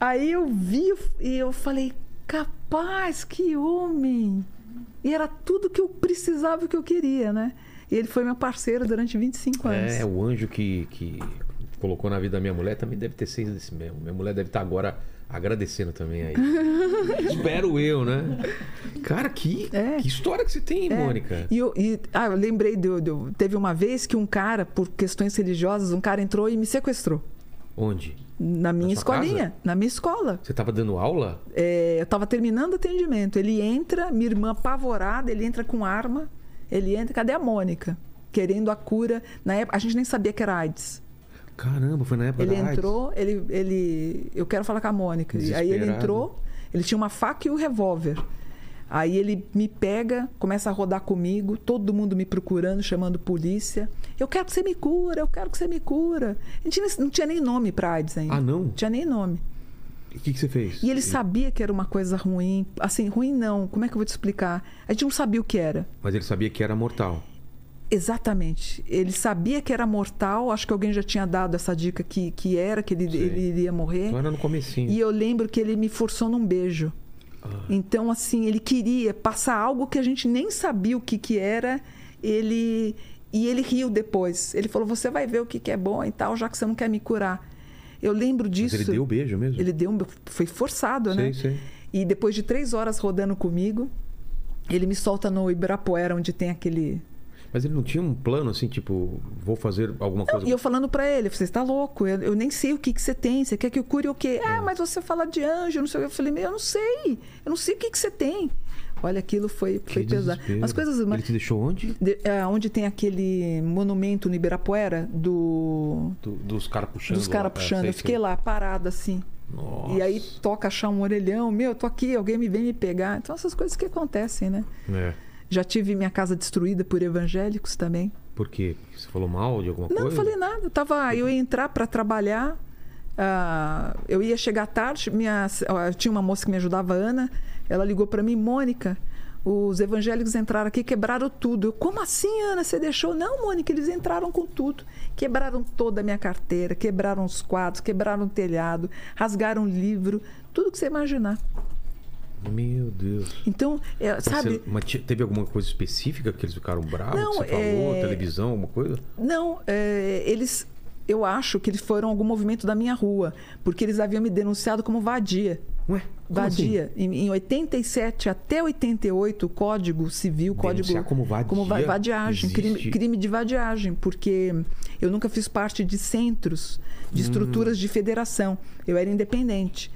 Aí eu vi e eu falei, capaz, que homem! E era tudo que eu precisava e que eu queria, né? E ele foi meu parceiro durante 25 anos. É, o anjo que, que colocou na vida da minha mulher também deve ter sido esse mesmo. Minha mulher deve estar agora agradecendo também aí. Espero eu, né? Cara, que, É. que história que você tem, É. Mônica. E eu, e- ah, eu lembrei, do, do- teve uma vez que um cara, por questões religiosas, um cara entrou e me sequestrou. Onde? Na minha sua escolinha, casa? na minha escola. Você tava dando aula? É, eu estava terminando o atendimento. Ele entra, minha irmã apavorada, ele entra com arma. Ele entra, cadê a Mônica? Querendo a cura. Na época, a gente nem sabia que era AIDS. Caramba, foi na época Ele da AIDS. entrou, ele, ele. Eu quero falar com a Mônica. E aí ele entrou, ele tinha uma faca e um revólver. Aí ele me pega, começa a rodar comigo, todo mundo me procurando, chamando polícia. Eu quero que você me cura, eu quero que você me cura. A gente não tinha nem nome pra AIDS ainda. Ah, não? Não tinha nem nome. E o que, que você fez? E ele sabia que era uma coisa ruim. Assim, ruim não. Como é que eu vou te explicar? A gente não sabia o que era. Mas ele sabia que era mortal. Exatamente. Ele sabia que era mortal. Acho que alguém já tinha dado essa dica que, que era, que ele, Sim. ele iria morrer. Então era no comecinho. E eu lembro que ele me forçou num beijo. Ah. Então, assim, ele queria passar algo que a gente nem sabia o que, que era. Ele. E ele riu depois. Ele falou: Você vai ver o que, que é bom e tal, já que você não quer me curar. Eu lembro Mas disso. ele deu o beijo mesmo? Ele deu um. Foi forçado, Sei, né? sei. E depois de três horas rodando comigo, ele me solta no Ibirapuera, onde tem aquele. Mas ele não tinha um plano assim, tipo, vou fazer alguma coisa. E eu falando pra ele, você está louco, eu, eu nem sei o que, que você tem, você quer que eu cure o quê? É. Ah, mas você fala de anjo, não sei o que. Eu falei, eu não sei, eu não sei o que, que você tem. Olha, aquilo foi, Que foi pesado. Mas coisas. Ele te deixou onde? de- é, onde tem aquele monumento no Ibirapuera do. Do- dos caras puxando. Dos caras. É, puxando. sei, eu fiquei sei. lá, parada assim. Nossa. E aí toca achar um orelhão, meu, eu tô aqui, alguém me vem me pegar. Então, essas coisas que acontecem, né? É. Já tive minha casa destruída por evangélicos também. Por quê? Você falou mal de alguma Não, coisa? não falei nada. Eu, tava, eu ia entrar para trabalhar. ah, eu ia chegar tarde. Minha, eu tinha uma moça que me ajudava, Ana. Ela ligou para mim, Mônica. Os evangélicos entraram aqui quebraram tudo. Eu, como assim, Ana? Você deixou? Não, Mônica, eles entraram com tudo. Quebraram toda a minha carteira, quebraram os quadros, quebraram o telhado, rasgaram o livro, tudo que você imaginar. Meu Deus. Então, é, sabe. você- teve alguma coisa específica que eles ficaram bravos? Não, você falou? é- Televisão, alguma coisa? Não, é, eles. Eu acho que eles foram algum movimento da minha rua, porque eles haviam me denunciado como vadia. Ué? Como Vadia. Em, em 87 até 88, o Código Civil, Código. Denunciar como vadia? Como va- vadiagem, crime, crime de vadiagem, porque eu nunca fiz parte de centros, de Hum. estruturas de federação. Eu era independente.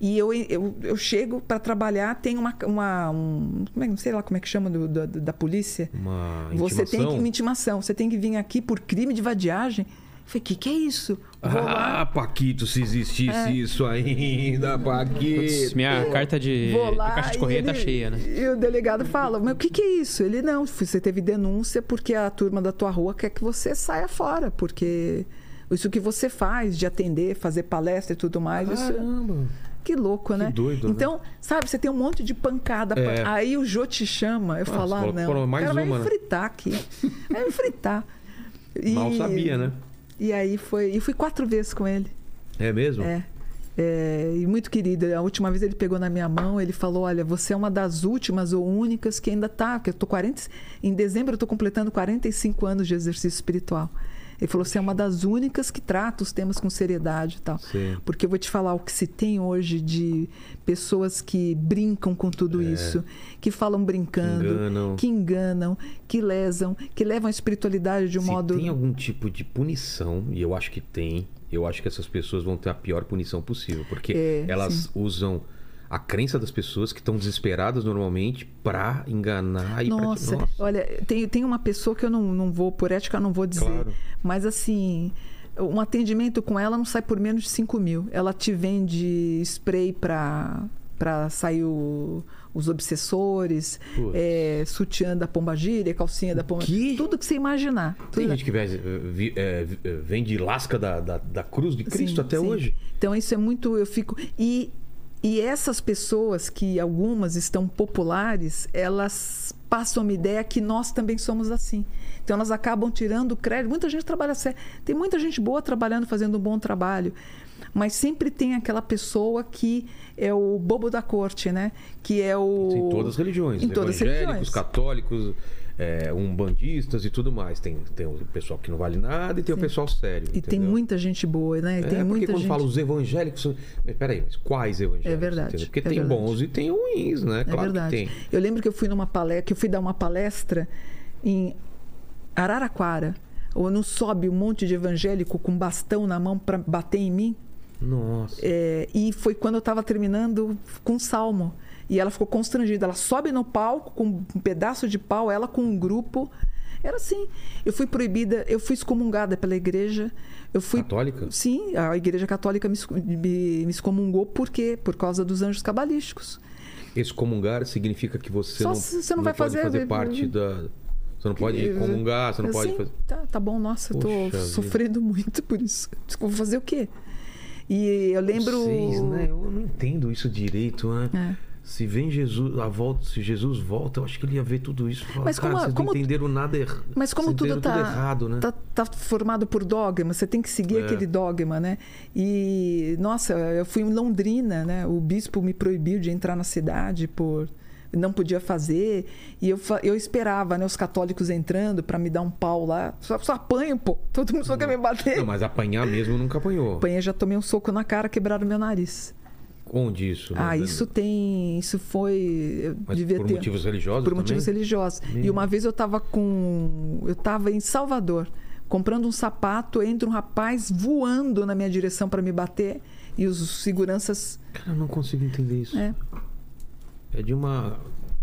E eu, eu, eu chego para trabalhar, tem uma. uma um, como é, não sei lá como é que chama do, da, da polícia. Uma Você tem que. intimação? Uma intimação. Você tem que vir aqui por crime de vadiagem. Eu falei, o que, que é isso? Vou lá. Ah, Paquito, se existisse É. isso ainda, Putz, Paquito. minha carta de, lá caixa de correia tá cheia, né? E o delegado fala, mas o que, que é isso? Ele, não, você teve denúncia porque a turma da tua rua quer que você saia fora, porque isso que você faz de atender, fazer palestra e tudo mais, isso... Que louco, né? doido, né? Então, sabe, você tem um monte de pancada. É. Aí o Jô te chama, eu falo, você ah, não. pô, mais o cara vai uma, me né? fritar aqui. Vai me fritar. E- Mal sabia, né? E aí foi. E fui quatro vezes com ele. É mesmo? É. É, e muito querido. A última vez ele pegou na minha mão, ele falou: Olha, você é uma das últimas ou únicas que ainda tá. Que eu tô 40, em dezembro eu tô completando 45 anos de exercício espiritual. Ele falou: Você é uma das únicas que trata os temas com seriedade e tal. Sim. Porque eu vou te falar o que se tem hoje de pessoas que brincam com tudo isso, que falam brincando, É. Enganam. que enganam, que lesam, que levam a espiritualidade de um Se modo. tem algum tipo de punição, e eu acho que tem, eu acho que essas pessoas vão ter a pior punição possível. Porque É, elas sim. usam a crença das pessoas que estão desesperadas normalmente pra enganar e pra... Nossa, olha, tem, tem uma pessoa que eu não, não vou, por ética, eu não vou dizer. Claro. Mas assim, um atendimento com ela não sai por menos de 5 mil. Ela te vende spray para para sair o- os obsessores, é, sutiã da pombagira, calcinha da pombagira. Tudo que você imaginar. Tem gente que vi- é, é, vende lasca da, da, da cruz de Cristo Sim, até sim. hoje. Então isso é muito. Eu fico. E, e essas pessoas, que algumas estão populares, elas passam uma ideia que nós também somos assim. Então elas acabam tirando crédito. Muita gente trabalha sério. Tem muita gente boa trabalhando, fazendo um bom trabalho. Mas sempre tem aquela pessoa que é o bobo da corte, né? Que é o. Em todas as religiões. Em todas as religiões. católicos, é, umbandistas e tudo mais. Tem, tem o pessoal que não vale nada e tem o pessoal sério. E tem entendeu? muita gente boa, né? E É, tem porque quando gente. fala os evangélicos. Mas peraí, mas quais evangélicos? É verdade, entendeu? Porque é tem verdade. bons e tem ruins, né? É claro verdade. que tem. Eu lembro que eu fui numa palestra, que eu fui dar uma palestra em Araraquara, ou não sobe um monte de evangélico com bastão na mão para bater em mim. Nossa. É, e foi quando eu estava terminando com um salmo. E ela ficou constrangida. Ela sobe no palco com um pedaço de pau, ela com um grupo. Era assim. Eu fui proibida, eu fui excomungada pela igreja. Eu fui Católica? Sim, a igreja católica me, me, me excomungou por quê? Por causa dos anjos cabalísticos. Excomungar significa que você Só não, você não vai pode fazer- fazer parte da. Você não pode comungar, você não pode Sim, fazer. Tá, tá bom, nossa, eu tô vida. sofrendo muito por isso. Vou fazer o quê? E eu lembro. Vocês, né? Eu não entendo isso direito, né? É. Se vem Jesus, a volta, se Jesus volta, eu acho que ele ia ver tudo isso. e falar, Mas como- vocês como- não entenderam nada errado. Mas como tudo tá, errado, né? tá, tá formado por dogma, você tem que seguir É. aquele dogma, né? E, nossa, eu fui em Londrina, né? O bispo me proibiu de entrar na cidade por não podia fazer e eu, eu esperava né os católicos entrando para me dar um pau lá só, só apanho pô todo mundo só quer me bater Não, mas apanhar mesmo nunca apanhou. apanhei já tomei um soco na cara quebraram meu nariz Onde isso? ah né? isso tem isso foi eu Mas devia por ter motivos religiosos por também? motivos religiosos. E uma vez eu estava com. Eu estava em Salvador, comprando um sapato, entra um rapaz voando na minha direção para me bater. E os seguranças. Cara, eu não consigo entender isso. É, É de uma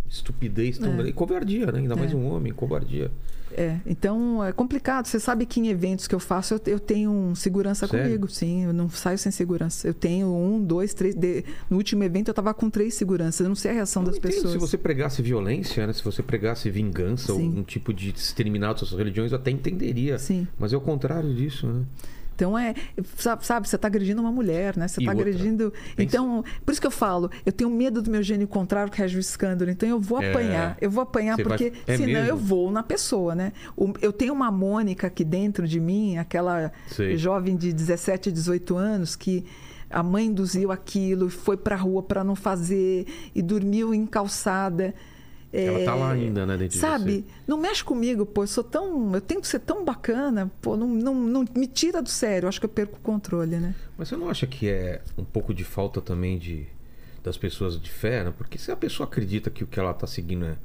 estupidez tão É. grande. Covardia, né? Ainda mais É. um homem, covardia. é. Então é complicado. Você sabe que em eventos que eu faço, eu, eu tenho um segurança Sério? comigo. Sim, eu não saio sem segurança. Eu tenho um, dois, três. de- No último evento eu estava com três seguranças. Eu não sei a reação Eu das pessoas. Se você pregasse violência, né? Se você pregasse vingança, ou Sim. um tipo de exterminar outras religiões, eu até entenderia. Sim. Mas é o contrário disso, né? Então é, sabe, você está agredindo uma mulher, né? Você está agredindo. Então, por isso que eu falo, eu tenho medo do meu gênio contrário que rege o escândalo. Então eu vou É. apanhar, eu vou apanhar Você vai- porque é senão mesmo? eu vou na pessoa, né? Eu tenho uma Mônica aqui dentro de mim, aquela Sei. jovem de 17, 18 anos que a mãe induziu aquilo, foi pra rua para não fazer e dormiu em calçada. Ela É, tá lá ainda, né? Dentro de Sabe? você. Não mexe comigo, pô. Eu sou tão. Eu tento ser tão bacana, pô. Não, não, não me tira do sério. Eu acho que eu perco o controle, né? Mas você não acha que é um pouco de falta também de das pessoas de fé, né? Porque se a pessoa acredita que o que ela tá seguindo é,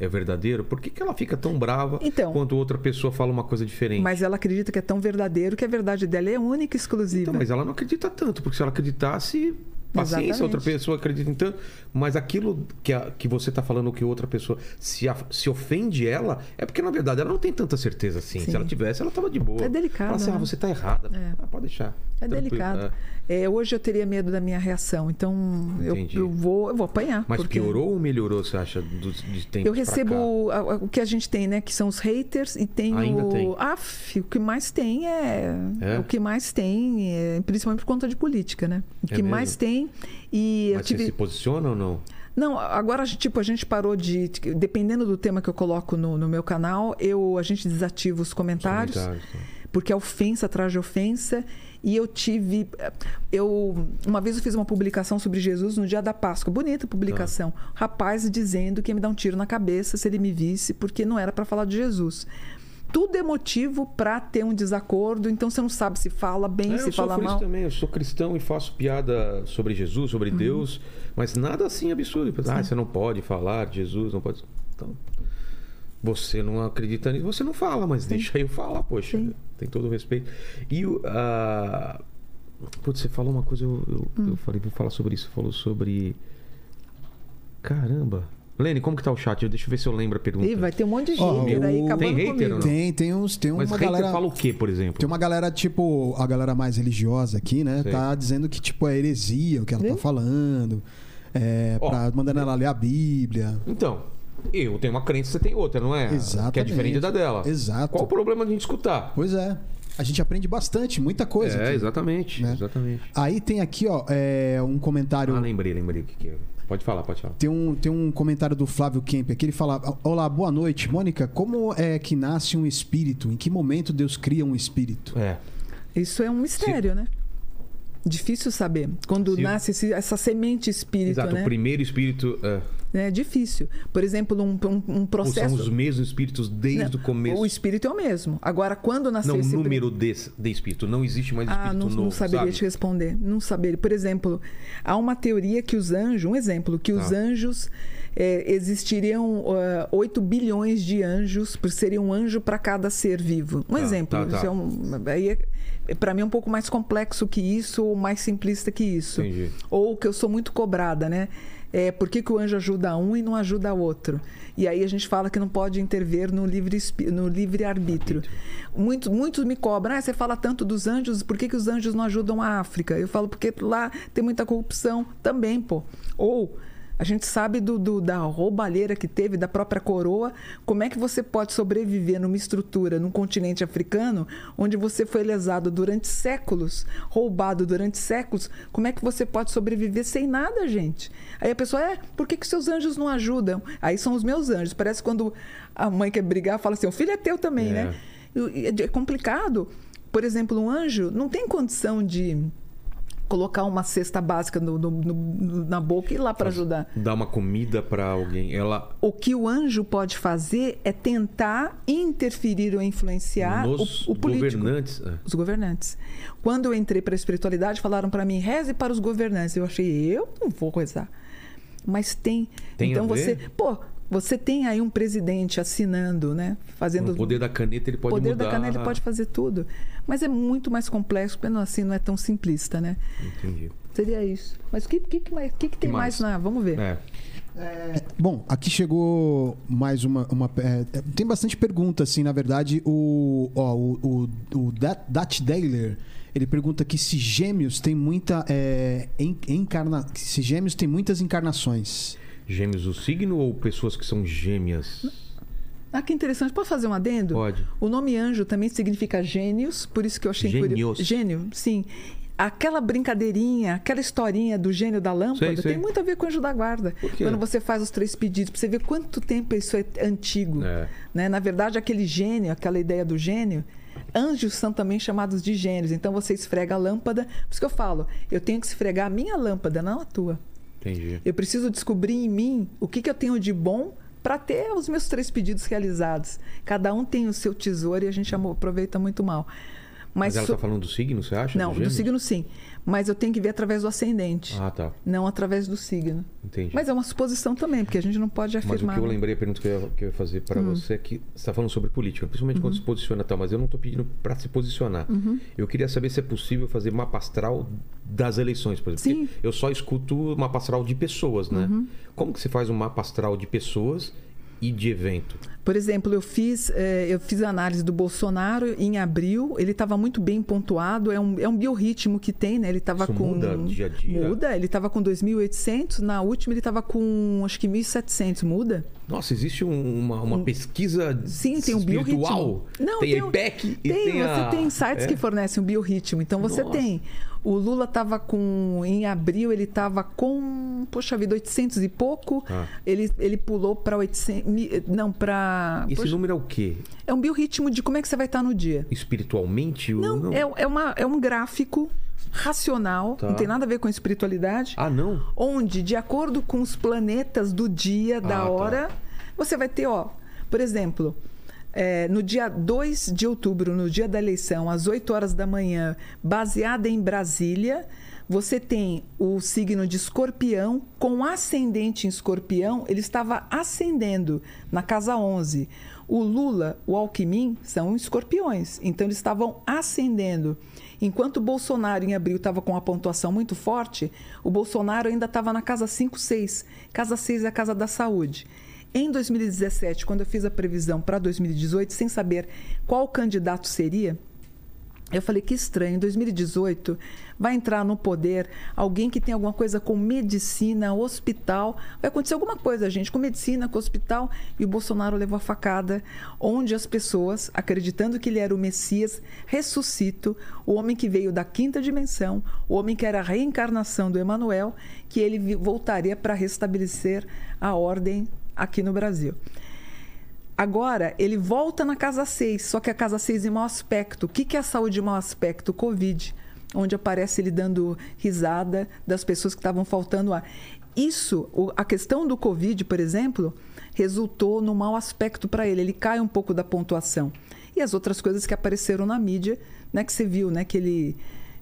é verdadeiro, por que, que ela fica tão brava Então. quando outra pessoa fala uma coisa diferente? Mas ela acredita que é tão verdadeiro que a verdade dela é única e exclusiva. Então, mas ela não acredita tanto, porque se ela acreditasse, paciência, Exatamente. outra pessoa acredita em tanto. Mas aquilo que, a- que você tá falando que outra pessoa se, a- se ofende ela, é porque na verdade ela não tem tanta certeza assim. Sim. Se ela tivesse, ela tava de boa. É delicado, Fala assim, né? ah, você tá errada. É. Ah, pode deixar. É Tranquilo. delicado. É. É, hoje eu teria medo da minha reação. Então eu, eu vou eu vou apanhar. Mas porque piorou ou melhorou, você acha, do, de tempo Eu recebo a- o que a gente tem, né? Que são os haters e tem Ainda o. tem. O que mais tem é, É? O que mais tem, é, principalmente por conta de política, né? O É que mesmo? mais tem. E Mas tive. você se posiciona ou não? Não, agora, tipo, a gente parou de. Dependendo do tema que eu coloco no, no meu canal, eu, a gente desativa os comentários, Comentários, tá. porque é ofensa atrás de ofensa. E eu tive. Eu, uma vez eu fiz uma publicação sobre Jesus no dia da Páscoa. Bonita publicação. Rapaz dizendo que ia me dar um tiro na cabeça se ele me visse, porque não era para falar de Jesus. Tudo é motivo para ter um desacordo, então você não sabe se fala bem, É, se eu fala mal. também. Eu sou cristão e faço piada sobre Jesus, sobre Uhum. Deus, mas nada assim absurdo. Ah, você não pode falar de Jesus, não pode. Então, você não acredita nisso, você não fala, mas deixa eu falar, poxa. Sim. Tem todo o respeito. E o. a Putz, você falou uma coisa, eu, eu, Hum. eu falei, vou falar sobre isso. Você falou sobre. Caramba. Lene, como que tá o chat? Deixa eu ver se eu lembro a pergunta. Ih, vai ter um monte de Ó, hater aí o- acabando Tem hater comigo. ou não? Tem, tem uns, tem Mas uma hater galera. fala o quê, por exemplo? Tem uma galera, tipo, a galera mais religiosa aqui, né? Sei. Tá dizendo que, tipo, é heresia o que ela tá falando. é, Ó, pra, mandando ela ler a Bíblia. Então, eu tenho uma crença, você tem outra, não é? Exatamente. Que é diferente da dela. Exato. Qual o problema de a gente escutar? Pois é. A gente aprende bastante, muita coisa. é, aqui. exatamente. né? Exatamente. Aí tem aqui, ó, é, um comentário. Ah, lembrei, lembrei o que, que é. Pode falar, pode falar. Tem um, tem um comentário do Flávio Kemp aqui. Ele fala: Olá, boa noite. Mônica, como é que nasce um espírito? Em que momento Deus cria um espírito? É. Isso é um mistério, né? Difícil saber. Quando Se- nasce esse- essa semente espírito, Exato, né? o primeiro espírito. É, É difícil. Por exemplo, um, um, um ou processo. são os mesmos espíritos desde Não, o começo. O espírito é o mesmo. Agora, quando nasceu Não, esse número de, de espírito. Não existe mais Ah, espírito não, novo. não saberia sabe? te responder. Não saberia. Por exemplo, há uma teoria que os anjos, um exemplo, que os Tá. anjos é, existiriam ah, 8 bilhões de anjos, por serem um anjo para cada ser vivo. Um Tá, exemplo. tá, tá. Isso é um, aí é, para mim é um pouco mais complexo que isso, ou mais simplista que isso. Entendi. Ou que eu sou muito cobrada, né? É, por que, que o anjo ajuda um e não ajuda outro? E aí a gente fala que não pode intervir no livre, no livre arbítrio. Muito, muitos me cobram, ah, você fala tanto dos anjos, por que, que os anjos não ajudam a África? Eu falo, porque lá tem muita corrupção também, pô. Ou a gente sabe do, do- da roubalheira que teve, da própria coroa. Como é que você pode sobreviver numa estrutura, num continente africano, onde você foi lesado durante séculos, roubado durante séculos? Como é que você pode sobreviver sem nada, gente? Aí a pessoa, é, por que, que seus anjos não ajudam? Aí são os meus anjos. Parece quando a mãe quer brigar, fala assim: o filho é teu também, É. né? É complicado. Por exemplo, um anjo não tem condição de colocar uma cesta básica no- no- no- na boca e ir lá para ajudar. Dar uma comida pra alguém. Ela. O que o anjo pode fazer é tentar interferir ou influenciar nos o, o político. governantes. é. Os governantes. Quando eu entrei para a espiritualidade, falaram para mim, reze para os governantes. Eu achei, eu não vou rezar. Mas tem. Tem então você. Pô, você tem aí um presidente assinando, né? Fazendo. O poder da caneta ele o pode poder mudar. da caneta ele pode fazer tudo. Mas é muito mais complexo, porque não, assim não é tão simplista, né? Entendi. Seria isso. Mas o que, que, que, que, que tem mais? mais? na. Vamos ver. É. Bom, aqui chegou mais uma. uma é, é, tem bastante pergunta, assim, na verdade. O, ó, o, o, o Dat, Dailer, ele pergunta aqui se gêmeos tem muita. É, en- encarna, se gêmeos tem muitas encarnações. Gêmeos o signo ou pessoas que são gêmeas? Ah, que interessante. Pode fazer um adendo? Pode. O nome anjo também significa gênios, por isso que eu achei Gênios. curioso. Gênio, sim. Aquela brincadeirinha, aquela historinha do gênio da lâmpada Sei, sei. tem muito a ver com o anjo da guarda. Quando você faz os três pedidos, pra você ver quanto tempo isso é antigo. É. Né? Na verdade, aquele gênio, aquela ideia do gênio, anjos são também chamados de gênios. Então você esfrega a lâmpada. Por isso que eu falo, eu tenho que esfregar a minha lâmpada, não a tua. Entendi. Eu preciso descobrir em mim o que, que eu tenho de bom para ter os meus três pedidos realizados. Cada um tem o seu tesouro e a gente aproveita muito mal. Mas, Mas, ela so- tá falando do signo, você acha? não, do gêmeos? signo sim. Mas eu tenho que ver através do ascendente, Ah, tá. não através do signo. Entendi. Mas é uma suposição também, porque a gente não pode Mas o afirmar. que eu né? lembrei, a pergunta que eu ia, fazer para Hum. você é que você está falando sobre política, principalmente quando Uhum. se posiciona tal, mas eu não estou pedindo para se posicionar. Eu queria saber se é possível fazer mapa astral das eleições, por exemplo. Sim. Uhum. Porque eu só escuto mapa astral de pessoas, né? Como que se faz um mapa astral de pessoas e de evento? Por exemplo, eu fiz, eh, eu fiz a análise do Bolsonaro em abril. Ele estava muito bem pontuado. É um, é um biorritmo que tem, né? Ele estava com. muda dia a dia? Muda. Ele estava com 2.800. Na última, ele estava com acho que 1.700. Muda? Nossa, existe um- uma, uma pesquisa Sim, tem um biorritmo. Não, tem, um- IPEC e tem, tem a... você tem sites É? que fornecem um biorritmo. Então você Nossa. tem. O Lula estava com. Em abril, ele estava com. Poxa vida, 800 e pouco. Ah. Ele, ele pulou para 800. mi- Não, para. Esse número é o quê? É um biorritmo de como é que você vai estar no dia. Espiritualmente? Não, É, é, uma, é um gráfico racional, Tá. não tem nada a ver com espiritualidade, Ah, não? onde, de acordo com os planetas do dia, Ah, da tá. hora, você vai ter, ó, por exemplo, é, no dia 2 de outubro, no dia da eleição, às 8 horas da manhã, baseada em Brasília, você tem o signo de escorpião, com ascendente em escorpião, ele estava ascendendo na casa 11. O Lula, o Alckmin, são escorpiões, então eles estavam ascendendo. Enquanto o Bolsonaro, em abril, estava com uma pontuação muito forte, o Bolsonaro ainda estava na casa 5, 6. Casa 6 é a casa da saúde. Em 2017, quando eu fiz a previsão para 2018, sem saber qual candidato seria, Eu falei que estranho, em 2018 vai entrar no poder alguém que tem alguma coisa com medicina, hospital. Vai acontecer alguma coisa, gente, com medicina, com hospital. E o Bolsonaro levou a facada, onde as pessoas, acreditando que ele era o Messias, ressuscito, o homem que veio da quinta dimensão, o homem que era a reencarnação do Emanuel, que ele voltaria para restabelecer a ordem aqui no Brasil. Agora, ele volta na casa 6, só que a casa 6 em mau aspecto. O que é a saúde em mau aspecto? Covid, onde aparece ele dando risada das pessoas que estavam faltando ar. Isso, a questão do Covid, por exemplo, resultou no mau aspecto para ele. Ele cai um pouco da pontuação. E as outras coisas que apareceram na mídia, né, que você viu, né, que ele...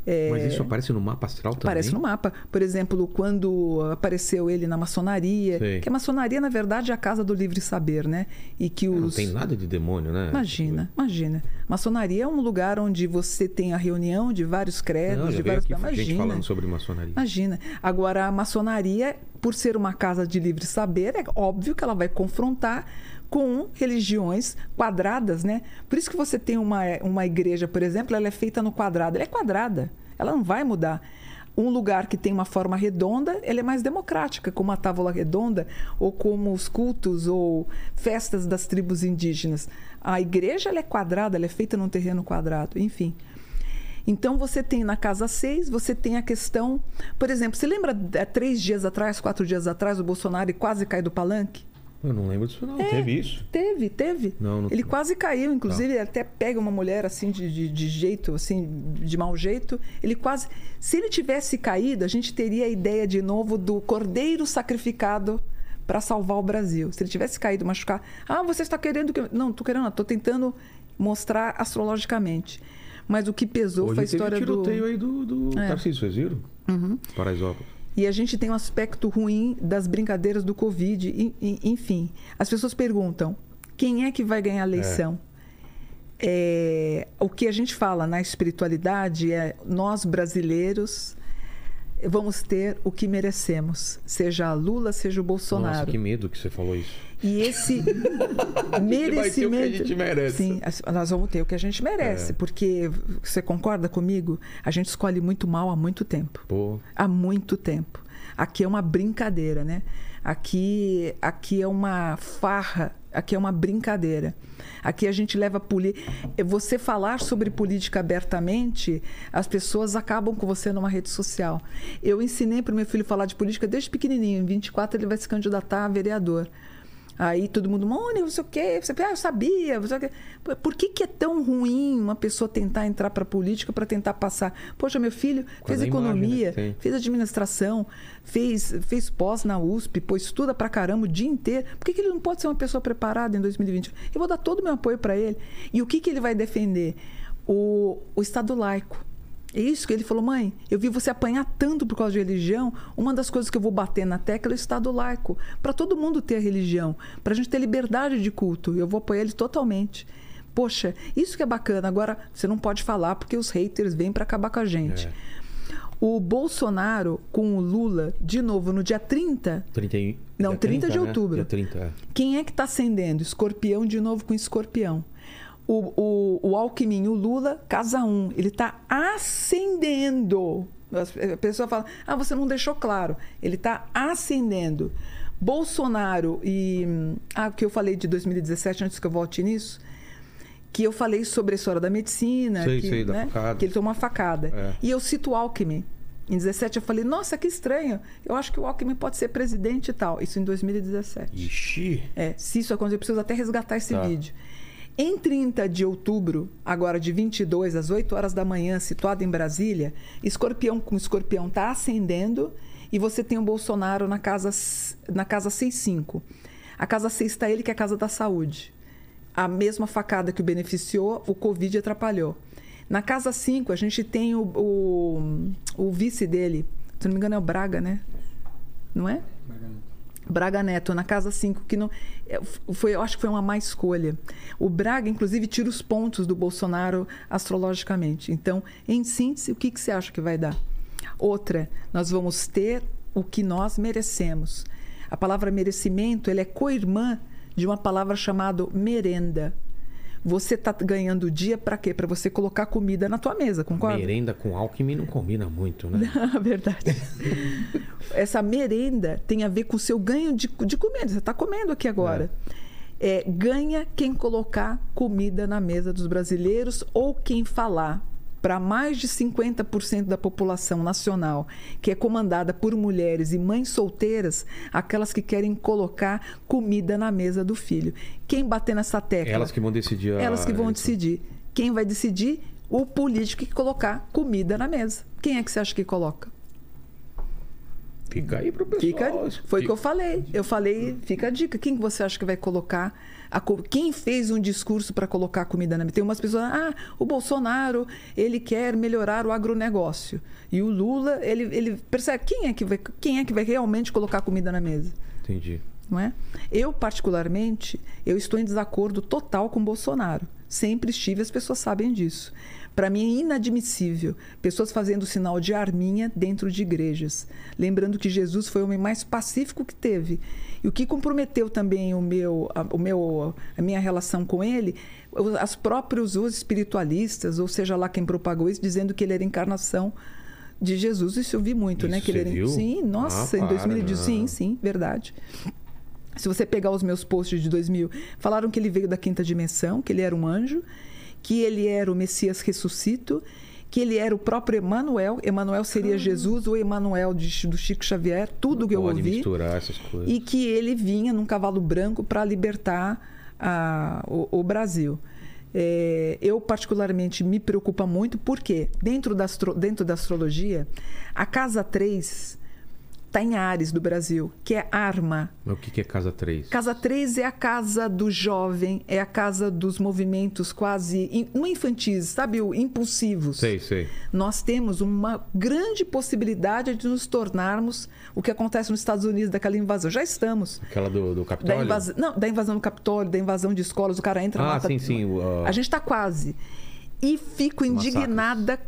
é, Mas isso aparece no mapa astral também? Aparece no mapa. Por exemplo, quando apareceu ele na maçonaria. Sei. Que a maçonaria, na verdade, é a casa do livre saber, né? E que os. Não tem nada de demônio, né? Imagina, imagina. Maçonaria é um lugar onde você tem a reunião de vários credos, Não, de vários. aqui Imagina. gente falando sobre maçonaria. Imagina. Agora, a maçonaria, por ser uma casa de livre saber, é óbvio que ela vai confrontar com religiões quadradas, né? Por isso que você tem uma, uma igreja, por exemplo, ela é feita no quadrado. Ela é quadrada. Ela não vai mudar. Um lugar que tem uma forma redonda, ela é mais democrática, como a távola redonda, ou como os cultos ou festas das tribos indígenas. A igreja ela é quadrada, ela é feita num terreno quadrado, enfim. Então você tem na casa 6, você tem a questão. Por exemplo, você lembra há três dias atrás, quatro dias atrás, o Bolsonaro quase cai do palanque? Eu não lembro disso, não. É. Teve isso? Teve, teve. Não, não- Ele quase caiu, inclusive ele até pega uma mulher assim de, de, de jeito, assim, de mau jeito. Ele quase. Se ele tivesse caído, a gente teria a ideia de novo do cordeiro sacrificado para salvar o Brasil. Se ele tivesse caído, machucar. Ah, você está querendo que. eu-" Não, estou querendo. Estou tentando mostrar astrologicamente. Mas o que pesou Hoje foi a teve história do. tiroteio aí do, do É. Tarcísio, vocês viram? Uhum. Paraisópolis. E a gente tem um aspecto ruim das brincadeiras do Covid, e- e- enfim. As pessoas perguntam: quem é que vai ganhar a eleição? É, o que a gente fala na espiritualidade é nós brasileiros vamos ter o que merecemos, seja Lula, seja o Bolsonaro. Nossa, que medo que você falou isso. E esse vai ter o que a merecimento. gente merece. Sim, nós vamos ter o que a gente merece, É. porque você concorda comigo? A gente escolhe muito mal há muito tempo Pô, há muito tempo. Aqui é uma brincadeira, né? Aqui, aqui é uma farra, aqui é uma brincadeira. Aqui a gente leva política. Você falar sobre política abertamente, as pessoas acabam com você numa rede social. Eu ensinei para o meu filho falar de política desde pequenininho. Em 24 ele vai se candidatar a vereador. Aí todo mundo, Mônica, não sei o quê. Você, ah, eu sabia. Não sei o quê. Por que, que é tão ruim uma pessoa tentar entrar para a política para tentar passar? Poxa, meu filho fez da imagem, né, economia, fez administração, fez, fez pós na USP, pô, estuda pra caramba o dia inteiro. Por que, que ele não pode ser uma pessoa preparada em 2020? Eu vou dar todo o meu apoio para ele. E o que, que ele vai defender? O, o Estado laico. É isso que ele falou, mãe. Eu vi você apanhar tanto por causa de religião. Uma das coisas que eu vou bater na tecla é o Estado laico. Para todo mundo ter religião, para a gente ter liberdade de culto. Eu vou apoiar ele totalmente. Poxa, isso que é bacana. Agora, você não pode falar porque os haters vêm para acabar com a gente. É. O Bolsonaro com o Lula, de novo, no dia 30, 30 e... Não, dia 30 de né? outubro. Dia 30, é. quem é que está acendendo? Escorpião de novo com escorpião. O, o, o Alckmin, o Lula, casa um. Ele está acendendo. As- A pessoa fala, ah, você não deixou claro. Ele está acendendo. Bolsonaro e. Ah, o que eu falei de 2017, antes que eu volte nisso. Que eu falei sobre a história da medicina. Sei, que, sei, da né, facada. que ele tomou uma facada. É. E eu cito o Alckmin. Em 17 eu falei, nossa, que estranho. Eu acho que o Alckmin pode ser presidente e tal. Isso em 2017. Ixi. É, se isso acontecer, eu preciso até resgatar esse Tá. vídeo. Em 30 de outubro, agora de 22 às 8 horas da manhã, situado em Brasília, escorpião com escorpião está acendendo e você tem o Bolsonaro na casa, na casa 65. A casa 6 está ele, que é a casa da saúde. A mesma facada que o beneficiou, o Covid atrapalhou. Na casa 5, a gente tem o, o, o vice dele, se não me engano é o Braga, né? Não é? Braga Neto, na casa 5, que não. é, Foi, eu acho que foi uma má escolha. O Braga, inclusive, tira os pontos do Bolsonaro astrologicamente. Então, em síntese, o que, que você acha que vai dar? Outra, nós vamos ter o que nós merecemos. A palavra merecimento ela é co-irmã de uma palavra chamada merenda. Você tá ganhando o dia para quê? Para você colocar comida na tua mesa, concorda? Merenda com Alckmin não combina muito, né? Verdade. Essa merenda tem a ver com o seu ganho de, de comida. Você está comendo aqui agora. É, ganha quem colocar comida na mesa dos brasileiros ou quem falar para mais de 50% da população nacional, que é comandada por mulheres e mães solteiras, aquelas que querem colocar comida na mesa do filho. Quem bater nessa tecla? Elas que vão decidir. a- Elas que vão decidir. Quem vai decidir? O político que colocar comida na mesa. Quem é que você acha que coloca? Fica aí pro pessoal. Fica, foi o que eu falei. Eu falei, fica a dica. Quem que você acha que vai colocar? A, quem fez um discurso para colocar comida na mesa? Tem umas pessoas, ah, o Bolsonaro, ele quer melhorar o agronegócio. E o Lula, ele, ele percebe quem é, que vai, quem é que vai realmente colocar comida na mesa? Entendi. não é? Eu, particularmente, eu estou em desacordo total com Bolsonaro. Sempre estive, as pessoas sabem disso. Para mim é inadmissível pessoas fazendo sinal de arminha dentro de igrejas. Lembrando que Jesus foi o homem mais pacífico que teve. E o que comprometeu também o meu, a, o meu, a minha relação com ele, os as próprios os espiritualistas, ou seja lá quem propagou isso, dizendo que ele era encarnação de Jesus. Isso eu vi muito, né? Isso Que ele era, viu? Sim, nossa, Ah, em para, 2018. Sim, não. sim, verdade. Se você pegar os meus posts de 2000, falaram que ele veio da quinta dimensão, que ele era um anjo, que ele era o Messias ressuscito, que ele era o próprio Emanuel. Emanuel seria Jesus, o Emanuel do Chico Xavier, tudo que eu Pode ouvi. misturar essas coisas. E que ele vinha num cavalo branco para libertar a- o, o Brasil. É, eu, particularmente, me preocupa muito, porque dentro da, dentro da astrologia, a casa 3 está em Ares do Brasil, que é arma. Mas o que é casa 3? Casa 3 é a casa do jovem, é a casa dos movimentos quase. Não infantis, sabe? Impulsivos. Sei, sei. Nós temos uma grande possibilidade de nos tornarmos o que acontece nos Estados Unidos, daquela invasão. Já estamos. Aquela do, do Da Capitólio? invasão, não, da invasão do Capitólio, da invasão de escolas, o cara entra Ah, mata- sim, sim, ah, A gente está quase. E fico indignada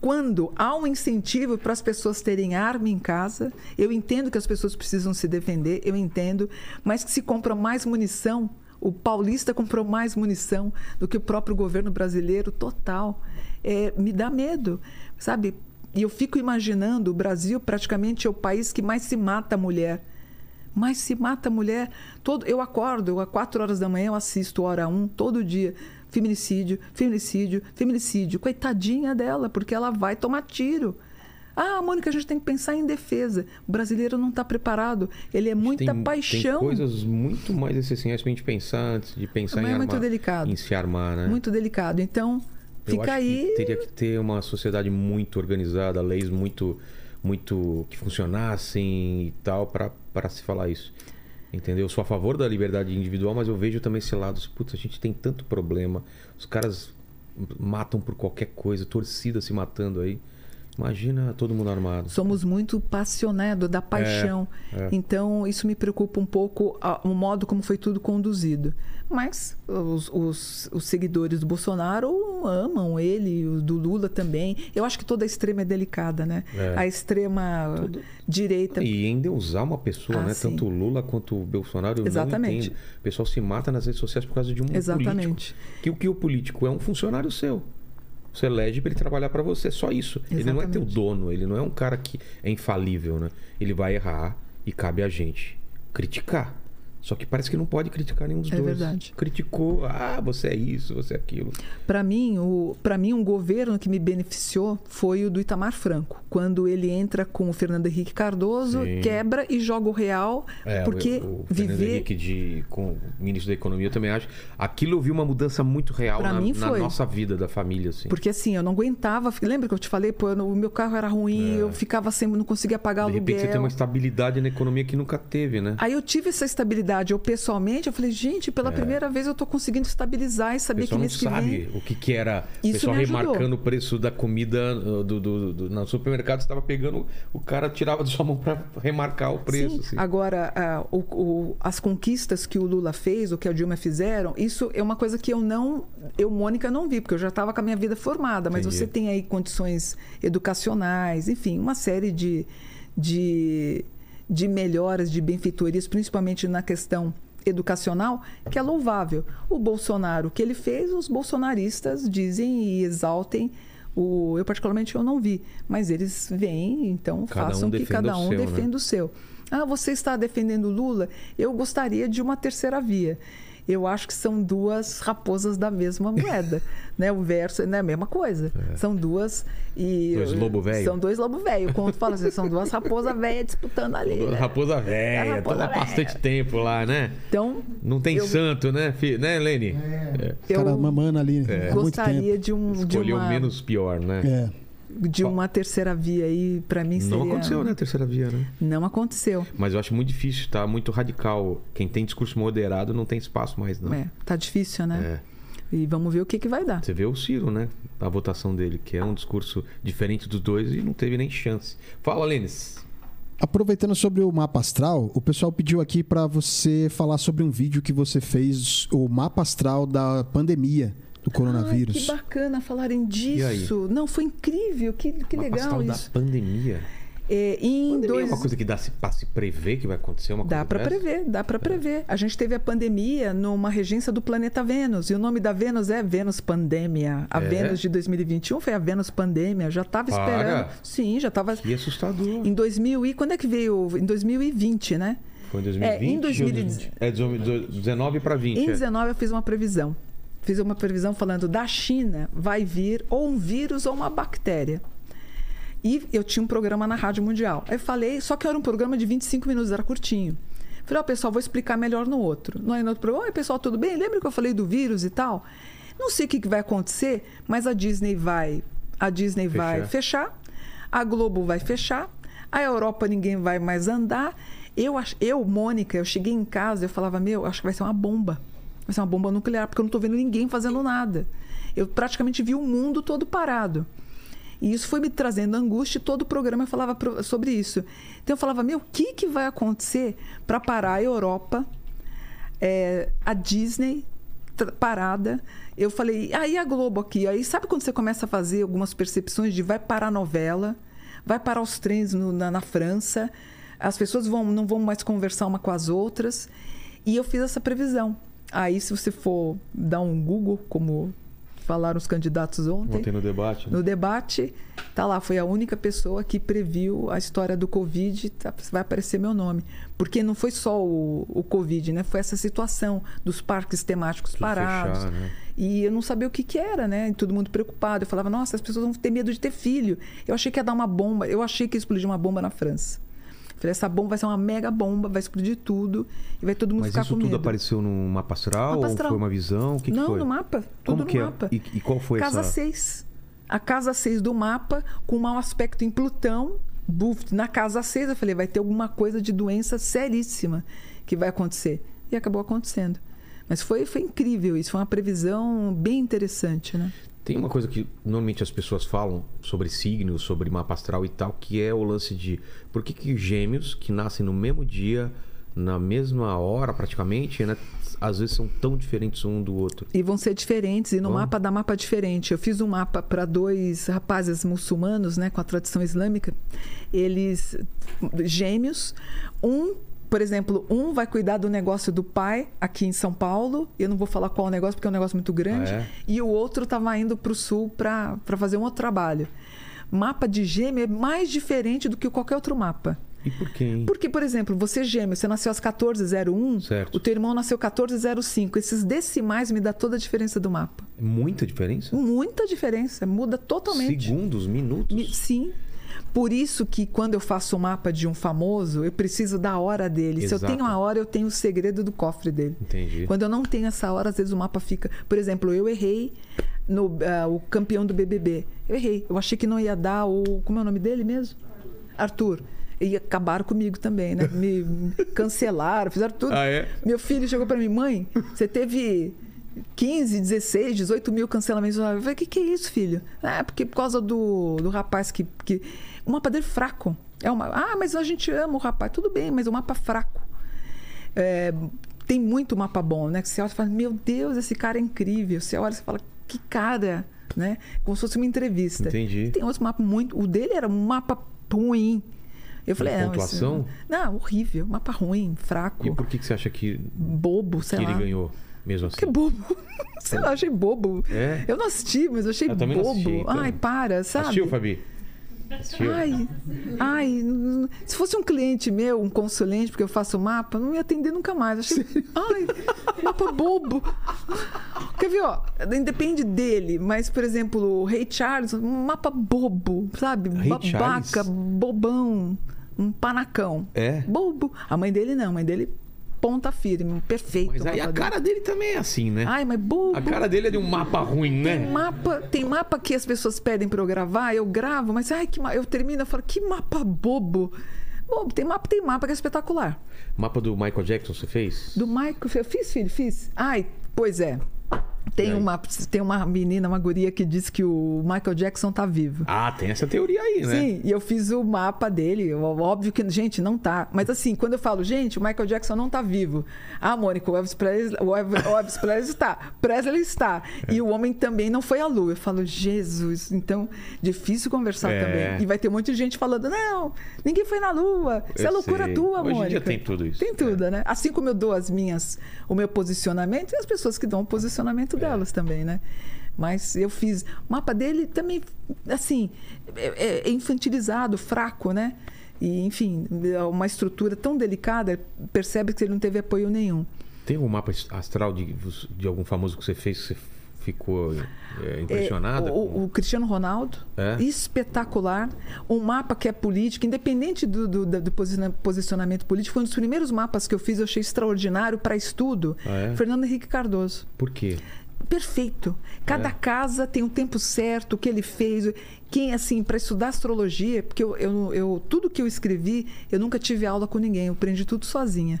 quando há um incentivo para as pessoas terem arma em casa. Eu entendo que as pessoas precisam se defender, eu entendo, mas que se compra mais munição. O paulista comprou mais munição do que o próprio governo brasileiro, total. É, me dá medo, sabe? E eu fico imaginando, o Brasil praticamente é o país que mais se mata a mulher. Mas se mata a mulher. Todo, eu acordo, às quatro horas da manhã eu assisto hora um, todo dia. Feminicídio, feminicídio, feminicídio. Coitadinha dela, porque ela vai tomar tiro. Ah, Mônica, a gente tem que pensar em defesa. O brasileiro não está preparado. Ele é muita tem, paixão. Tem coisas muito mais essenciais pra gente pensar antes de pensar Mas em é muito armar, delicado. em se armar, né? Muito delicado. Então, Eu fica aí. Que teria que ter uma sociedade muito organizada, leis muito, muito que funcionassem e tal para se falar isso. Entendeu? Eu sou a favor da liberdade individual, mas eu vejo também esse lado. Putz, a gente tem tanto problema. Os caras matam por qualquer coisa, torcida se matando aí. Imagina todo mundo armado. Somos muito passionados da paixão. é. Então, isso me preocupa um pouco a- o modo como foi tudo conduzido. Mas os, os- os seguidores do Bolsonaro amam ele, os do Lula também. Eu acho que toda a extrema é delicada, né? É. A extrema direita. E endeusar uma pessoa, Ah, né? sim. Tanto o Lula quanto o Bolsonaro, eu Exatamente. O pessoal se mata nas redes sociais por causa de um Exatamente. político. Que o que o político é um funcionário seu. Você elege para ele trabalhar para você, só isso. Ele não é teu Exatamente. dono, ele não é um cara que é infalível, né? Ele vai errar e cabe a gente criticar. Só que parece que não pode criticar nenhum dos É dois. verdade. Criticou, ah, você é isso, você é aquilo. Para mim, o para mim um governo que me beneficiou foi o do Itamar Franco, quando ele entra com o Fernando Henrique Cardoso, Sim. quebra e joga o real, É, porque o, o Fernando viver Henrique de, com o ministro da Economia eu também acho. Aquilo eu vi uma mudança muito real Pra na, na nossa vida da família, assim. Porque assim, eu não aguentava. Lembra que eu te falei, pô, eu o meu carro era ruim, eu ficava sempre, não conseguia pagar É. De aluguel. repente você tem uma estabilidade na economia que nunca teve, né? Aí eu tive essa estabilidade. Eu pessoalmente, eu falei, gente, pela primeira vez eu tô conseguindo estabilizar e saber que pessoal não mês que sabe vem. o que, que era. Isso pessoal me ajudou. remarcando o preço da comida uh, do, do, do- no supermercado, você estava pegando, o cara tirava da sua mão para remarcar o preço. Sim. assim. Agora, ah, o- o- as conquistas que o Lula fez, o que a Dilma fizeram, isso é uma coisa que eu não, eu, Mônica, não vi, porque eu já estava com a minha vida formada. Mas Entendi. você tem aí condições educacionais, enfim, uma série de, de, de melhoras, de benfeitorias, principalmente na questão educacional que é louvável. O Bolsonaro, o que ele fez, os bolsonaristas dizem e exaltem. O, eu, particularmente, eu não vi. Mas eles veem, então Cada um façam que defenda cada um seu, né? defenda o seu. Ah, você está defendendo Lula? Eu gostaria de uma terceira via. Eu acho que são duas raposas da mesma moeda, né? O verso é né, a mesma coisa. São duas e Dois lobo velho. São dois lobo velho. Quando fala assim, são duas raposas velhas disputando ali. né? Raposa velha, raposa tá há velha. bastante tempo lá, né? Então, Não tem Eu- santo, né, fi- né, Lene? eu Cara mamando ali há muito gostaria tempo. de um de Escolheu uma, o menos pior, né? É. de uma terceira via aí para mim seria Não aconteceu, né, a terceira via, né? Não aconteceu. Mas eu acho muito difícil, tá muito radical. Quem tem discurso moderado não tem espaço mais, não. É, tá difícil, né? É. E vamos ver o que que vai dar. Você vê o Ciro, né? A votação dele, que é um discurso diferente dos dois e não teve nem chance. Fala, Lênis. Aproveitando sobre o mapa astral, o pessoal pediu aqui pra você falar sobre um vídeo que você fez, o mapa astral da pandemia do Ai, que coronavírus. bacana falarem disso. Não, foi incrível, que, que Mapa legal isso. da pandemia. É, em dois... é uma coisa que dá se, pra se prever que vai acontecer uma Dá coisa para dessa? prever, dá para prever. A gente teve a pandemia numa regência do planeta Vênus. E o nome da Vênus é Vênus Pandemia. A É? Vênus de 2021 foi a Vênus Pandemia. Já estava Para. esperando. Sim, já estava. Que assustador. Em 2000 e quando é que veio? Em 2020, né? Foi em 2020? É, em ou 2020. É 19 para 20. Em é. 19 eu fiz uma previsão. Fiz uma previsão falando da China vai vir ou um vírus ou uma bactéria. E eu tinha um programa na Rádio Mundial. Aí eu falei, só que era um programa de 25 minutos, era curtinho. Falei, ó, pessoal, vou explicar melhor no outro. No, no outro programa, oi, pessoal, tudo bem? Lembra que eu falei do vírus e tal? Não sei o que, vai acontecer, mas a Disney vai. A Disney vai fechar, a Globo vai fechar, a Europa ninguém vai mais andar. Eu, eu, Mônica, eu cheguei em casa eu falava, meu, acho que vai ser uma bomba. Vai ser uma bomba nuclear, porque eu não estou vendo ninguém fazendo nada. Eu praticamente vi o mundo todo parado. E isso foi me trazendo angústia e todo o programa eu falava sobre isso. Então eu falava, meu, o que, que vai acontecer para parar a Europa, é, a Disney parada? Eu falei, aí a Globo aqui. Aí sabe quando você começa a fazer algumas percepções de vai parar a novela, vai parar os trens no- na, na França, as pessoas vão, não vão mais conversar uma com as outras. E eu fiz essa previsão. Aí, se você for dar um Google, como falaram os candidatos ontem, Ontem no debate. né? no debate, tá lá, foi a única pessoa que previu a história do Covid, tá, vai aparecer meu nome. Porque não foi só o, o Covid, né? Foi essa situação dos parques temáticos Tudo parados. fechar, né? E eu não sabia o que, que era, né? E todo mundo preocupado. Eu falava, nossa, as pessoas vão ter medo de ter filho. Eu achei que ia dar uma bomba, eu achei que ia explodir uma bomba na França. Falei, essa bomba vai ser uma mega bomba, vai explodir tudo e vai todo mundo Mas ficar isso com tudo medo. apareceu no mapa astral, Mapa ou astral. foi uma visão? O que, que não, foi? no mapa. Como Tudo no que é? mapa. E, e qual foi Casa essa... 6. A casa 6 do mapa, com mau aspecto em Plutão. buf, Na casa 6, eu falei, vai ter alguma coisa de doença seríssima que vai acontecer. E acabou acontecendo. Mas foi, foi incrível isso, foi uma previsão bem interessante, né? Tem uma coisa que normalmente as pessoas falam sobre signos, sobre mapa astral e tal, que é o lance de por que, que gêmeos que nascem no mesmo dia, na mesma hora praticamente, né, às vezes são tão diferentes um do outro. E vão ser diferentes, e no mapa dá mapa diferente. Eu fiz um mapa para dois rapazes muçulmanos, né, com a tradição islâmica. Eles, gêmeos, um, por exemplo, um vai cuidar do negócio do pai aqui em São Paulo. Eu não vou falar qual negócio, porque é um negócio muito grande. Ah, é? E o outro estava indo para o sul para fazer um outro trabalho. Mapa de gêmeo é mais diferente do que qualquer outro mapa. E por quê, hein? Porque, por exemplo, você é gêmeo, você nasceu às 1401, Certo. o teu irmão nasceu 1405. Esses decimais me dá toda a diferença do mapa. Muita diferença? Muita diferença, muda totalmente. Segundos, minutos? Sim. Por isso que quando eu faço o mapa de um famoso, eu preciso da hora dele. Se eu Exato. tenho a hora, eu tenho o segredo do cofre dele. Entendi. Quando eu não tenho essa hora, às vezes o mapa fica. Por exemplo, eu errei no ah, o campeão do BBB. Eu errei. Eu achei que não ia dar o. Como é o nome dele mesmo? Arthur. E acabaram comigo também, né? Me me cancelaram, fizeram tudo. Ah, é? Meu filho chegou para mim, mãe, você teve 15, 16, 18 mil cancelamentos. Eu falei, o que, que é isso, filho? Ah, porque por causa do, do rapaz que, que. Um mapa dele fraco. É uma, ah, mas a gente ama o rapaz. Tudo bem, mas o mapa fraco. É, tem muito mapa bom, né? Que você olha e fala, meu Deus, esse cara é incrível. Você olha e fala, que cara, né? Como se fosse uma entrevista. Entendi. Tem outros mapas muito. O dele era um mapa ruim. Eu falei, não, pontuação? não, horrível, mapa ruim, fraco, E por que, que você acha que, bobo, sei que lá. ele ganhou mesmo assim? Que bobo. sei lá, achei bobo. É? Eu não assisti, mas eu achei Eu bobo. assisti, então. Ai, para, sabe? Assistiu, Fabi? Ai, ai, se fosse um cliente meu, um consulente, porque eu faço mapa, não ia atender nunca mais. Achei, ai, mapa bobo. Quer ver, ó, depende dele, mas, por exemplo, o Rei Charles, um mapa bobo, sabe? Babaca, Charles? bobão, um panacão. É? Bobo. A mãe dele não, a mãe dele ponta firme, perfeito. Mas aí a dele. cara dele também é assim, né? Ai, mas bobo. A cara dele é de um mapa ruim, Tem né? mapa, tem mapa que as pessoas pedem para eu gravar, eu gravo, mas ai, que ma- eu termino, eu falo, que mapa bobo. Bobo, tem mapa, tem mapa que é espetacular. Mapa do Michael Jackson você fez? Do Michael, eu fiz, filho, fiz. Ai, pois é. Tem uma, tem uma menina, uma guria que diz que o Michael Jackson tá vivo. Ah, tem essa teoria aí, né? Sim, e eu fiz o mapa dele. Óbvio que, gente, não tá. Mas assim, quando eu falo, gente, o Michael Jackson não tá vivo. Ah, Mônica, o Elvis Presley, o Elvis Presley está. Presley está. É. E o homem também não foi à lua. Eu falo, Jesus, então, difícil conversar É. também. E vai ter muita gente falando, não, ninguém foi na lua. Isso é Eu loucura sei. tua, Hoje em Mônica. dia tem tudo isso. Tem tudo, né? Assim como eu dou as minhas, o meu posicionamento e as pessoas que dão o posicionamento delas também, né? Mas eu fiz. O mapa dele também, assim, é, é infantilizado, fraco, né? E, enfim, é uma estrutura tão delicada, percebe que ele não teve apoio nenhum. Tem um mapa astral de, de algum famoso que você fez que você ficou é, impressionada? É, com- o, o Cristiano Ronaldo, É? espetacular. Um mapa que é político, independente do, do, do posiciona- posicionamento político, foi um dos primeiros mapas que eu fiz, eu achei extraordinário para estudo. Ah, é? Fernando Henrique Cardoso. Por quê? Perfeito. Cada É. casa tem o tempo certo, o que ele fez. Quem, assim, para estudar astrologia, porque eu, eu, eu- tudo que eu escrevi, eu nunca tive aula com ninguém, eu aprendi tudo sozinha.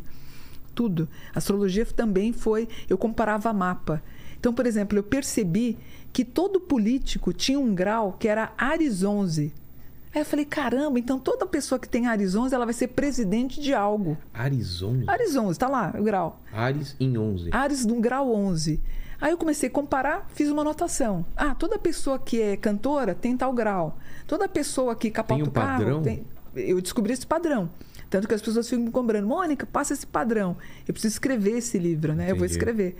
Tudo. Astrologia também foi. Eu comparava mapa. Então, por exemplo, eu percebi que todo político tinha um grau que era Ares 11. Aí eu falei, caramba, então toda pessoa que tem Ares 11, ela vai ser presidente de algo. Arizona? Ares 11, tá lá, o grau. Ares em 11. Ares no grau 11. Aí eu comecei a comparar, fiz uma anotação. Ah, toda pessoa que é cantora tem tal grau. Toda pessoa que capota Tem um o carro padrão? tem... Eu descobri esse padrão. Tanto que as pessoas ficam me cobrando, Mônica, passa esse padrão. Eu preciso escrever esse livro, né? Eu vou Entendi. escrever.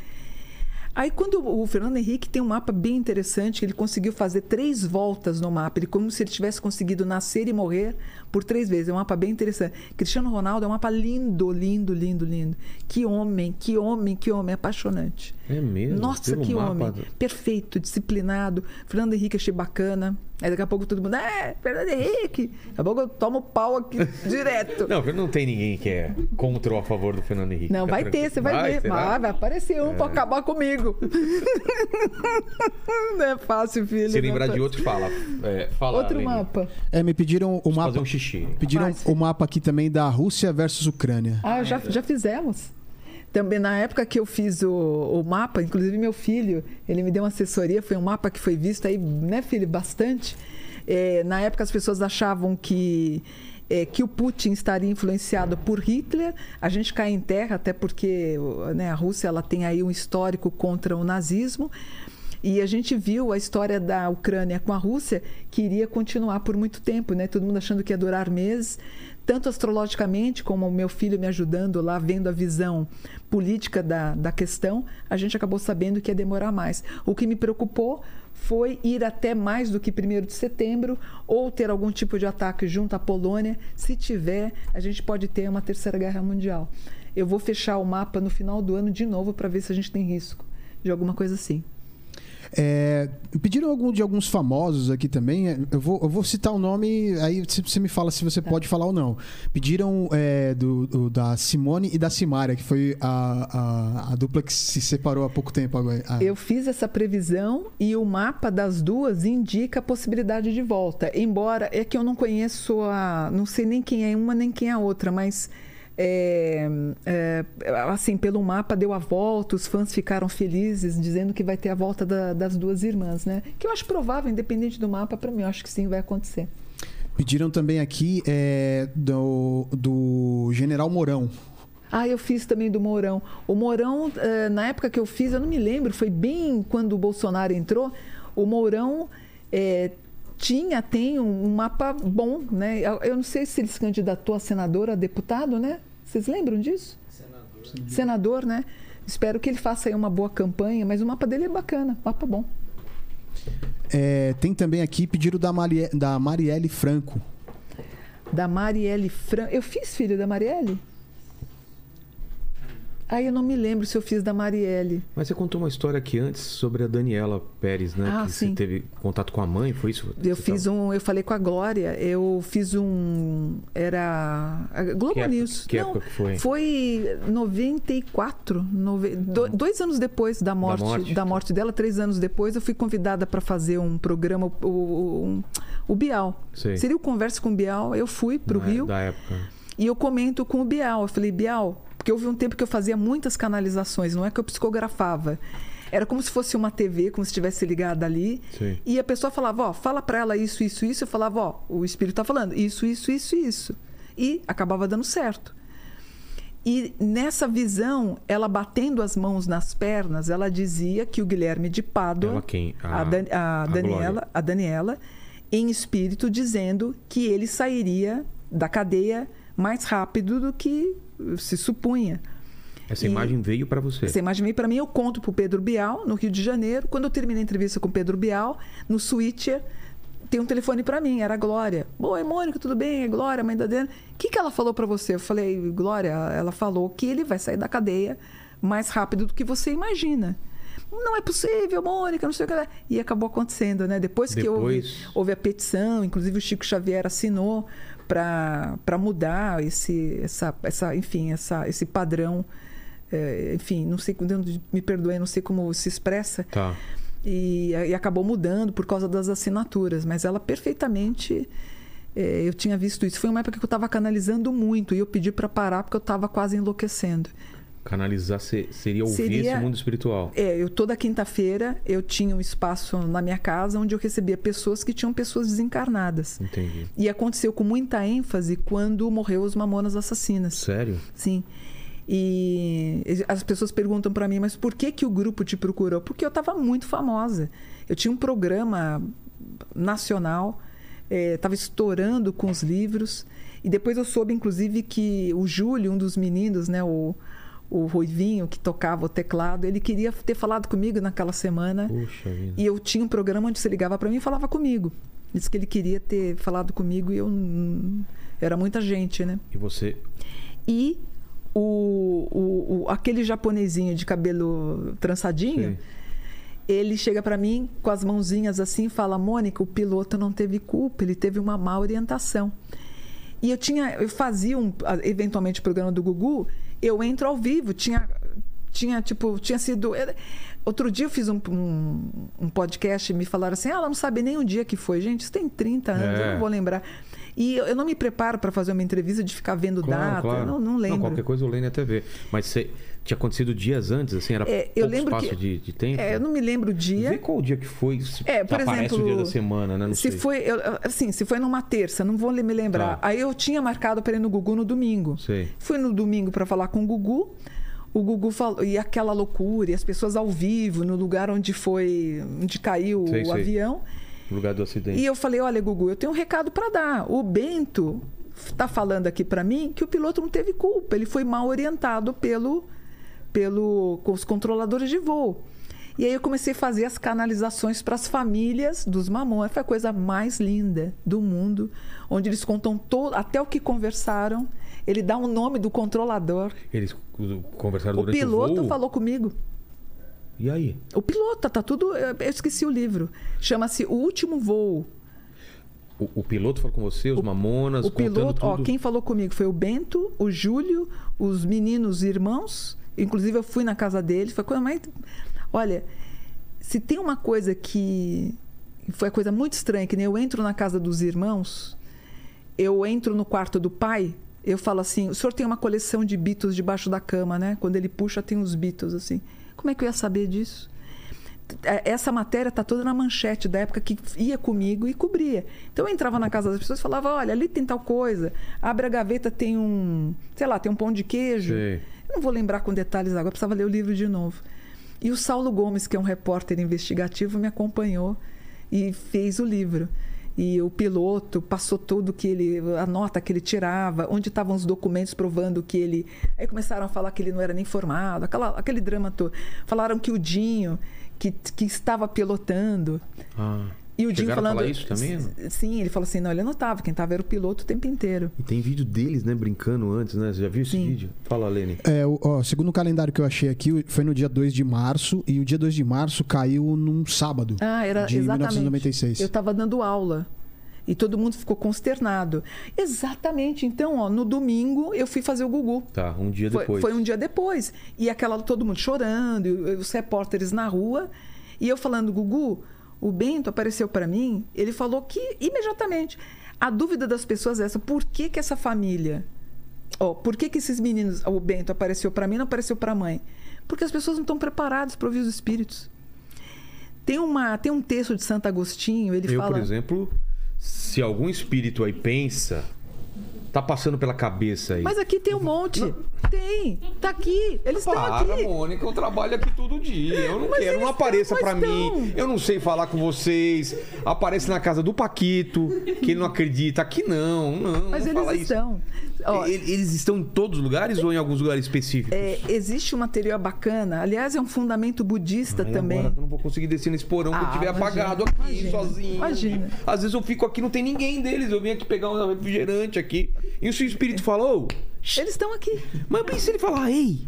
Aí quando o Fernando Henrique tem um mapa bem interessante, que ele conseguiu fazer três voltas no mapa, ele como se ele tivesse conseguido nascer e morrer por três vezes. É um mapa bem interessante. Cristiano Ronaldo é um mapa lindo, lindo, lindo, lindo. Que homem, que homem, que homem, apaixonante. É mesmo? Nossa, que mapa homem. Perfeito, disciplinado. Fernando Henrique achei bacana. Aí daqui a pouco todo mundo, é, Fernando Henrique. Daqui a pouco eu tomo pau aqui direto. Não, não tem ninguém que é contra ou a favor do Fernando Henrique. Não, vai ter, você vai, ver. será? É. Vai, vai aparecer um pra acabar comigo. não é fácil, filho. Se não é lembrar de outro, fala. É, fala Outro mapa. É, me pediram o Preciso mapa. fazer um xixi. Pediram Faz. o mapa aqui também da Rússia versus Ucrânia. Ah, já, já fizemos. Também na época que eu fiz o, o mapa, inclusive meu filho, ele me deu uma assessoria, foi um mapa que foi visto aí, né, filho, bastante. É, na época as pessoas achavam que é, que o Putin estaria influenciado por Hitler. A gente cai em terra, até porque né, a Rússia ela tem aí um histórico contra o nazismo. E a gente viu a história da Ucrânia com a Rússia, que iria continuar por muito tempo, né? Todo mundo achando que ia durar meses, tanto astrologicamente, como o meu filho me ajudando lá, vendo a visão política da, da questão, a gente acabou sabendo que ia demorar mais. O que me preocupou foi ir até mais do que 1 de setembro, ou ter algum tipo de ataque junto à Polônia. Se tiver, a gente pode ter uma terceira guerra mundial. Eu vou fechar o mapa no final do ano de novo para ver se a gente tem risco de alguma coisa assim. É, pediram algum de alguns famosos aqui também. É, Eu vou, eu vou citar o nome, aí você você me fala se você Tá. pode falar ou não. Pediram é, do, do- da Simone e da Simária, que foi a, a, a dupla que se separou há pouco tempo agora. Ah, Eu fiz essa previsão e o mapa das duas indica a possibilidade de volta. Embora é que eu não conheço a. não sei nem quem é uma nem quem é a outra, mas. É, é, assim, pelo mapa deu a volta, os fãs ficaram felizes, dizendo que vai ter a volta da- das duas irmãs, né? Que eu acho provável, independente do mapa, para mim, eu acho que sim, vai acontecer. Pediram também aqui é, do, do General Mourão. Ah, eu fiz também do Mourão. O Mourão, eh, na época que eu fiz, eu não me lembro, foi bem quando o Bolsonaro entrou. O Mourão eh, tinha, tem um, mapa bom, né? Eu, eu não sei se ele se candidatou a senador, a deputado, né? Vocês lembram disso? Senador. Senador, né? Espero que ele faça aí uma boa campanha, mas o mapa dele é bacana, mapa bom. É, tem também aqui pedido da, Marie, da Marielle Franco. Da Marielle Franco. Eu fiz filho da Marielle? Aí eu não me lembro se eu fiz da Marielle. Mas você contou uma história aqui antes sobre a Daniela Pérez, né? Ah, que sim. você teve contato com a mãe, foi isso? Eu Você fiz tava- um, eu falei com a Glória, eu fiz um, era a Globo Que época- News. que Não, época que foi? Foi 94, nove, do- dois anos depois da morte, da morte. morte, dela, três anos depois, eu fui convidada para fazer um programa, o, o, o Bial. Sei. Seria o Conversa com o Bial, eu fui para o Rio Da época. E eu comento com o Bial. Eu falei, Bial, porque houve um tempo que eu fazia muitas canalizações, não é que eu psicografava. Era como se fosse uma TV, como se estivesse ligada ali. Sim. E a pessoa falava, ó, fala pra ela isso, isso, isso. Eu falava, ó, o espírito tá falando isso, isso, isso, isso. E acabava dando certo. E nessa visão, ela batendo as mãos nas pernas, ela dizia que o Guilherme de Pádua, Ela quem? a, A- Dan- a a Daniela, Glória. a Daniela, em espírito, dizendo que ele sairia da cadeia mais rápido do que se supunha. Essa E- imagem veio pra você. Essa imagem veio para mim, eu conto pro Pedro Bial, no Rio de Janeiro. Quando eu terminei a entrevista com o Pedro Bial, no switcher, tem um telefone para mim, era a Glória. Oi, Mônica, tudo bem? É Glória, mãe da Dana. O que, que ela falou para você? Eu falei, Glória, ela falou que ele vai sair da cadeia mais rápido do que você imagina. Não é possível, Mônica, não sei o que. lá. E acabou acontecendo, né? Depois, que houve, Depois- houve a petição, inclusive o Chico Xavier assinou para mudar esse, essa, essa, enfim, essa, esse padrão. É, enfim, não sei, me perdoe, não sei como se expressa. Tá. E, e acabou mudando por causa das assinaturas, mas ela perfeitamente. é, eu tinha visto isso. Foi uma época que eu estava canalizando muito e eu pedi para parar porque eu estava quase enlouquecendo. Canalizar se- seria ouvir Seria- esse mundo espiritual. É, eu toda quinta-feira eu tinha um espaço na minha casa onde eu recebia pessoas que tinham pessoas desencarnadas. Entendi. E aconteceu com muita ênfase quando morreu os Mamonas Assassinas. Sério? Sim. E as pessoas perguntam para mim, mas por que que o grupo te procurou? Porque eu estava muito famosa. Eu tinha um programa nacional, estava estourando com os livros. E depois eu soube, inclusive, que o Júlio, um dos meninos, né, o, o Ruivinho, que tocava o teclado, ele queria ter falado comigo naquela semana. Puxa vida. E eu tinha um programa onde você ligava para mim e falava comigo. Disse que ele queria ter falado comigo e eu. Era muita gente, né? E você. E o, o, o- aquele japonesinho de cabelo trançadinho, Sim. ele chega para mim com as mãozinhas assim e fala: Mônica, o piloto não teve culpa, ele teve uma má orientação. E eu tinha, eu fazia um, eventualmente o programa do Gugu, eu entro ao vivo, tinha, tinha tipo, tinha sido. Outro dia eu fiz um, um, um podcast e me falaram assim: ah, ela não sabe nem o dia que foi. Gente, isso tem 30 anos, É. eu não vou lembrar. E eu eu não me preparo para fazer uma entrevista de ficar vendo data, eu não, não lembro. qualquer coisa eu leio na TV. Mas você tinha acontecido dias antes, assim? Era É, eu lembro espaço que- de, de tempo? É, eu não me lembro o dia. Vê qual o dia que foi. Se É, por aparece exemplo, o dia da semana, né? Não se sei. foi, eu- assim, se foi numa terça, não vou me lembrar. Tá. Aí eu tinha marcado para ir no Gugu no domingo. Sei. Fui no domingo para falar com o Gugu. O Gugu falou e aquela loucura, e as pessoas ao vivo no lugar onde foi, onde caiu Sei, o sei. avião. No lugar do acidente. E eu falei, olha, Gugu, eu tenho um recado para dar. O Bento está falando aqui para mim que o piloto não teve culpa, ele foi mal orientado pelo, pelo com os controladores de voo. E aí eu comecei a fazer as canalizações para as famílias dos Mamonas. Foi a coisa mais linda do mundo, onde eles contam todo, até o que conversaram. Ele dá o nome do controlador. Eles conversaram O durante piloto o voo? falou comigo. E aí? O piloto, tá tudo. Eu esqueci o livro. Chama-se O Último Voo. O, o piloto falou com você, os mamonas, O piloto, ó, quem falou comigo foi o Bento, o Júlio, os meninos irmãos. Inclusive, eu fui na casa deles. Foi a coisa mais. Olha, se tem uma coisa que. Foi a coisa muito estranha, que nem eu entro na casa dos irmãos, eu entro no quarto do pai, eu falo assim: o senhor tem uma coleção de Beatles debaixo da cama, né? Quando ele puxa, tem os Beatles, assim. Como é que eu ia saber disso? É, essa matéria tá toda na manchete da época que ia comigo e cobria. Então eu entrava na casa das pessoas e falava: olha, ali tem tal coisa, abre a gaveta, tem um, sei lá, tem um pão de queijo. Sei. Eu não vou lembrar com detalhes agora, precisava ler o livro de novo. E o Saulo Gomes, que é um repórter investigativo, me acompanhou e fez o livro. E o piloto passou tudo que ele, a nota que ele tirava, onde estavam os documentos provando que ele. Aí começaram a falar que ele não era nem formado, aquela, aquele drama todo. Falaram que o Dinho, que, que estava pilotando. Ah. E o Dinho Chegaram a falando. falar isso também? Sim, ele falou assim: não, ele não estava, quem estava era o piloto o tempo inteiro. E tem vídeo deles, né, brincando antes, né? Você já viu esse Sim. vídeo? Fala, Lene. É, o- ó, segundo o calendário que eu achei aqui, foi no dia 2 de março, e o dia 2 de março caiu num sábado. Ah, era de exatamente. 1996. Eu estava dando aula. E todo mundo ficou consternado. Exatamente. Então, ó, no domingo eu fui fazer o Gugu. Tá, um dia Foi, depois. foi um dia depois. E aquela todo mundo chorando, e os repórteres na rua. E eu falando, Gugu, o Bento apareceu para mim, ele falou que imediatamente. A dúvida das pessoas é essa: por que, que essa família. Ó, por que, que esses meninos. O Bento apareceu para mim não apareceu para a mãe? Porque as pessoas não estão preparadas para ouvir os espíritos. Tem, uma, tem um texto de Santo Agostinho, ele Eu, fala. por exemplo, se algum espírito aí pensa, tá passando pela cabeça aí. Mas aqui tem um monte. Tem. Tá aqui. Eles estão Para, aqui. Mônica, eu trabalho aqui todo dia. Eu não Mas quero, não apareça estão, pra mas mim. estão. Eu não sei falar com vocês. Aparece na casa do Paquito, que ele não acredita. Aqui não, não. Mas não eles fala isso. Ó, Eles estão em todos os lugares ou em alguns lugares específicos? é, existe uma teoria bacana. Aliás, é um fundamento budista Aí também. agora eu não vou conseguir descer nesse porão que eu Ah, estiver imagina, apagado aqui, imagina, sozinho. imagina. Às vezes eu fico aqui, não tem ninguém deles. Eu venho aqui pegar um refrigerante aqui. E o seu espírito falou. Eles estão aqui. Mas bem se ele falar, ei,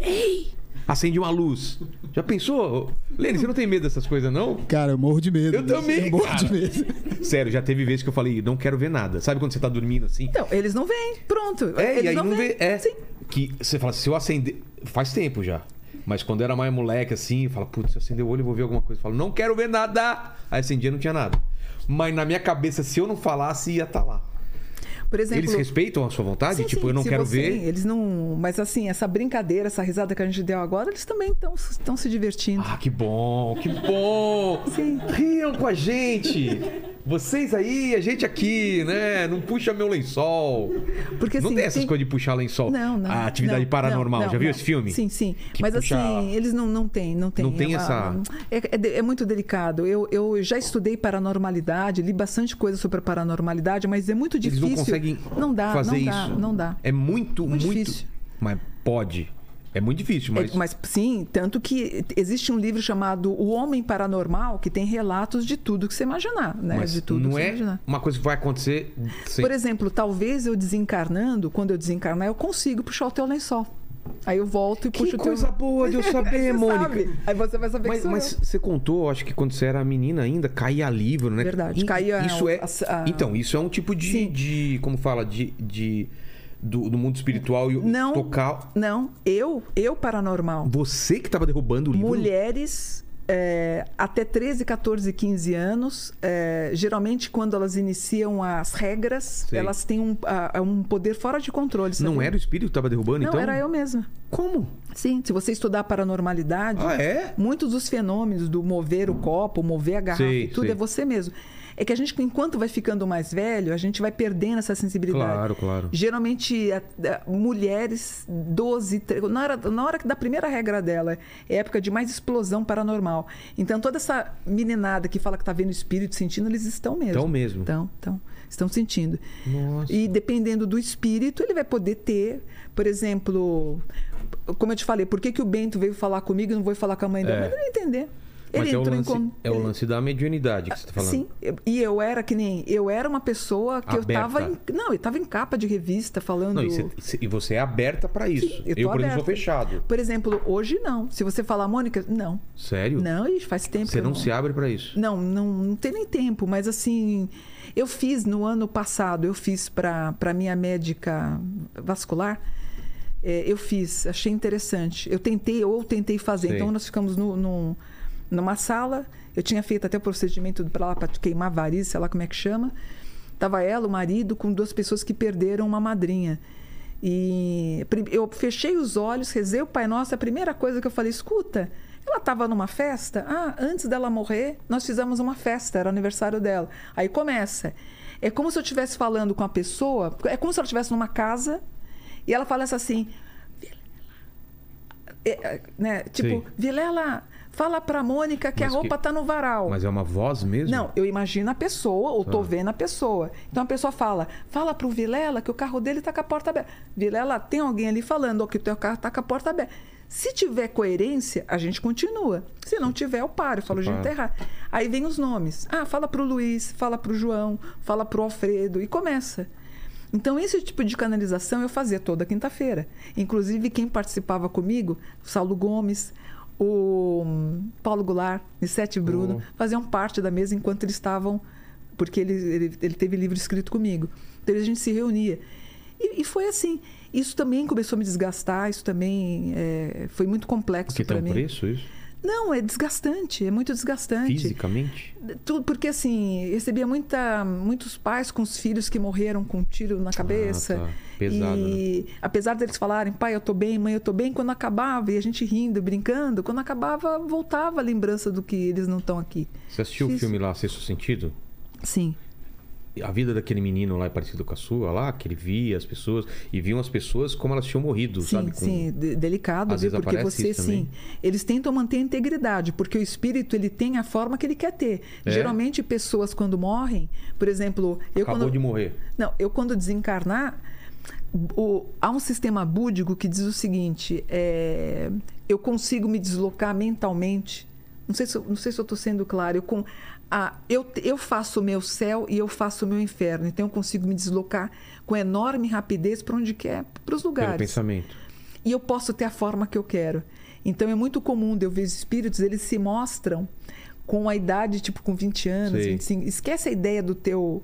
ei, acende uma luz. Já pensou? Lene, você não tem medo dessas coisas, não? Cara, eu morro de medo. Eu também, Eu morro cara. de medo. Sério, já teve vezes que eu falei, não quero ver nada. Sabe quando você tá dormindo assim? Então, eles não vêm. Pronto. É, eles e aí não vê. É. Sim. Que você fala, se eu acender. Faz tempo já. Mas quando era mais moleque assim, fala, putz, se eu acender o olho eu vou ver alguma coisa. Eu falo, não quero ver nada. Aí acendia não tinha nada. Mas na minha cabeça, se eu não falasse, ia estar lá. Por exemplo. Eles respeitam a sua vontade? Sim, tipo, sim, eu não quero você- ver. Eles não. Mas assim, essa brincadeira, essa risada que a gente deu agora, eles também estão se divertindo. Ah, que bom, que bom! Sim. Riam com a gente! Vocês aí, a gente aqui, né? Não puxa meu lençol. Porque não assim. tem essas tem- coisas de puxar lençol. Não, não. A atividade não, paranormal. não, Já viu não. esse filme? Sim, sim. Que Mas puxa- assim, eles não, não têm, não têm. Não tem é uma- essa- É, é é muito delicado. Eu, eu já estudei paranormalidade, li bastante coisa sobre a paranormalidade, mas é muito difícil. Não conseguem Não dá, fazer não dá, isso. não dá. É muito, muito. Muito difícil. Mas pode. É muito difícil, É, mas. mas sim, tanto que existe um livro chamado O Homem Paranormal que tem relatos de tudo que você imaginar, né? mas de tudo não que você é imaginar. uma coisa que vai acontecer sem. Por exemplo, talvez eu desencarnando, quando eu desencarnar, eu consigo puxar o teu lençol. Aí eu volto e Que puxo o teu. coisa boa de eu saber, Mônica. sabe. Aí você vai saber Mas, que mas eu. você contou, acho que quando você era menina ainda, caía livro, né? Verdade, E- caía Isso é. a- a- Então, isso é um tipo de. De como fala? De. de do, do mundo espiritual e o- Não. tocar. Não, eu, eu paranormal. Você que tava derrubando o livro. Mulheres é, até 13, 14, 15 anos, é, geralmente quando elas iniciam as regras, Sei. elas têm um, a- um poder fora de controle. Não sabia? era o espírito que tava derrubando, Não, então? era eu mesma. Como? Sim, se você estudar paranormalidade, Ah, é? muitos dos fenômenos do mover o copo, mover a garrafa Sei, e tudo sei. é você mesmo. É que a gente, enquanto vai ficando mais velho, a gente vai perdendo essa sensibilidade. Claro, claro. Geralmente, a- a- mulheres 12, tre- na hora, na hora da primeira regra dela, é época de mais explosão paranormal. Então, toda essa meninada que fala que tá vendo espírito, sentindo, eles estão mesmo. Estão mesmo. Estão, estão, estão sentindo. Nossa. E dependendo do espírito, ele vai poder ter, por exemplo, como eu te falei, por que, que o Bento veio falar comigo e não veio falar com a mãe dele? É. Mas ele vai entender. Mas Ele é o, entrou lance, em é o ele- lance da mediunidade que você tá falando. Sim, eu- e eu era que nem. Eu era uma pessoa que eu Aberta. tava em. Não, eu tava em capa de revista falando. Não, e, você, e você é aberta pra isso. Sim, eu eu, por exemplo, sou fechado. Por exemplo, hoje não. Se você falar, Mônica, não. Sério? Não, ixi, faz tempo Você eu não se abre pra isso. Não, não, não tem nem tempo, mas assim, eu fiz no ano passado, eu fiz para a minha médica vascular, é, eu fiz, achei interessante. Eu tentei, ou tentei fazer. Sei. Então nós ficamos no, no- numa sala, eu tinha feito até o procedimento para lá para queimar variz, sei lá como é que chama. Tava ela, o marido, com duas pessoas que perderam uma madrinha. E eu fechei os olhos, rezei o Pai Nosso, a primeira coisa que eu falei, escuta, ela estava numa festa? Ah, antes dela morrer, nós fizemos uma festa, era aniversário dela. Aí começa. É como se eu estivesse falando com a pessoa, é como se ela estivesse numa casa e ela falasse assim: é, é, né? Tipo, Sim. Vilela, fala pra Mônica que Mas a roupa que- tá no varal. Mas é uma voz mesmo? Não, eu imagino a pessoa, ou tô Tá. vendo a pessoa. Então a pessoa fala, fala pro Vilela que o carro dele tá com a porta aberta. Vilela, tem alguém ali falando que o teu carro tá com a porta aberta. Se tiver coerência, a gente continua. Se não tiver, eu paro. Eu falo, gente, tá errado. Aí vem os nomes. Ah, fala pro Luiz, fala pro João, fala pro Alfredo. E começa. Então, esse tipo de canalização eu fazia toda quinta-feira. Inclusive, quem participava comigo, Saulo Gomes, o hum, Paulo Goulart, Nissete Bruno, Oh. faziam parte da mesa enquanto eles estavam. Porque ele, ele, ele teve livro escrito comigo. Então, a gente se reunia. E, e foi assim. Isso também começou a me desgastar, isso também é, foi muito complexo tem para um mim. preço isso? Não, é desgastante, é muito desgastante. Fisicamente? Tudo porque assim, recebia muita, muitos pais com os filhos que morreram com um tiro na cabeça. tá. Pesado, né? e apesar deles falarem, pai, eu tô bem, mãe, eu tô bem, quando acabava, e a gente rindo, brincando, quando acabava, voltava a lembrança do que eles não estão aqui. Você assistiu o Difícil. filme lá, Sexto Sentido? Sim. A vida daquele menino lá é parecido com a sua lá, que ele via as pessoas e viam as pessoas como elas tinham morrido, Sim, sabe? Com- sim, de- delicado, Às vezes Porque você sim, eles tentam manter a integridade, porque o espírito ele tem a forma que ele quer ter. É? Geralmente pessoas quando morrem, por exemplo, eu Acabou quando de morrer. Não, eu quando desencarnar, o- há um sistema búdico que diz o seguinte: é, eu consigo me deslocar mentalmente. Não sei se, eu- não sei se eu estou sendo claro. Eu, com, eu, eu faço o meu céu e eu faço o meu inferno. Então eu consigo me deslocar com enorme rapidez para onde quer, para os Pelo lugares pensamento. e eu posso ter a forma que eu quero. Então é muito comum de eu ver os espíritos, eles se mostram com a idade, tipo, com 20 anos, Sei. 25. Esquece a ideia do teu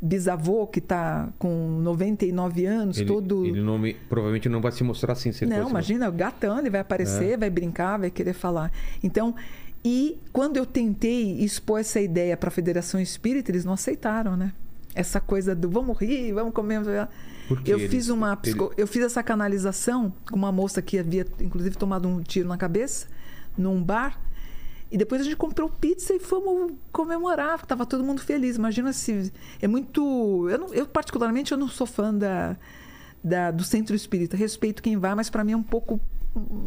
bisavô que está com 99 anos, Ele, todo. ele não me- provavelmente não vai se mostrar assim. Se Não, imagina, o gatão, ele vai aparecer, É. vai brincar, vai querer falar. Então, e quando eu tentei expor essa ideia para a Federação Espírita, eles não aceitaram, né? Essa coisa do vamos rir, vamos comer. Por que Eu eles- fiz uma psico- eu fiz essa canalização com uma moça que havia inclusive tomado um tiro na cabeça num bar. E depois a gente comprou pizza e fomos comemorar, tava todo mundo feliz. Imagina se é muito, eu, não- eu particularmente eu não sou fã da, da- do centro espírita. Respeito quem vai, mas para mim é um pouco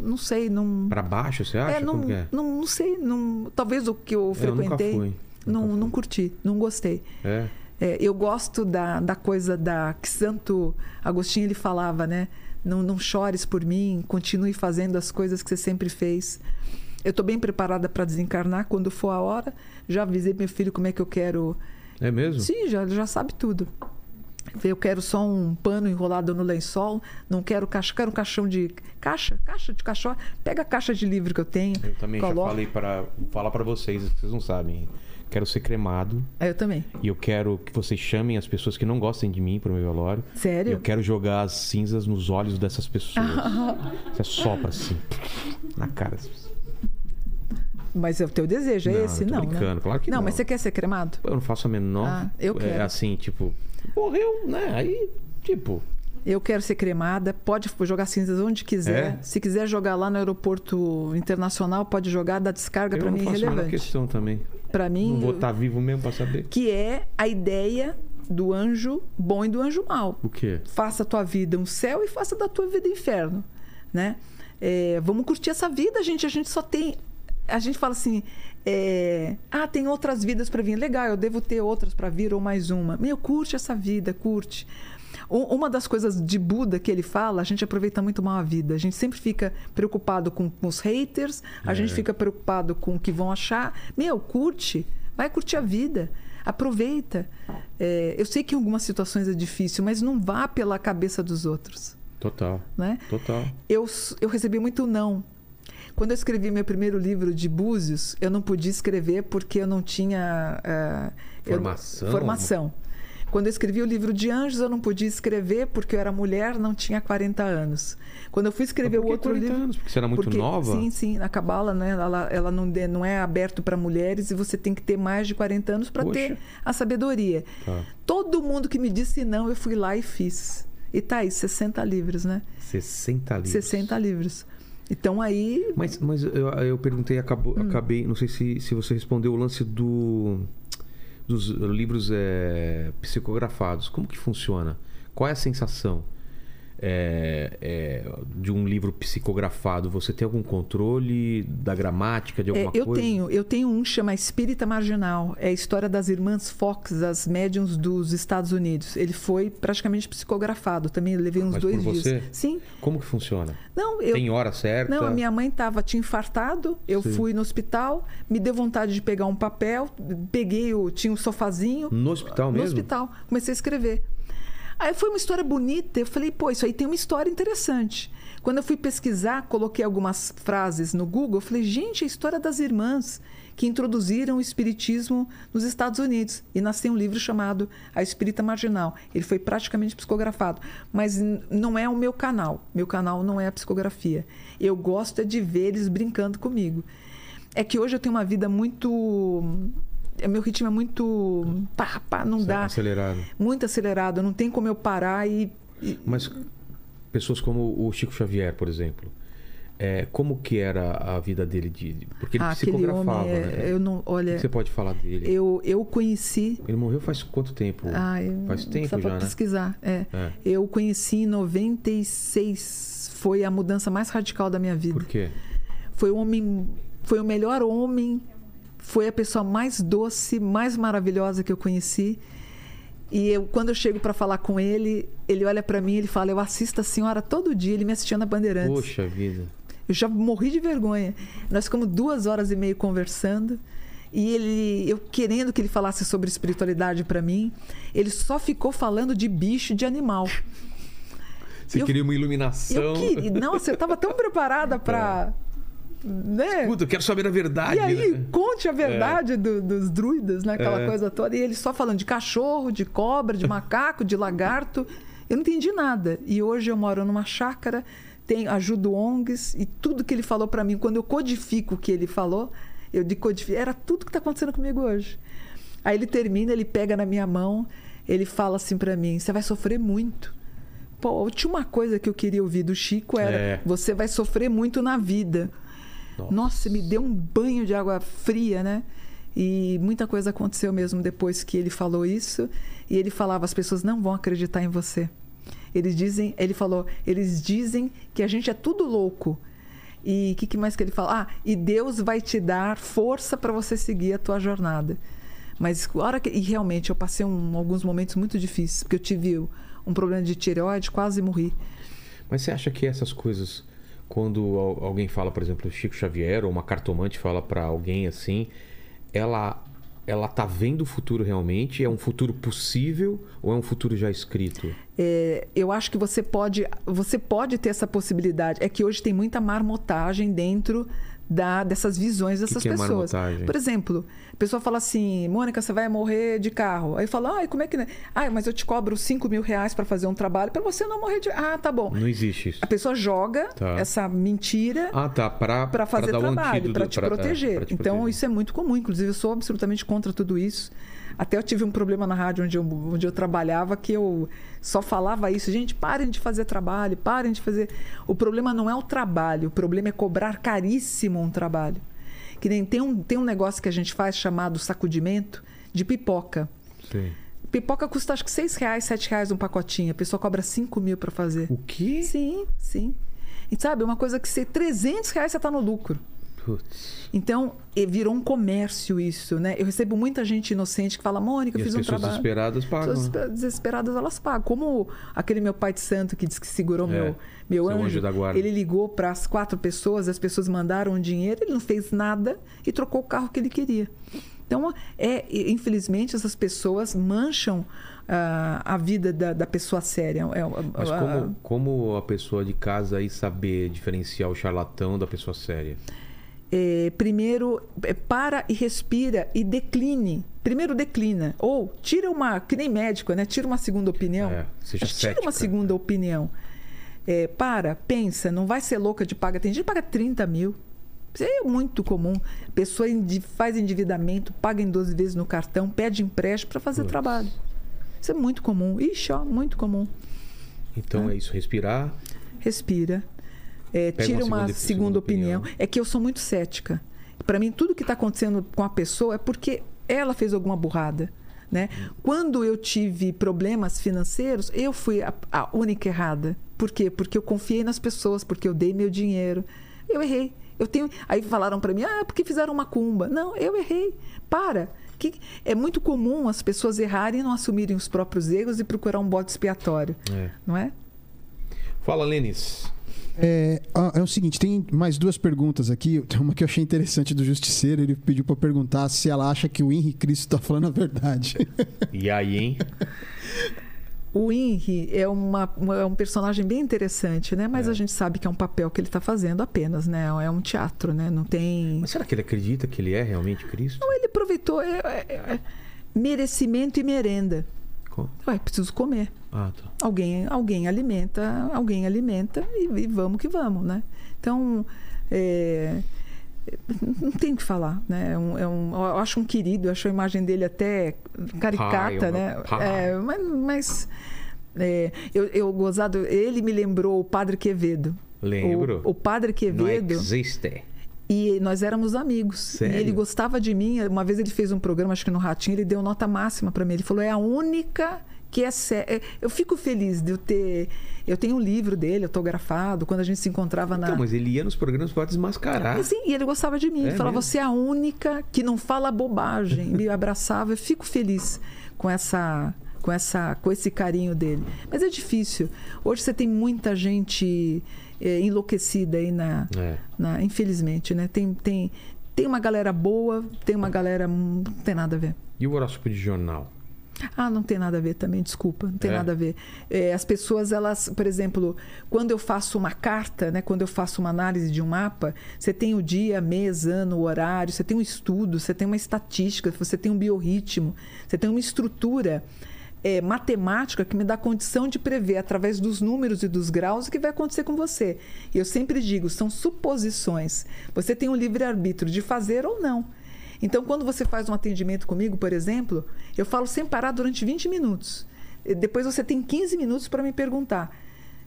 não sei, não Pra baixo, você acha? é, não, é? não, não sei, não, talvez o que eu eu frequentei fui, não, fui. não curti, não gostei. É. É, eu gosto da, da coisa da que Santo Agostinho ele falava, né? Não, não chores por mim, continue fazendo as coisas que você sempre fez. Eu estou bem preparada para desencarnar quando for a hora. Já avisei meu filho como é que eu quero. É mesmo? Sim, já, já sabe tudo. Eu quero só um pano enrolado no lençol, não quero caixa, quero um caixão de caixa, caixa de cachorro. Pega a caixa de livro que eu tenho. Eu também já coloca. falei para falar para vocês, vocês não sabem. Quero ser cremado É, Eu também. e eu quero que vocês chamem as pessoas que não gostem de mim pro meu velório. Sério? Eu quero jogar as cinzas nos olhos dessas pessoas. Você sopra assim, na cara. Mas é o teu desejo, é Não, esse? eu tô não, brincando, né? claro que não. mas você quer ser cremado? Eu não faço a menor. Ah, eu É quero. assim, tipo, morreu, né? Aí, tipo, Eu quero ser cremada, pode jogar cinzas onde quiser. É? Se quiser jogar lá no aeroporto internacional, pode jogar, dá descarga para não mim é faço a menor irrelevante. questão também. Para mim, Não vou estar vivo mesmo pra saber. que é a ideia do anjo bom e do anjo mau. O quê? Faça a tua vida um céu e faça da tua vida um inferno, né? É, vamos curtir essa vida, gente. A gente só tem, a gente fala assim, é, ah, tem outras vidas para vir. Legal, eu devo ter outras para vir ou mais uma. Meu, curte essa vida, curte. Uma das coisas de Buda que ele fala, a gente aproveita muito mal a vida. A gente sempre fica preocupado com, com os haters, a gente fica preocupado com o que vão achar. Meu, curte, vai curtir a vida, aproveita. É, eu sei que em algumas situações é difícil, mas não vá pela cabeça dos outros, Total, né? total. Eu, eu recebi muito não. Quando eu escrevi meu primeiro livro de Búzios, eu não podia escrever porque eu não tinha eh, eu- Formação? formação. Quando eu escrevi o livro de Anjos, eu não podia escrever porque eu era mulher, não tinha 40 anos. Quando eu fui escrever o outro 40 livro, anos? Porque você era muito porque- nova? Sim, sim. A cabala, né, ela, ela não, de- não é aberto para mulheres e você tem que ter mais de 40 anos para ter a sabedoria. Tá. Todo mundo que me disse não, eu fui lá e fiz. E tá aí, 60 livros, né? 60 livros. 60 livros. Então aí. Mas, mas eu, eu perguntei, acabou, Hum. acabei, não sei se, se você respondeu o lance do dos livros é, psicografados. Como que funciona? Qual é a sensação? É, é, de um livro psicografado, você tem algum controle da gramática de É, alguma eu coisa? tenho, eu tenho um que chama Espírita Marginal. É a história das irmãs Fox, as médiums dos Estados Unidos. Ele foi praticamente psicografado. Também levei uns Mas dois por dias. você? Sim. Como que funciona? Não, eu. Tem hora certa? Não, a minha mãe tava, tinha infartado, eu Sim. fui no hospital, me deu vontade de pegar um papel, peguei o. Tinha um sofazinho. No hospital No mesmo? hospital. Comecei a escrever. Aí foi uma história bonita. Eu falei, pô, isso aí tem uma história interessante. Quando eu fui pesquisar, coloquei algumas frases no Google. Eu falei, gente, é a história das irmãs que introduziram o espiritismo nos Estados Unidos. E nasceu um livro chamado A Espírita Marginal. Ele foi praticamente psicografado. Mas não é o meu canal. Meu canal não é a psicografia. Eu gosto é de ver eles brincando comigo. É que hoje eu tenho uma vida muito. É, Meu ritmo é muito. Pá, pá, não dá Acelerado. muito acelerado, não tem como eu parar e. e- Mas pessoas como o Chico Xavier, por exemplo, é, como que era a vida dele? De, porque ele Ah, psicografava, homem, é, né? eu não, olha, você pode falar dele? eu eu conheci, Ele morreu faz quanto tempo? ah, eu faz tempo precisava já, né? pesquisar, é. É. Eu conheci em 96, foi a mudança mais radical da minha vida. Por quê? Foi o homem, foi o melhor homem, foi a pessoa mais doce, mais maravilhosa que eu conheci. E eu, quando eu chego para falar com ele, ele olha para mim, ele fala: "Eu assisto a senhora todo dia". Ele me assistia na Bandeirantes. Poxa vida. Eu já morri de vergonha. Nós ficamos duas horas e meia conversando. E ele, eu querendo que ele falasse sobre espiritualidade para mim, ele só ficou falando de bicho, de animal. Você Eu- queria uma iluminação? Eu queria, nossa, eu estava tão preparada para, né? Puta, eu quero saber a verdade. E aí, né? conte a verdade do- dos druidas, né? Aquela É. coisa toda. E ele só falando de cachorro, de cobra, de macaco, de lagarto. Eu não entendi nada. E hoje eu moro numa chácara, tenho, ajudo ONGs e tudo que ele falou para mim, quando eu codifico o que ele falou, eu decodifico. Era tudo que está acontecendo comigo hoje. Aí ele termina, ele pega na minha mão, ele fala assim para mim: você vai sofrer muito. Pô, a última coisa que eu queria ouvir do Chico era: É. você vai sofrer muito na vida. Nossa. Nossa, me deu um banho de água fria, né? E muita coisa aconteceu mesmo depois que ele falou isso. E ele falava: as pessoas não vão acreditar em você. Eles dizem, ele falou, eles dizem que a gente é tudo louco. E o que, que mais que ele fala? Ah, e Deus vai te dar força para você seguir a tua jornada. Mas hora que, e realmente eu passei um- alguns momentos muito difíceis, porque eu tive um problema de tireoide, quase morri. Mas você acha que essas coisas, quando al- alguém fala, por exemplo, o Chico Xavier ou uma cartomante fala pra alguém assim, ela ela tá vendo o futuro realmente? É um futuro possível ou é um futuro já escrito? É, eu acho que você pode, você pode ter essa possibilidade. É que hoje tem muita marmotagem dentro da, dessas visões dessas que é pessoas. marmotagem? Por exemplo, pessoa fala assim, Mônica, você vai morrer de carro. Aí fala, ai, como é que. Ai, mas eu te cobro 5 mil reais para fazer um trabalho para você não morrer de. Ah, tá bom. Não existe isso. A pessoa joga Tá. essa mentira Ah, tá. Pra, para fazer o trabalho, antídoto, para te pra- é, proteger. pra te então, proteger. isso é muito comum. Inclusive, eu sou absolutamente contra tudo isso. Até eu tive um problema na rádio onde eu, onde eu trabalhava que eu só falava isso. Gente, parem de fazer trabalho, parem de fazer. O problema não é o trabalho, o problema é cobrar caríssimo um trabalho. Que nem tem um, tem um negócio que a gente faz chamado sacudimento de pipoca. Sim. Pipoca custa acho que 6 reais, 7 reais um pacotinho. A pessoa cobra 5 mil para fazer. O quê? Sim, sim. E sabe, uma coisa que você 300 reais você está no lucro. Putz. Então, virou um comércio isso, né? Eu recebo muita gente inocente que fala, Mônica, eu E as fiz um pessoas trabalho. desesperadas pagam. Pessoas né? desesper- desesperadas, elas pagam. Como aquele meu pai de santo que disse que segurou É, meu, meu anjo. anjo da guarda. Ele ligou para as quatro pessoas, as pessoas mandaram o dinheiro, ele não fez nada e trocou o carro que ele queria. Então, é, infelizmente, essas pessoas mancham ah, a vida da, da pessoa séria. É, Mas ah, como, como a pessoa de casa aí saber diferenciar o charlatão da pessoa séria? É, primeiro é, para e respira e decline. Primeiro declina. Ou tira uma, que nem médico, né? Tira uma segunda opinião. É, seja Mas tira cética. uma segunda opinião. É, para, pensa, não vai ser louca de pagar. Tem gente que paga 30 mil. Isso é muito comum. Pessoa faz endividamento, paga em 12 vezes no cartão, pede empréstimo para fazer Putz. trabalho. Isso é muito comum. Ixi, ó, muito comum. Então é isso, respirar. respira, é, tira uma segunda- segunda, opinião. opinião. É que eu sou muito cética. Para mim, tudo que está acontecendo com a pessoa é porque ela fez alguma burrada. Né? Quando eu tive problemas financeiros, eu fui a, a única errada. Por quê? Porque eu confiei nas pessoas, porque eu dei meu dinheiro. Eu errei. Eu tenho. Aí falaram para mim, ah, porque fizeram uma cumba. Não, eu errei. Para. Que é muito comum as pessoas errarem e não assumirem os próprios erros e procurar um bote expiatório. É. Não é? Fala, Lênis. É, ah, é o seguinte, tem mais duas perguntas aqui. Tem uma que eu achei interessante do Justiceiro. Ele pediu pra perguntar se ela acha que o Henrique Cristo tá falando a verdade. E aí, hein? O Henry é, uma, uma- é um personagem bem interessante, né? Mas É. a gente sabe que é um papel que ele está fazendo apenas, né? É um teatro, né? Não tem. Mas será que ele acredita que ele é realmente Cristo? Não, ele aproveitou é, é- é merecimento e merenda. Ué, preciso comer. Ah, tá. Alguém, alguém alimenta, alguém alimenta e, e vamos que vamos, né? Então, é, não tem o que falar, né? É um, é um- eu acho um querido, eu acho a imagem dele até caricata, Pai, né? pai. É, mas mas, é, eu, eu gozado, ele me lembrou o Padre Quevedo. Lembro. O, o Padre Não Quevedo. existe. E nós éramos amigos. Sério? E ele gostava de mim. Uma vez ele fez um programa, acho que no Ratinho, ele deu nota máxima para mim. Ele falou: é a única que é séria. Eu fico feliz de eu ter. Eu tenho um livro dele, autografado, quando a gente se encontrava na. Então, mas ele ia nos programas pra desmascarar. E, sim, e ele gostava de mim. É ele falava: mesmo? você é a única que não fala bobagem. Me abraçava. Eu fico feliz com essa. Com, essa, com esse carinho dele. Mas é difícil. Hoje você tem muita gente eh, enlouquecida aí na, É. na- infelizmente, né? Tem, tem, tem uma galera boa, tem uma galera. hum, Não tem nada a ver. E o horóscopo de jornal? Ah, não tem nada a ver também, desculpa, não tem É? nada a ver. É, as pessoas, elas, por exemplo, quando eu faço uma carta, né, quando eu faço uma análise de um mapa, você tem o dia, mês, ano, o horário, você tem um estudo, você tem uma estatística, você tem um biorritmo, você tem uma estrutura é, matemática que me dá condição de prever, através dos números e dos graus, o que vai acontecer com você. E eu sempre digo, são suposições. Você tem o livre-arbítrio de fazer ou não. Então, quando você faz um atendimento comigo, por exemplo, eu falo sem parar durante 20 minutos. Depois você tem 15 minutos para me perguntar.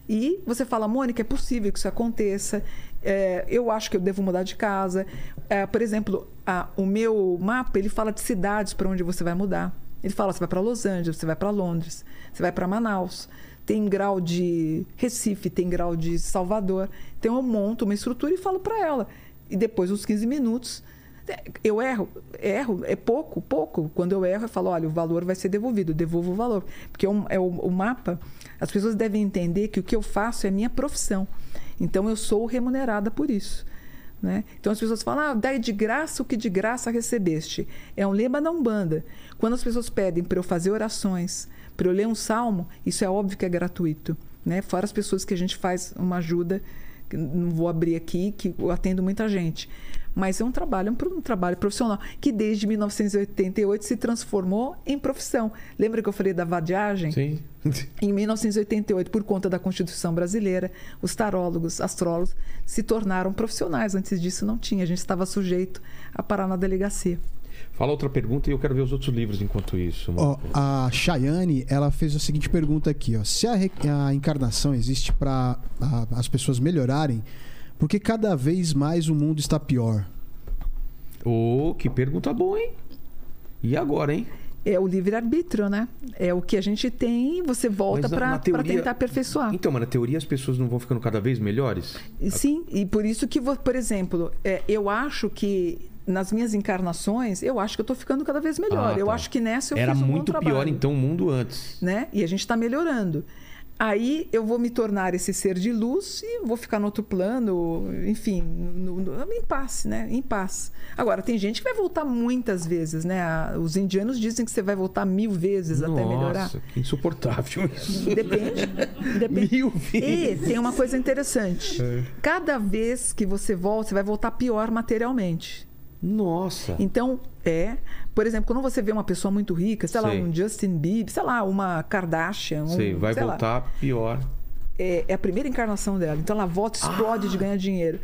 E você fala, Mônica, é possível que isso aconteça. É, eu acho que eu devo mudar de casa. É, por exemplo, a- o meu mapa ele fala de cidades para onde você vai mudar. Ele fala, você vai para Los Angeles, você vai para Londres, você vai para Manaus. Tem grau de Recife, tem grau de Salvador. Então eu monto uma estrutura e falo para ela. E depois, uns 15 minutos, eu erro, erro, é pouco, pouco. Quando eu erro, eu falo, olha, o valor vai ser devolvido, devolvo o valor. Porque é é o, o mapa, as pessoas devem entender que o que eu faço é minha profissão. Então eu sou remunerada por isso. Né? Então as pessoas falam, ah, dai de graça o que de graça recebeste. É um lema da Umbanda. Quando as pessoas pedem para eu fazer orações, para eu ler um salmo, isso é óbvio que é gratuito. Né? Fora as pessoas que a gente faz uma ajuda, não vou abrir aqui, que eu atendo muita gente. Mas é um trabalho, é um, um trabalho profissional, que desde 1988 se transformou em profissão. Lembra que eu falei da vadiagem? Sim. Em 1988, por conta da Constituição brasileira, os tarólogos, astrólogos se tornaram profissionais. Antes disso, não tinha. A gente estava sujeito a parar na delegacia. Fala outra pergunta e eu quero ver os outros livros enquanto isso. Ó, a Chayane, ela fez a seguinte pergunta aqui, ó. Se a, re- a encarnação existe para as pessoas melhorarem, porque cada vez mais o mundo está pior? Ô, que pergunta boa, hein? E agora, hein? É o livre-arbítrio, né? É o que a gente tem e você volta para tentar aperfeiçoar. Então, mas na teoria as pessoas não vão ficando cada vez melhores? Sim, e por isso que, por exemplo, é, eu acho que nas minhas encarnações, eu acho que eu estou ficando cada vez melhor. Ah, eu tá. acho que nessa eu Era fiz um muito pior, então, o mundo antes. né? E a gente está melhorando. Aí eu vou me tornar esse ser de luz e vou ficar no outro plano, enfim, no, no- em paz, né? Em paz. Agora, tem gente que vai voltar muitas vezes, né? A- Os indianos dizem que você vai voltar mil vezes até melhorar. Nossa, que insuportável isso. Depende. Depende. Mil E vezes. tem uma coisa interessante. Cada vez que você volta, você vai voltar pior materialmente. Nossa. Então, é. Por exemplo, quando você vê uma pessoa muito rica, sei lá, um Justin Bieber, sei lá, uma Kardashian. Um, Sei, vai sei lá, voltar pior. é, é a primeira encarnação dela. Então ela volta, explode de ganhar dinheiro.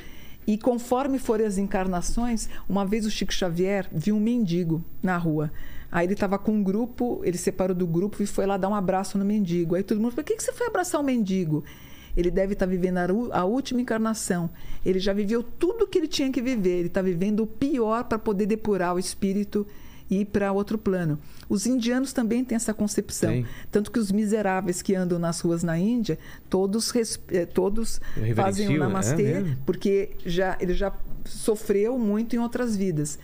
E conforme forem as encarnações, uma vez o Chico Xavier viu um mendigo na rua. Aí ele estava com um grupo, ele separou do grupo e foi lá dar um abraço no mendigo. Aí todo mundo falou: por que, que você foi abraçar o mendigo? Ele deve estar vivendo a, última encarnação. Ele já viveu tudo que ele tinha que viver. Ele está vivendo o pior para poder depurar o espírito e ir para outro plano. Os indianos também têm essa concepção. Tem. Tanto que os miseráveis que andam nas ruas na Índia, todos, eh, todos fazem o é namastê, mesmo? porque já, ele já sofreu muito em outras vidas.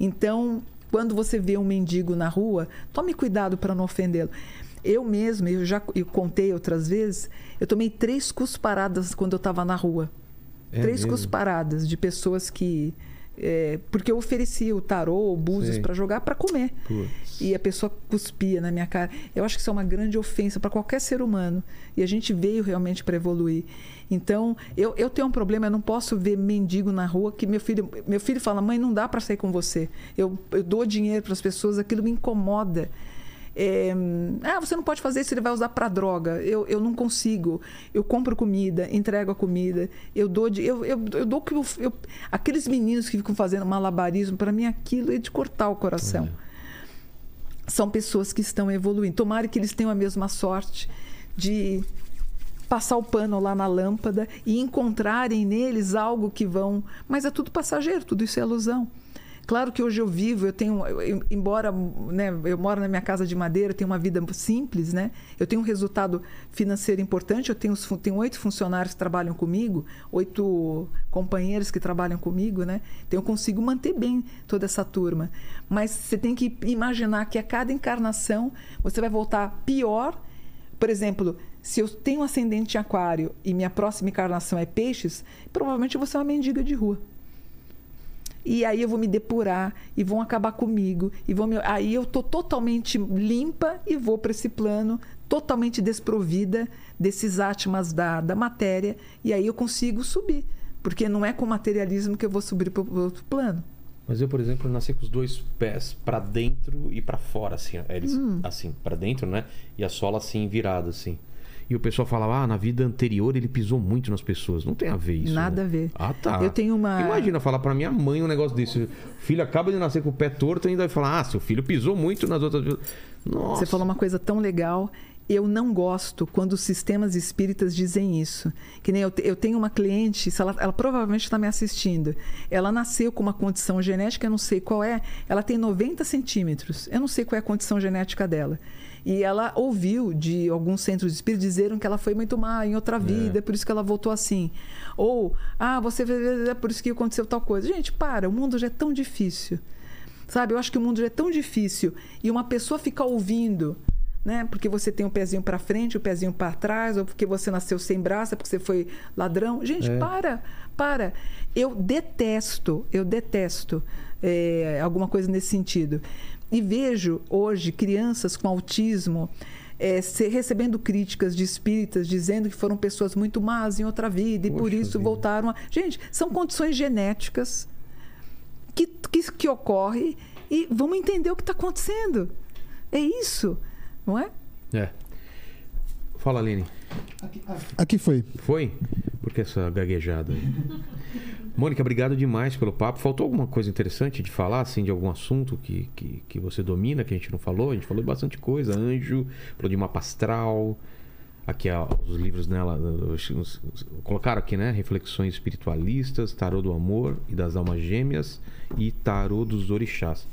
Então, quando você vê um mendigo na rua, tome cuidado para não ofendê-lo. Eu mesmo, eu já eu contei outras vezes, eu tomei três cusparadas quando eu estava na rua. É três mesmo? cusparadas de pessoas que. é, porque eu oferecia o tarô, o búzios para jogar para comer. Putz. E a pessoa cuspia na minha cara. Eu acho que isso é uma grande ofensa para qualquer ser humano. E a gente veio realmente para evoluir. Então, eu, eu tenho um problema, eu não posso ver mendigo na rua que meu filho, meu filho fala: "Mãe, não dá para sair com você". Eu, eu dou dinheiro para as pessoas, aquilo me incomoda. É, ah, você não pode fazer isso, ele vai usar para droga. Eu, eu não consigo. Eu compro comida, entrego a comida, eu dou de, eu, eu, eu dou que eu, eu- aqueles meninos que ficam fazendo malabarismo, para mim aquilo é de cortar o coração são pessoas que estão evoluindo. Tomara que eles tenham a mesma sorte de passar o pano lá na lâmpada e encontrarem neles algo que vão. Mas é tudo passageiro, tudo isso é ilusão. Claro que hoje eu vivo, eu tenho, eu- embora né, eu moro na minha casa de madeira, eu tenho uma vida simples, né? Eu tenho um resultado financeiro importante, eu tenho, tenho oito funcionários que trabalham comigo, oito companheiros que trabalham comigo, né? Então eu consigo manter bem toda essa turma. Mas você tem que imaginar que a cada encarnação você vai voltar pior por exemplo, se eu tenho ascendente em aquário e minha próxima encarnação é peixes, provavelmente vou ser uma mendiga de rua. E aí eu vou me depurar e vão acabar comigo e vão me... aí eu tô totalmente limpa e vou para esse plano totalmente desprovida desses átimas da, da matéria e aí eu consigo subir, porque não é com materialismo que eu vou subir para o outro plano. Mas eu, por exemplo, nasci com os dois pés pra dentro e pra fora, assim. Eles, Hum. assim, pra dentro, né? E a sola, assim, virada, assim. E o pessoal falava, ah, na vida anterior ele pisou muito nas pessoas. Não tem a ver isso. Nada né? a ver. Ah, tá. Eu tenho uma- Imagina falar pra minha mãe um negócio desse. O filho acaba de nascer com o pé torto e ainda vai falar, ah, seu filho pisou muito nas outras. Nossa. Você falou uma coisa tão legal. Eu não gosto quando os sistemas espíritas dizem isso. Que nem eu, eu tenho uma cliente, ela, ela provavelmente está me assistindo. Ela nasceu com uma condição genética, eu não sei qual é. Ela tem 90 centímetros. Eu não sei qual é a condição genética dela. E ela ouviu de alguns centros de espírito dizeram que ela foi muito má em outra vida, por isso que ela voltou assim. Ou, ah, você é por isso que aconteceu tal coisa. Gente, para, o mundo já é tão difícil. Sabe, eu acho que o mundo já é tão difícil e uma pessoa fica ouvindo, né? Porque você tem o pezinho para frente, o pezinho para trás, ou porque você nasceu sem braço, é porque você foi ladrão. Gente, É. para, para. Eu detesto, eu detesto é, alguma coisa nesse sentido. E vejo hoje crianças com autismo é, se- recebendo críticas de espíritas dizendo que foram pessoas muito más em outra vida e por Poxa isso vida. voltaram a. Gente, são condições genéticas que, que, que ocorre e vamos entender o que está acontecendo. É isso, não é? É. Fala, Aline. Aqui foi. Foi? Por que essa gaguejada aí? Mônica, obrigado demais pelo papo. Faltou alguma coisa interessante de falar, assim, de algum assunto que, que, que você domina, que a gente não falou? A gente falou bastante coisa. Anjo, falou de mapa astral. Aqui, ó, os livros nela. os- os- os- colocaram aqui, né? Reflexões espiritualistas, tarô do amor e das almas gêmeas e tarô dos orixás.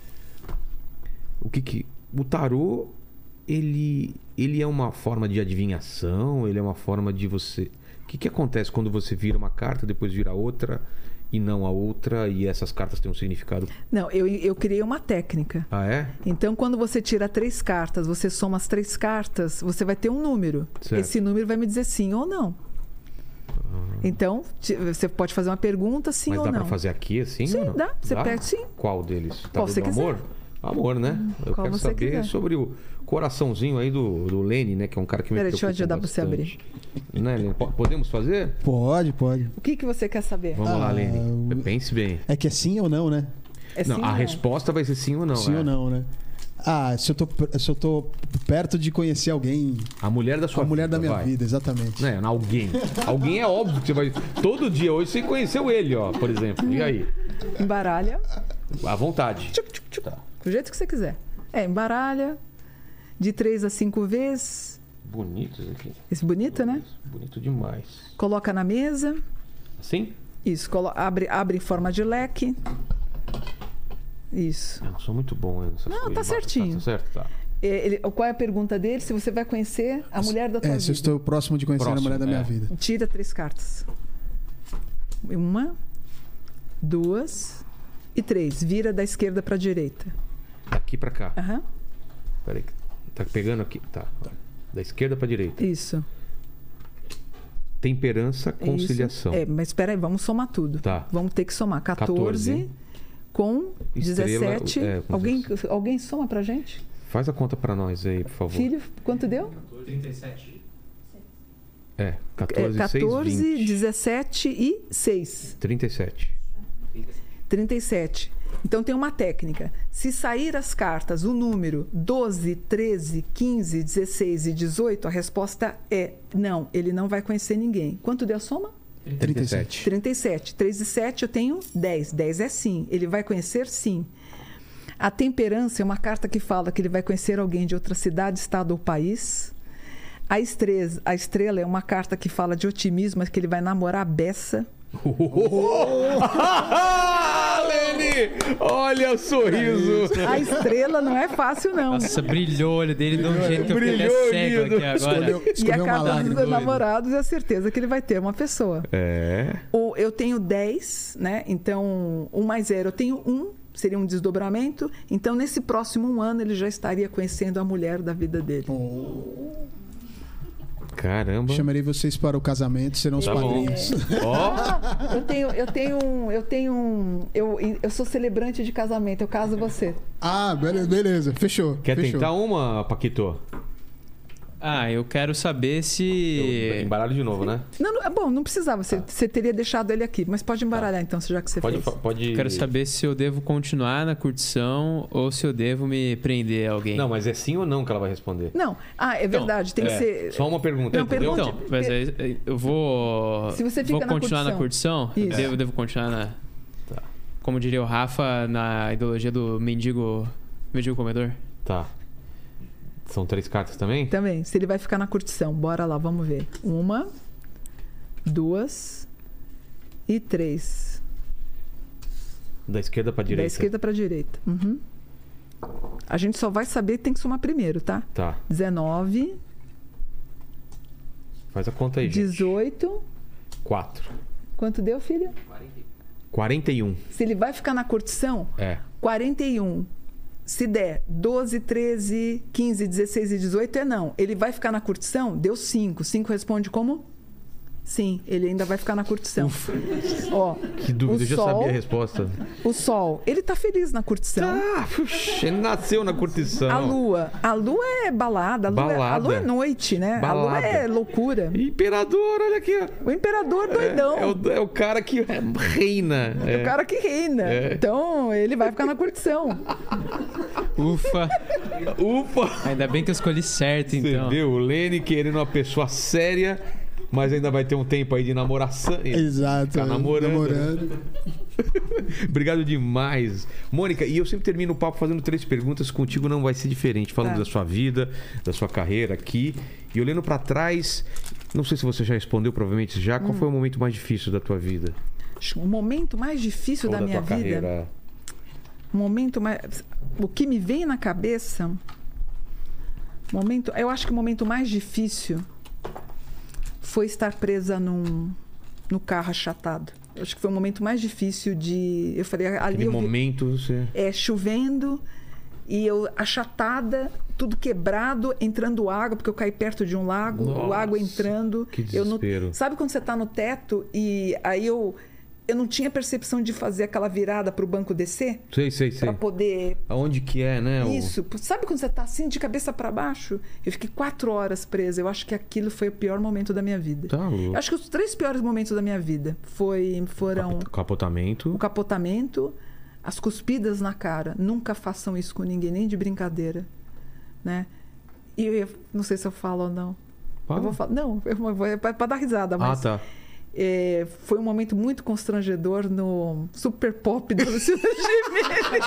O que que... O tarô, ele, ele é uma forma de adivinhação? Ele é uma forma de você... O que que acontece quando você vira uma carta, depois vira outra e não a outra e essas cartas têm um significado... Não, eu, eu criei uma técnica. Ah, é? Então, quando você tira três cartas, você soma as três cartas, você vai ter um número. Certo. Esse número vai me dizer sim ou não. Então, ti- você pode fazer uma pergunta sim Mas ou dá não. pra fazer aqui, assim Sim, ou não? dá. Você pega- sim. Qual deles? Qual Tarô você quiser. amor? Amor, né? Eu qual quero saber quiser. sobre o coraçãozinho aí do, do Lene, né? Que é um cara que me Peraí, deixa eu ajudar você a bastante. Né, Lene? Po- Podemos fazer? Pode, pode. O que, que você quer saber? Vamos lá, Ah, Lene. o- Pense bem. É que é sim ou não, né? É não, sim a ou resposta vai ser sim ou não. sim é. ou não, né? Ah, se eu, tô, se eu tô perto de conhecer alguém, A mulher da sua a mulher vida, da minha vai. vida, exatamente. Né, alguém. alguém é óbvio que você vai. Todo dia hoje você conheceu ele, ó, por exemplo. E aí? Embaralha. À vontade. Tchuc, tchuc, tchuc. Tá. Do jeito que você quiser. É, embaralha. De três a cinco vezes. Bonito isso aqui. Esse bonito, né? Bonito demais. Coloca na mesa. Assim? Isso, colo- abre, abre em forma de leque. Isso. Eu não sou muito bom nessas Não, coisas. tá certinho. Tá certo, tá. É, ele- qual é a pergunta dele? Se você vai conhecer a mulher da tua É, se eu vida. estou próximo de conhecer Próximo, a mulher da minha é. vida. Tira três cartas. Uma, duas e três. Vira da esquerda para a direita. Daqui pra cá. Aham. Peraí. Tá pegando aqui? Tá. Da esquerda pra direita. Isso. Temperança, conciliação. Isso. É, mas espera aí, vamos somar tudo. Tá. Vamos ter que somar 14, 14. com Estrela, 17. é, com alguém, alguém soma pra gente? Faz a conta pra nós aí, por favor. Filho, quanto deu? 37. É, É, 14, 6, 14, 20. 17 e 6. 37. 37. Então tem uma técnica. Se sair as cartas, o número 12, 13, 15, 16 e 18, a resposta é não, ele não vai conhecer ninguém. Quanto deu a soma? 37. 37. 3 e 7 eu tenho 10. 10 é sim. Ele vai conhecer sim. A temperança é uma carta que fala que ele vai conhecer alguém de outra cidade, estado ou país. A estrela, a estrela é uma carta que fala de otimismo, que ele vai namorar a beça. Lene! Olha o sorriso! A estrela não é fácil, não. Nossa, brilhou o olho dele de um jeito que eu fiquei Brilhou, cego lindo. aqui agora. Escolheu, E a escolheu carta lágrima. dos namorados é a certeza que ele vai ter uma pessoa. É. O- eu tenho 10, né? Então, 1 mais 0, eu tenho 1, seria um desdobramento. Então, nesse próximo um ano, ele já estaria conhecendo a mulher da vida dele. Caramba. Chamarei vocês para o casamento, serão os Tá bom. padrinhos. Ó, Ah, eu tenho, eu tenho um, eu tenho um, eu, eu sou celebrante de casamento, eu caso você. Ah, beleza, beleza. Fechou. quer fechou. tentar uma, Paquito? Ah, eu quero saber se. Embaralho de novo, né? Não, não, é bom, não precisava, você, você teria deixado ele aqui, mas pode embaralhar então, já que você Pode, fez. pode. Quero saber se eu devo continuar na curtição ou se eu devo me prender a alguém. Não, mas é sim ou não que ela vai responder? Não, ah, é Então, verdade, tem É, que ser. Só uma pergunta, Não, entendeu? pergunte. Então, mas aí, eu vou. Se você fica vou na continuar na curtição? Isso. Devo, devo continuar na. Tá. Como diria o Rafa, na ideologia do mendigo. Mendigo comedor? Tá. São três cartas também? Também, se ele vai ficar na curtição. Bora lá, vamos ver. Uma, duas e três. Da esquerda pra direita. Da esquerda para direita. Uhum. A gente só vai saber, tem que somar primeiro, tá? Tá. 19, Faz a conta aí, gente. 18. Quatro. Quanto deu, filho? 41. Se ele vai ficar na curtição, É. 41. Se der 12, 13, 15, 16 e 18 é não. Ele vai ficar na curtição? Deu 5. 5 responde como? Sim, ele ainda vai ficar na curtição. Ó, Que dúvida, o eu já sol, sabia a resposta. O sol, ele tá feliz na curtição. Ah, puxa, ele nasceu na curtição. A lua, a lua é balada, a lua, é- a Balada. lua é noite, né? A lua Balada. é loucura. Imperador, olha aqui. ó. O imperador doidão. É, o, é o cara que reina. É o cara que reina. É. Então, ele vai ficar na curtição. Ufa! Ufa! Ainda bem que eu escolhi certo, Você então. viu? O Lene querendo uma pessoa séria, mas ainda vai ter um tempo aí de namoração. Exato. Tá namorando. namorando. Obrigado demais. Mônica, e eu sempre termino o papo fazendo três perguntas. Contigo não vai ser diferente. Falando Tá. da sua vida, da sua carreira aqui. E olhando pra trás, não sei se você já respondeu, provavelmente já. Hum. Qual foi o momento mais difícil da tua vida? O momento mais difícil Ou da, da minha tua vida. carreira? O momento mais. O que me vem na cabeça. Momento, eu acho que o momento mais difícil foi estar presa num, no carro achatado. Eu acho que foi o momento mais difícil de. Eu falei, ali Aquele eu vi- momento você. é, chovendo e eu achatada, tudo quebrado, entrando água, porque eu caí perto de um lago, o Nossa, água entrando. que eu não- desespero. sabe quando você está no teto e aí eu, eu não tinha percepção de fazer aquela virada para o banco descer? Sei, sei, sei. Para poder. Aonde que é, né? o- Isso. Sabe quando você está assim, de cabeça para baixo? Eu fiquei quatro horas presa. Eu acho que aquilo foi o pior momento da minha vida. Tá louco. Eu acho que os três piores momentos da minha vida foi, foram Capotamento. o capotamento, as cuspidas na cara. Nunca façam isso com ninguém, nem de brincadeira, né? E eu não sei se eu falo ou não. Fala. Eu vou falar, não, eu vou, é para dar risada, Ah, mas tá. É, foi um momento muito constrangedor no Super Pop da Luciana Gimenez.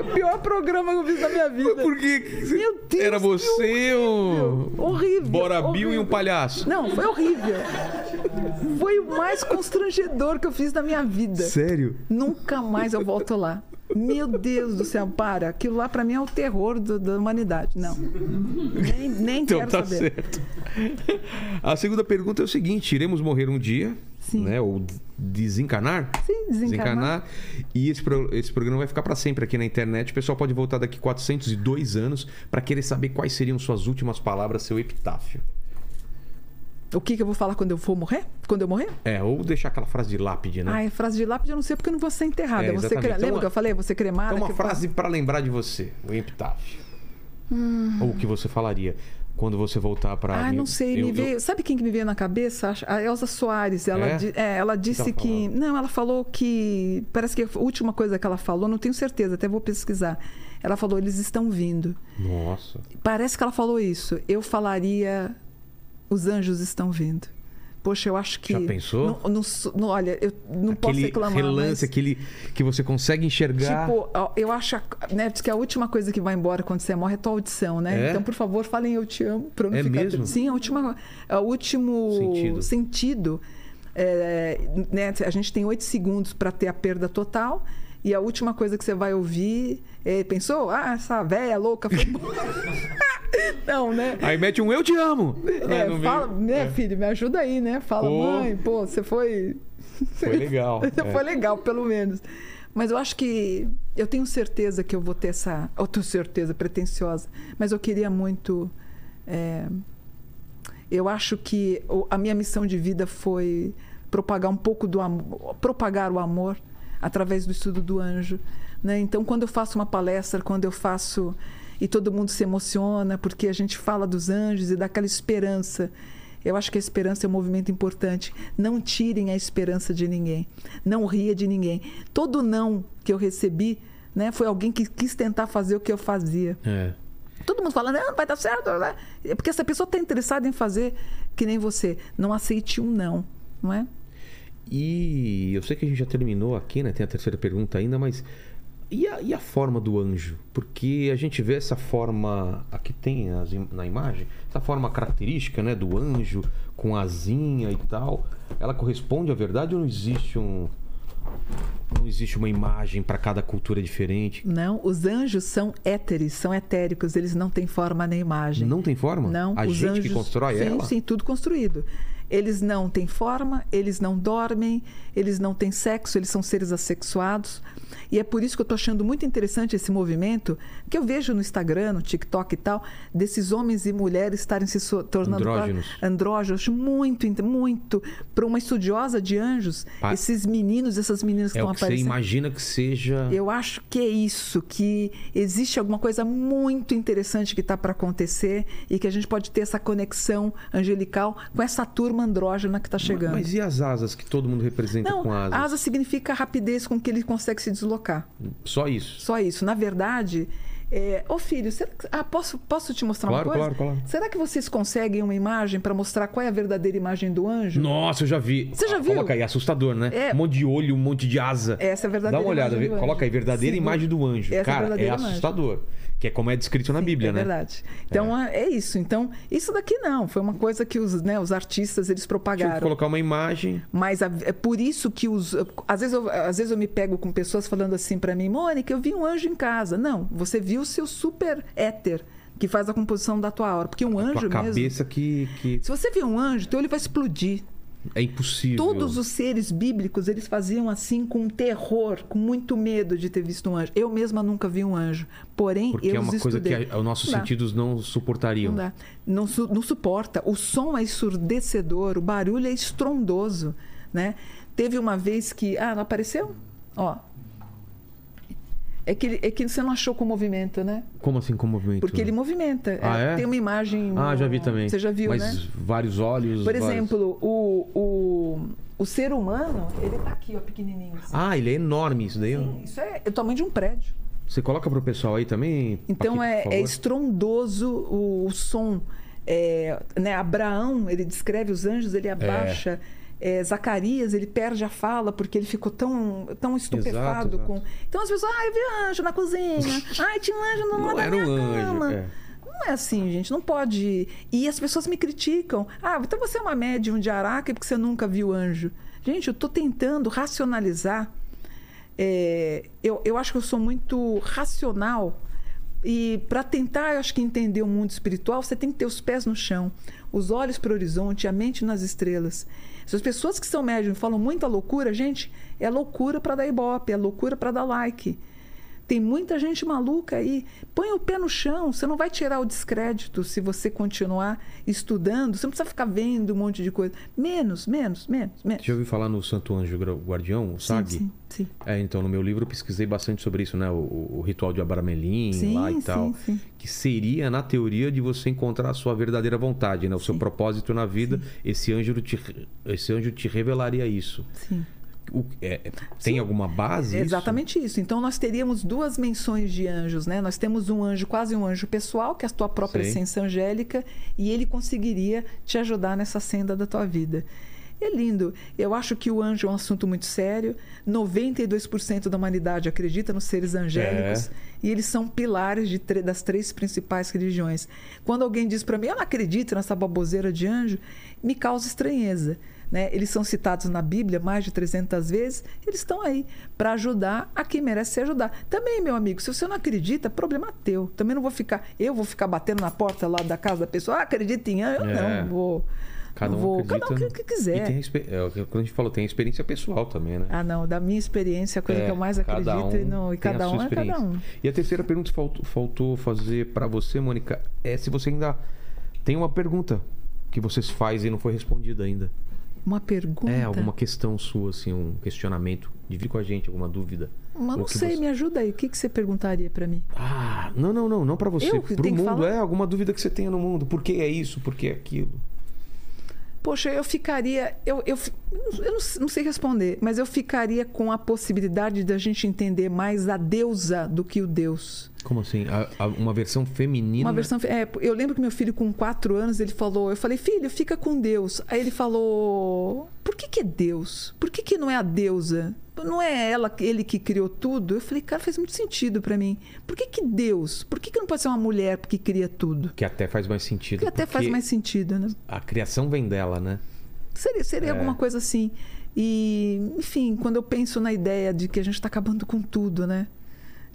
O pior programa que eu fiz na minha vida. Por que? Meu Deus, Era você horrível. um. Horrível. Bora Bill e um palhaço. Não, foi horrível. Foi o mais constrangedor que eu fiz na minha vida. Sério? Nunca mais eu volto lá. Meu Deus do céu, para. Aquilo lá pra mim é o terror do- da humanidade. Não. Nem, nem Então quero tá saber. certo. A segunda pergunta é o seguinte: iremos morrer um dia, Sim. né? Ou desencarnar? Sim, desencarnar. E esse, pro- esse programa vai ficar para sempre aqui na internet. O pessoal pode voltar daqui 402 anos para querer saber quais seriam suas últimas palavras, seu epitáfio. O que, que eu vou falar quando eu for morrer? Quando eu morrer? É, ou deixar aquela frase de lápide, né? Ai, frase de lápide eu não sei porque eu não vou ser enterrada. É, Eu exatamente. cre... Então, Lembra que eu falei? Eu ser cremada. Então, uma frase para lembrar de você, o epitáfio. Ou o que você falaria quando você voltar para. Ah, não sei, me veio. Sabe quem que me veio na cabeça? A Elza Soares. Ela, É? di- é, ela disse Então, que. Não, ela falou que. Parece que a última coisa que ela falou, não tenho certeza, até vou pesquisar. Ela falou: eles estão vindo. Nossa. Parece que ela falou isso. Eu falaria: os anjos estão vindo. Poxa, eu acho que. Já pensou? Não, não não, olha, eu não posso aquele reclamar. relance, mas... aquele que você consegue enxergar. Tipo, eu acho né, diz que a última coisa que vai embora quando você morre é tua audição, né? É? Então, por favor, falem eu te amo. Pra eu não É ficar mesmo? Sim, a última, o último Sentido. sentido. é, né, a gente tem oito segundos para ter a perda total. E a última coisa que você vai ouvir é, pensou? Ah, essa velha louca foi. Não, né? Aí mete um eu te amo. né, É, no fala, né, É. filho, me ajuda aí, né? Fala, Pô. mãe, pô, você foi. Foi legal. é. Foi legal, pelo menos. Mas eu acho que eu tenho certeza que eu vou ter essa. Eu tenho certeza, pretensiosa. Mas eu queria muito. é, eu acho que a minha missão de vida foi propagar um pouco do amor, propagar o amor através do estudo do anjo. Né? Então, quando eu faço uma palestra, quando eu faço e todo mundo se emociona porque a gente fala dos anjos e dá aquela esperança. Eu acho que a esperança é um movimento importante. Não tirem a esperança de ninguém. Não ria de ninguém. Todo não que eu recebi né, foi alguém que quis tentar fazer o que eu fazia. É. Todo mundo fala, não, vai dar certo. né? É porque essa pessoa está interessada em fazer que nem você. Não aceite um não, não é? E eu sei que a gente já terminou aqui, né? Tem a terceira pergunta ainda, mas e a, e a forma do anjo? Porque a gente vê essa forma, aqui tem na imagem, essa forma característica, né, do anjo com asinha e tal. Ela corresponde à verdade ou não existe um não existe uma imagem para cada cultura diferente? Não, os anjos são éteres, são etéricos, eles não têm forma nem imagem. Não tem forma? Não, A gente anjos, que constrói sim, ela? Sim, tudo construído. Eles não têm forma, eles não dormem, eles não têm sexo, eles são seres assexuados. E é por isso que eu estou achando muito interessante esse movimento que eu vejo no Instagram, no TikTok e tal, desses homens e mulheres estarem se so- tornando Andrógenos. andrógenos. Muito, muito. Para uma estudiosa de anjos, Pa- esses meninos, essas meninas que É estão o que você aparecendo. imagina que seja. Eu acho que é isso, que existe alguma coisa muito interessante que está para acontecer e que a gente pode ter essa conexão angelical com essa turma andrógena que está chegando. Mas e as asas que todo mundo representa Não, com asas? asa significa a rapidez com que ele consegue se deslocar. Só isso. Só isso. Na verdade, é... ô filho, será que... ah, posso, posso te mostrar Claro, uma coisa? claro, claro. Será que vocês conseguem uma imagem para mostrar qual é a verdadeira imagem do anjo? Nossa, eu já vi. Você já Ah, viu? Coloca aí, assustador, né? É. Um monte de olho, um monte de asa. Essa é a verdadeira Dá uma olhada, coloca aí, verdadeira Sim. imagem do anjo. É Cara, é verdadeira imagem. Que é como é descrito na Sim, Bíblia, é né? verdade. Então é. isso. Então isso daqui não foi uma coisa que os, né, os artistas eles Tinha que propagaram. colocar uma imagem. Mas a- é por isso que os às vezes eu, às vezes eu me pego com pessoas falando assim pra mim, Mônica, eu vi um anjo em casa. Não, você viu o seu super éter que faz a composição da tua aura, porque um a anjo tua mesmo. cabeça que, que Se você vê um anjo, teu olho vai explodir. É impossível. Todos os seres bíblicos, eles faziam assim com terror, com muito medo de ter visto um anjo. Eu mesma nunca vi um anjo, porém Porque eu é uma coisa estudei. que a- os nossos Não dá. sentidos não suportariam. Não dá. Não, su- não suporta. O som é ensurdecedor, o barulho é estrondoso, né? Teve uma vez que... Ah, não apareceu? Ó. É que, é que você não achou com movimento, né? Como assim com movimento? Porque ele movimenta. Ah, é? Tem uma imagem... Ah, já vi também. Você já viu, Mas né? vários olhos. Por vários- exemplo, o, o, o ser humano, ele tá aqui, ó, pequenininho. assim. Ah, ele é enorme isso daí. Sim, isso é o tamanho de um prédio. Você coloca pro pessoal aí também? Então é, é estrondoso o, o som. É, né, Abraão, ele descreve os anjos, ele abaixa. É, Zacarias, ele perde a fala porque ele ficou tão, tão estupefado exato. com. Então as pessoas, ah, eu vi anjo na cozinha. Ai, tinha um anjo no Não lado da era um minha anjo. cama. é. Não é assim, gente. Não pode. E as pessoas me criticam. Ah, então você é uma médium de Araque porque você nunca viu anjo. Gente, eu estou tentando racionalizar. É, eu, eu acho que eu sou muito racional. E para tentar, eu acho que entender o mundo espiritual, você tem que ter os pés no chão, os olhos para o horizonte, a mente nas estrelas. Se as pessoas que são médium falam muita loucura, gente, é loucura para dar ibope, é loucura para dar like. Tem muita gente maluca aí. Põe o pé no chão. Você não vai tirar o descrédito se você continuar estudando. Você não precisa ficar vendo um monte de coisa. Menos, menos, menos, menos. Já ouviu falar no Santo Anjo Guardião, o SAG? Sim, sim, sim. É, então no meu livro eu pesquisei bastante sobre isso, né? O, o ritual de Abramelin Sim, lá e tal. sim. Que seria, na teoria, de você encontrar a sua verdadeira vontade, né? O seu propósito na vida. Esse anjo, te, esse anjo te revelaria isso. sim. O- é- tem alguma base? É isso? exatamente isso. Então nós teríamos duas menções de anjos, né? Nós temos um anjo, quase um anjo pessoal, que é a tua própria Sei. essência angélica, e ele conseguiria te ajudar nessa senda da tua vida. É lindo. Eu acho que o anjo é um assunto muito sério. 92% da humanidade acredita nos seres angélicos É. e eles são pilares das três principais religiões. Quando alguém diz para mim, eu não acredito nessa baboseira de anjo, me causa estranheza. Né? Eles são citados na Bíblia mais de 300 vezes, eles estão aí para ajudar a quem merece ser ajudado. Também, meu amigo, se você não acredita, problema teu. Também não vou ficar, eu vou ficar batendo na porta lá da casa da pessoa, ah, acredita em? Eu É. não vou. Cada não um vou. Cada um que, E quiser. tem é, quando a gente falou, tem a experiência pessoal também, né? Ah, não, da minha experiência, a coisa É, que eu mais acredito e, um não, e tem a cada um é cada um. E a terceira pergunta que faltou, faltou fazer para você, Mônica, é se você ainda tem uma pergunta que você faz e não foi respondida ainda. Uma pergunta. É, alguma questão sua, assim, um questionamento. Divide com a gente alguma dúvida. Mas não sei, você- me ajuda aí. O que, que você perguntaria para mim? Ah, não, não, não, não para você. Tenho que mundo, falar? é alguma dúvida que você tenha no mundo. Por que é isso? Por que é aquilo? Poxa, eu ficaria. Eu, eu, eu não, não sei responder, mas eu ficaria com a possibilidade da gente entender mais a deusa do que o Deus. Como assim? A- a- uma versão feminina? Uma versão. É, eu lembro que meu filho, com quatro anos, ele falou. Eu falei, filho, fica com Deus. Aí ele falou: por que, que é Deus? Por que, que não é a deusa? Não é ela, ele que criou tudo? Eu falei, cara, faz muito sentido para mim. Por que, que Deus? Por que, que não pode ser uma mulher que cria tudo? Que até faz mais sentido. Que até faz mais sentido, né? A criação vem dela, né? Seria, seria É. alguma coisa assim. E, enfim, quando eu penso na ideia de que a gente está acabando com tudo, né?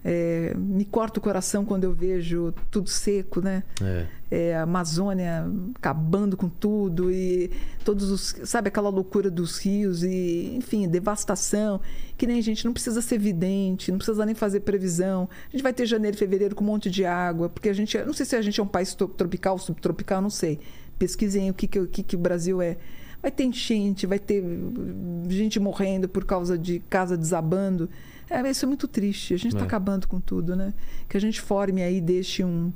É, me corta o coração quando eu vejo tudo seco, né? É. É, a Amazônia acabando com tudo e todos os. Sabe aquela loucura dos rios e, enfim, devastação. Que nem a gente não precisa ser vidente, não precisa nem fazer previsão. A gente vai ter janeiro e fevereiro com um monte de água, porque a gente. Não sei se a gente é um país tropical, subtropical, não sei. Pesquisem o que, que, o que, que o Brasil é. Vai ter enchente, vai ter gente morrendo por causa de casa desabando. É, isso é muito triste. A gente está É. acabando com tudo, né? Que a gente forme aí, deixe um.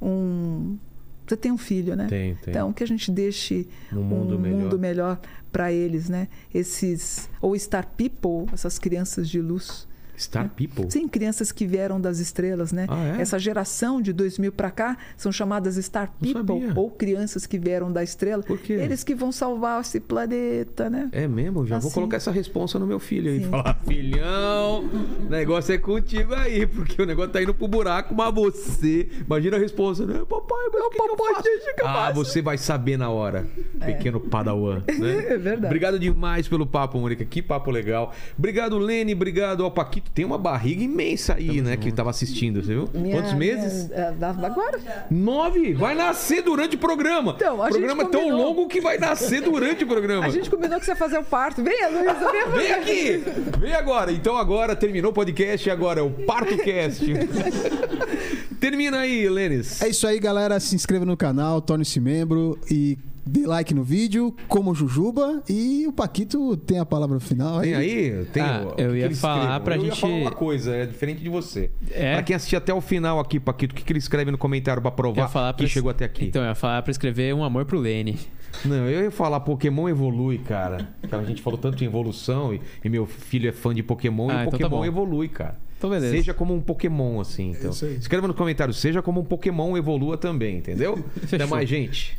um... Você tem um filho, né? Tem, tem. Então, que a gente deixe Um mundo melhor. mundo melhor para eles, né? Esses. Ou Star People, essas crianças de luz. Star People? Sim, crianças que vieram das estrelas, né? Ah, é? Essa geração de 2000 para cá são chamadas Star People ou crianças que vieram da estrela. Por quê? Eles que vão salvar esse planeta, né? É mesmo? Já vou Assim. colocar essa responsa no meu filho aí. Sim. Falar, filhão, o negócio é contigo aí, porque o negócio tá indo pro buraco, mas você. Imagina a resposta, né? Papai, mas o que, que eu papai, faço? deixa que eu ah, você vai saber na hora. Pequeno padawan, né? É verdade. Obrigado demais pelo papo, Mônica. Que papo legal. Obrigado, Lene. Obrigado ao Paquito. Tem uma barriga imensa aí, né? Que tava assistindo, você viu? Minha- Quantos meses? minha- é, agora? Nove! Vai nascer durante o programa. Então, a o programa é gente tão combinou. longo que vai nascer durante o programa. A gente combinou que você ia fazer o parto. Venha, Luísa, venha Vem aqui! Vem agora! Então agora terminou o podcast, agora é o PartoCast. Termina aí, Lênis. É isso aí, galera. Se inscreva no canal, torne-se membro e dê like no vídeo, como o Jujuba. E o Paquito tem a palavra final. Tem aí? Tem Ah, o- eu que ia falar pra eu gente- Ia falar uma coisa, é diferente de você. É? Pra quem assistir até o final aqui, Paquito, o que, que ele escreve no comentário pra provar que pra- chegou até aqui? Então, eu ia falar pra escrever um amor pro Lene. Não, eu ia falar Pokémon evolui, cara. Que A gente falou tanto em evolução e, e meu filho é fã de Pokémon Ah, e então tá Pokémon bom. evolui, cara. Então, beleza. Seja como um Pokémon, assim. Então. isso aí. Escreva nos comentários, seja como um Pokémon, evolua também, entendeu? Até mais, gente.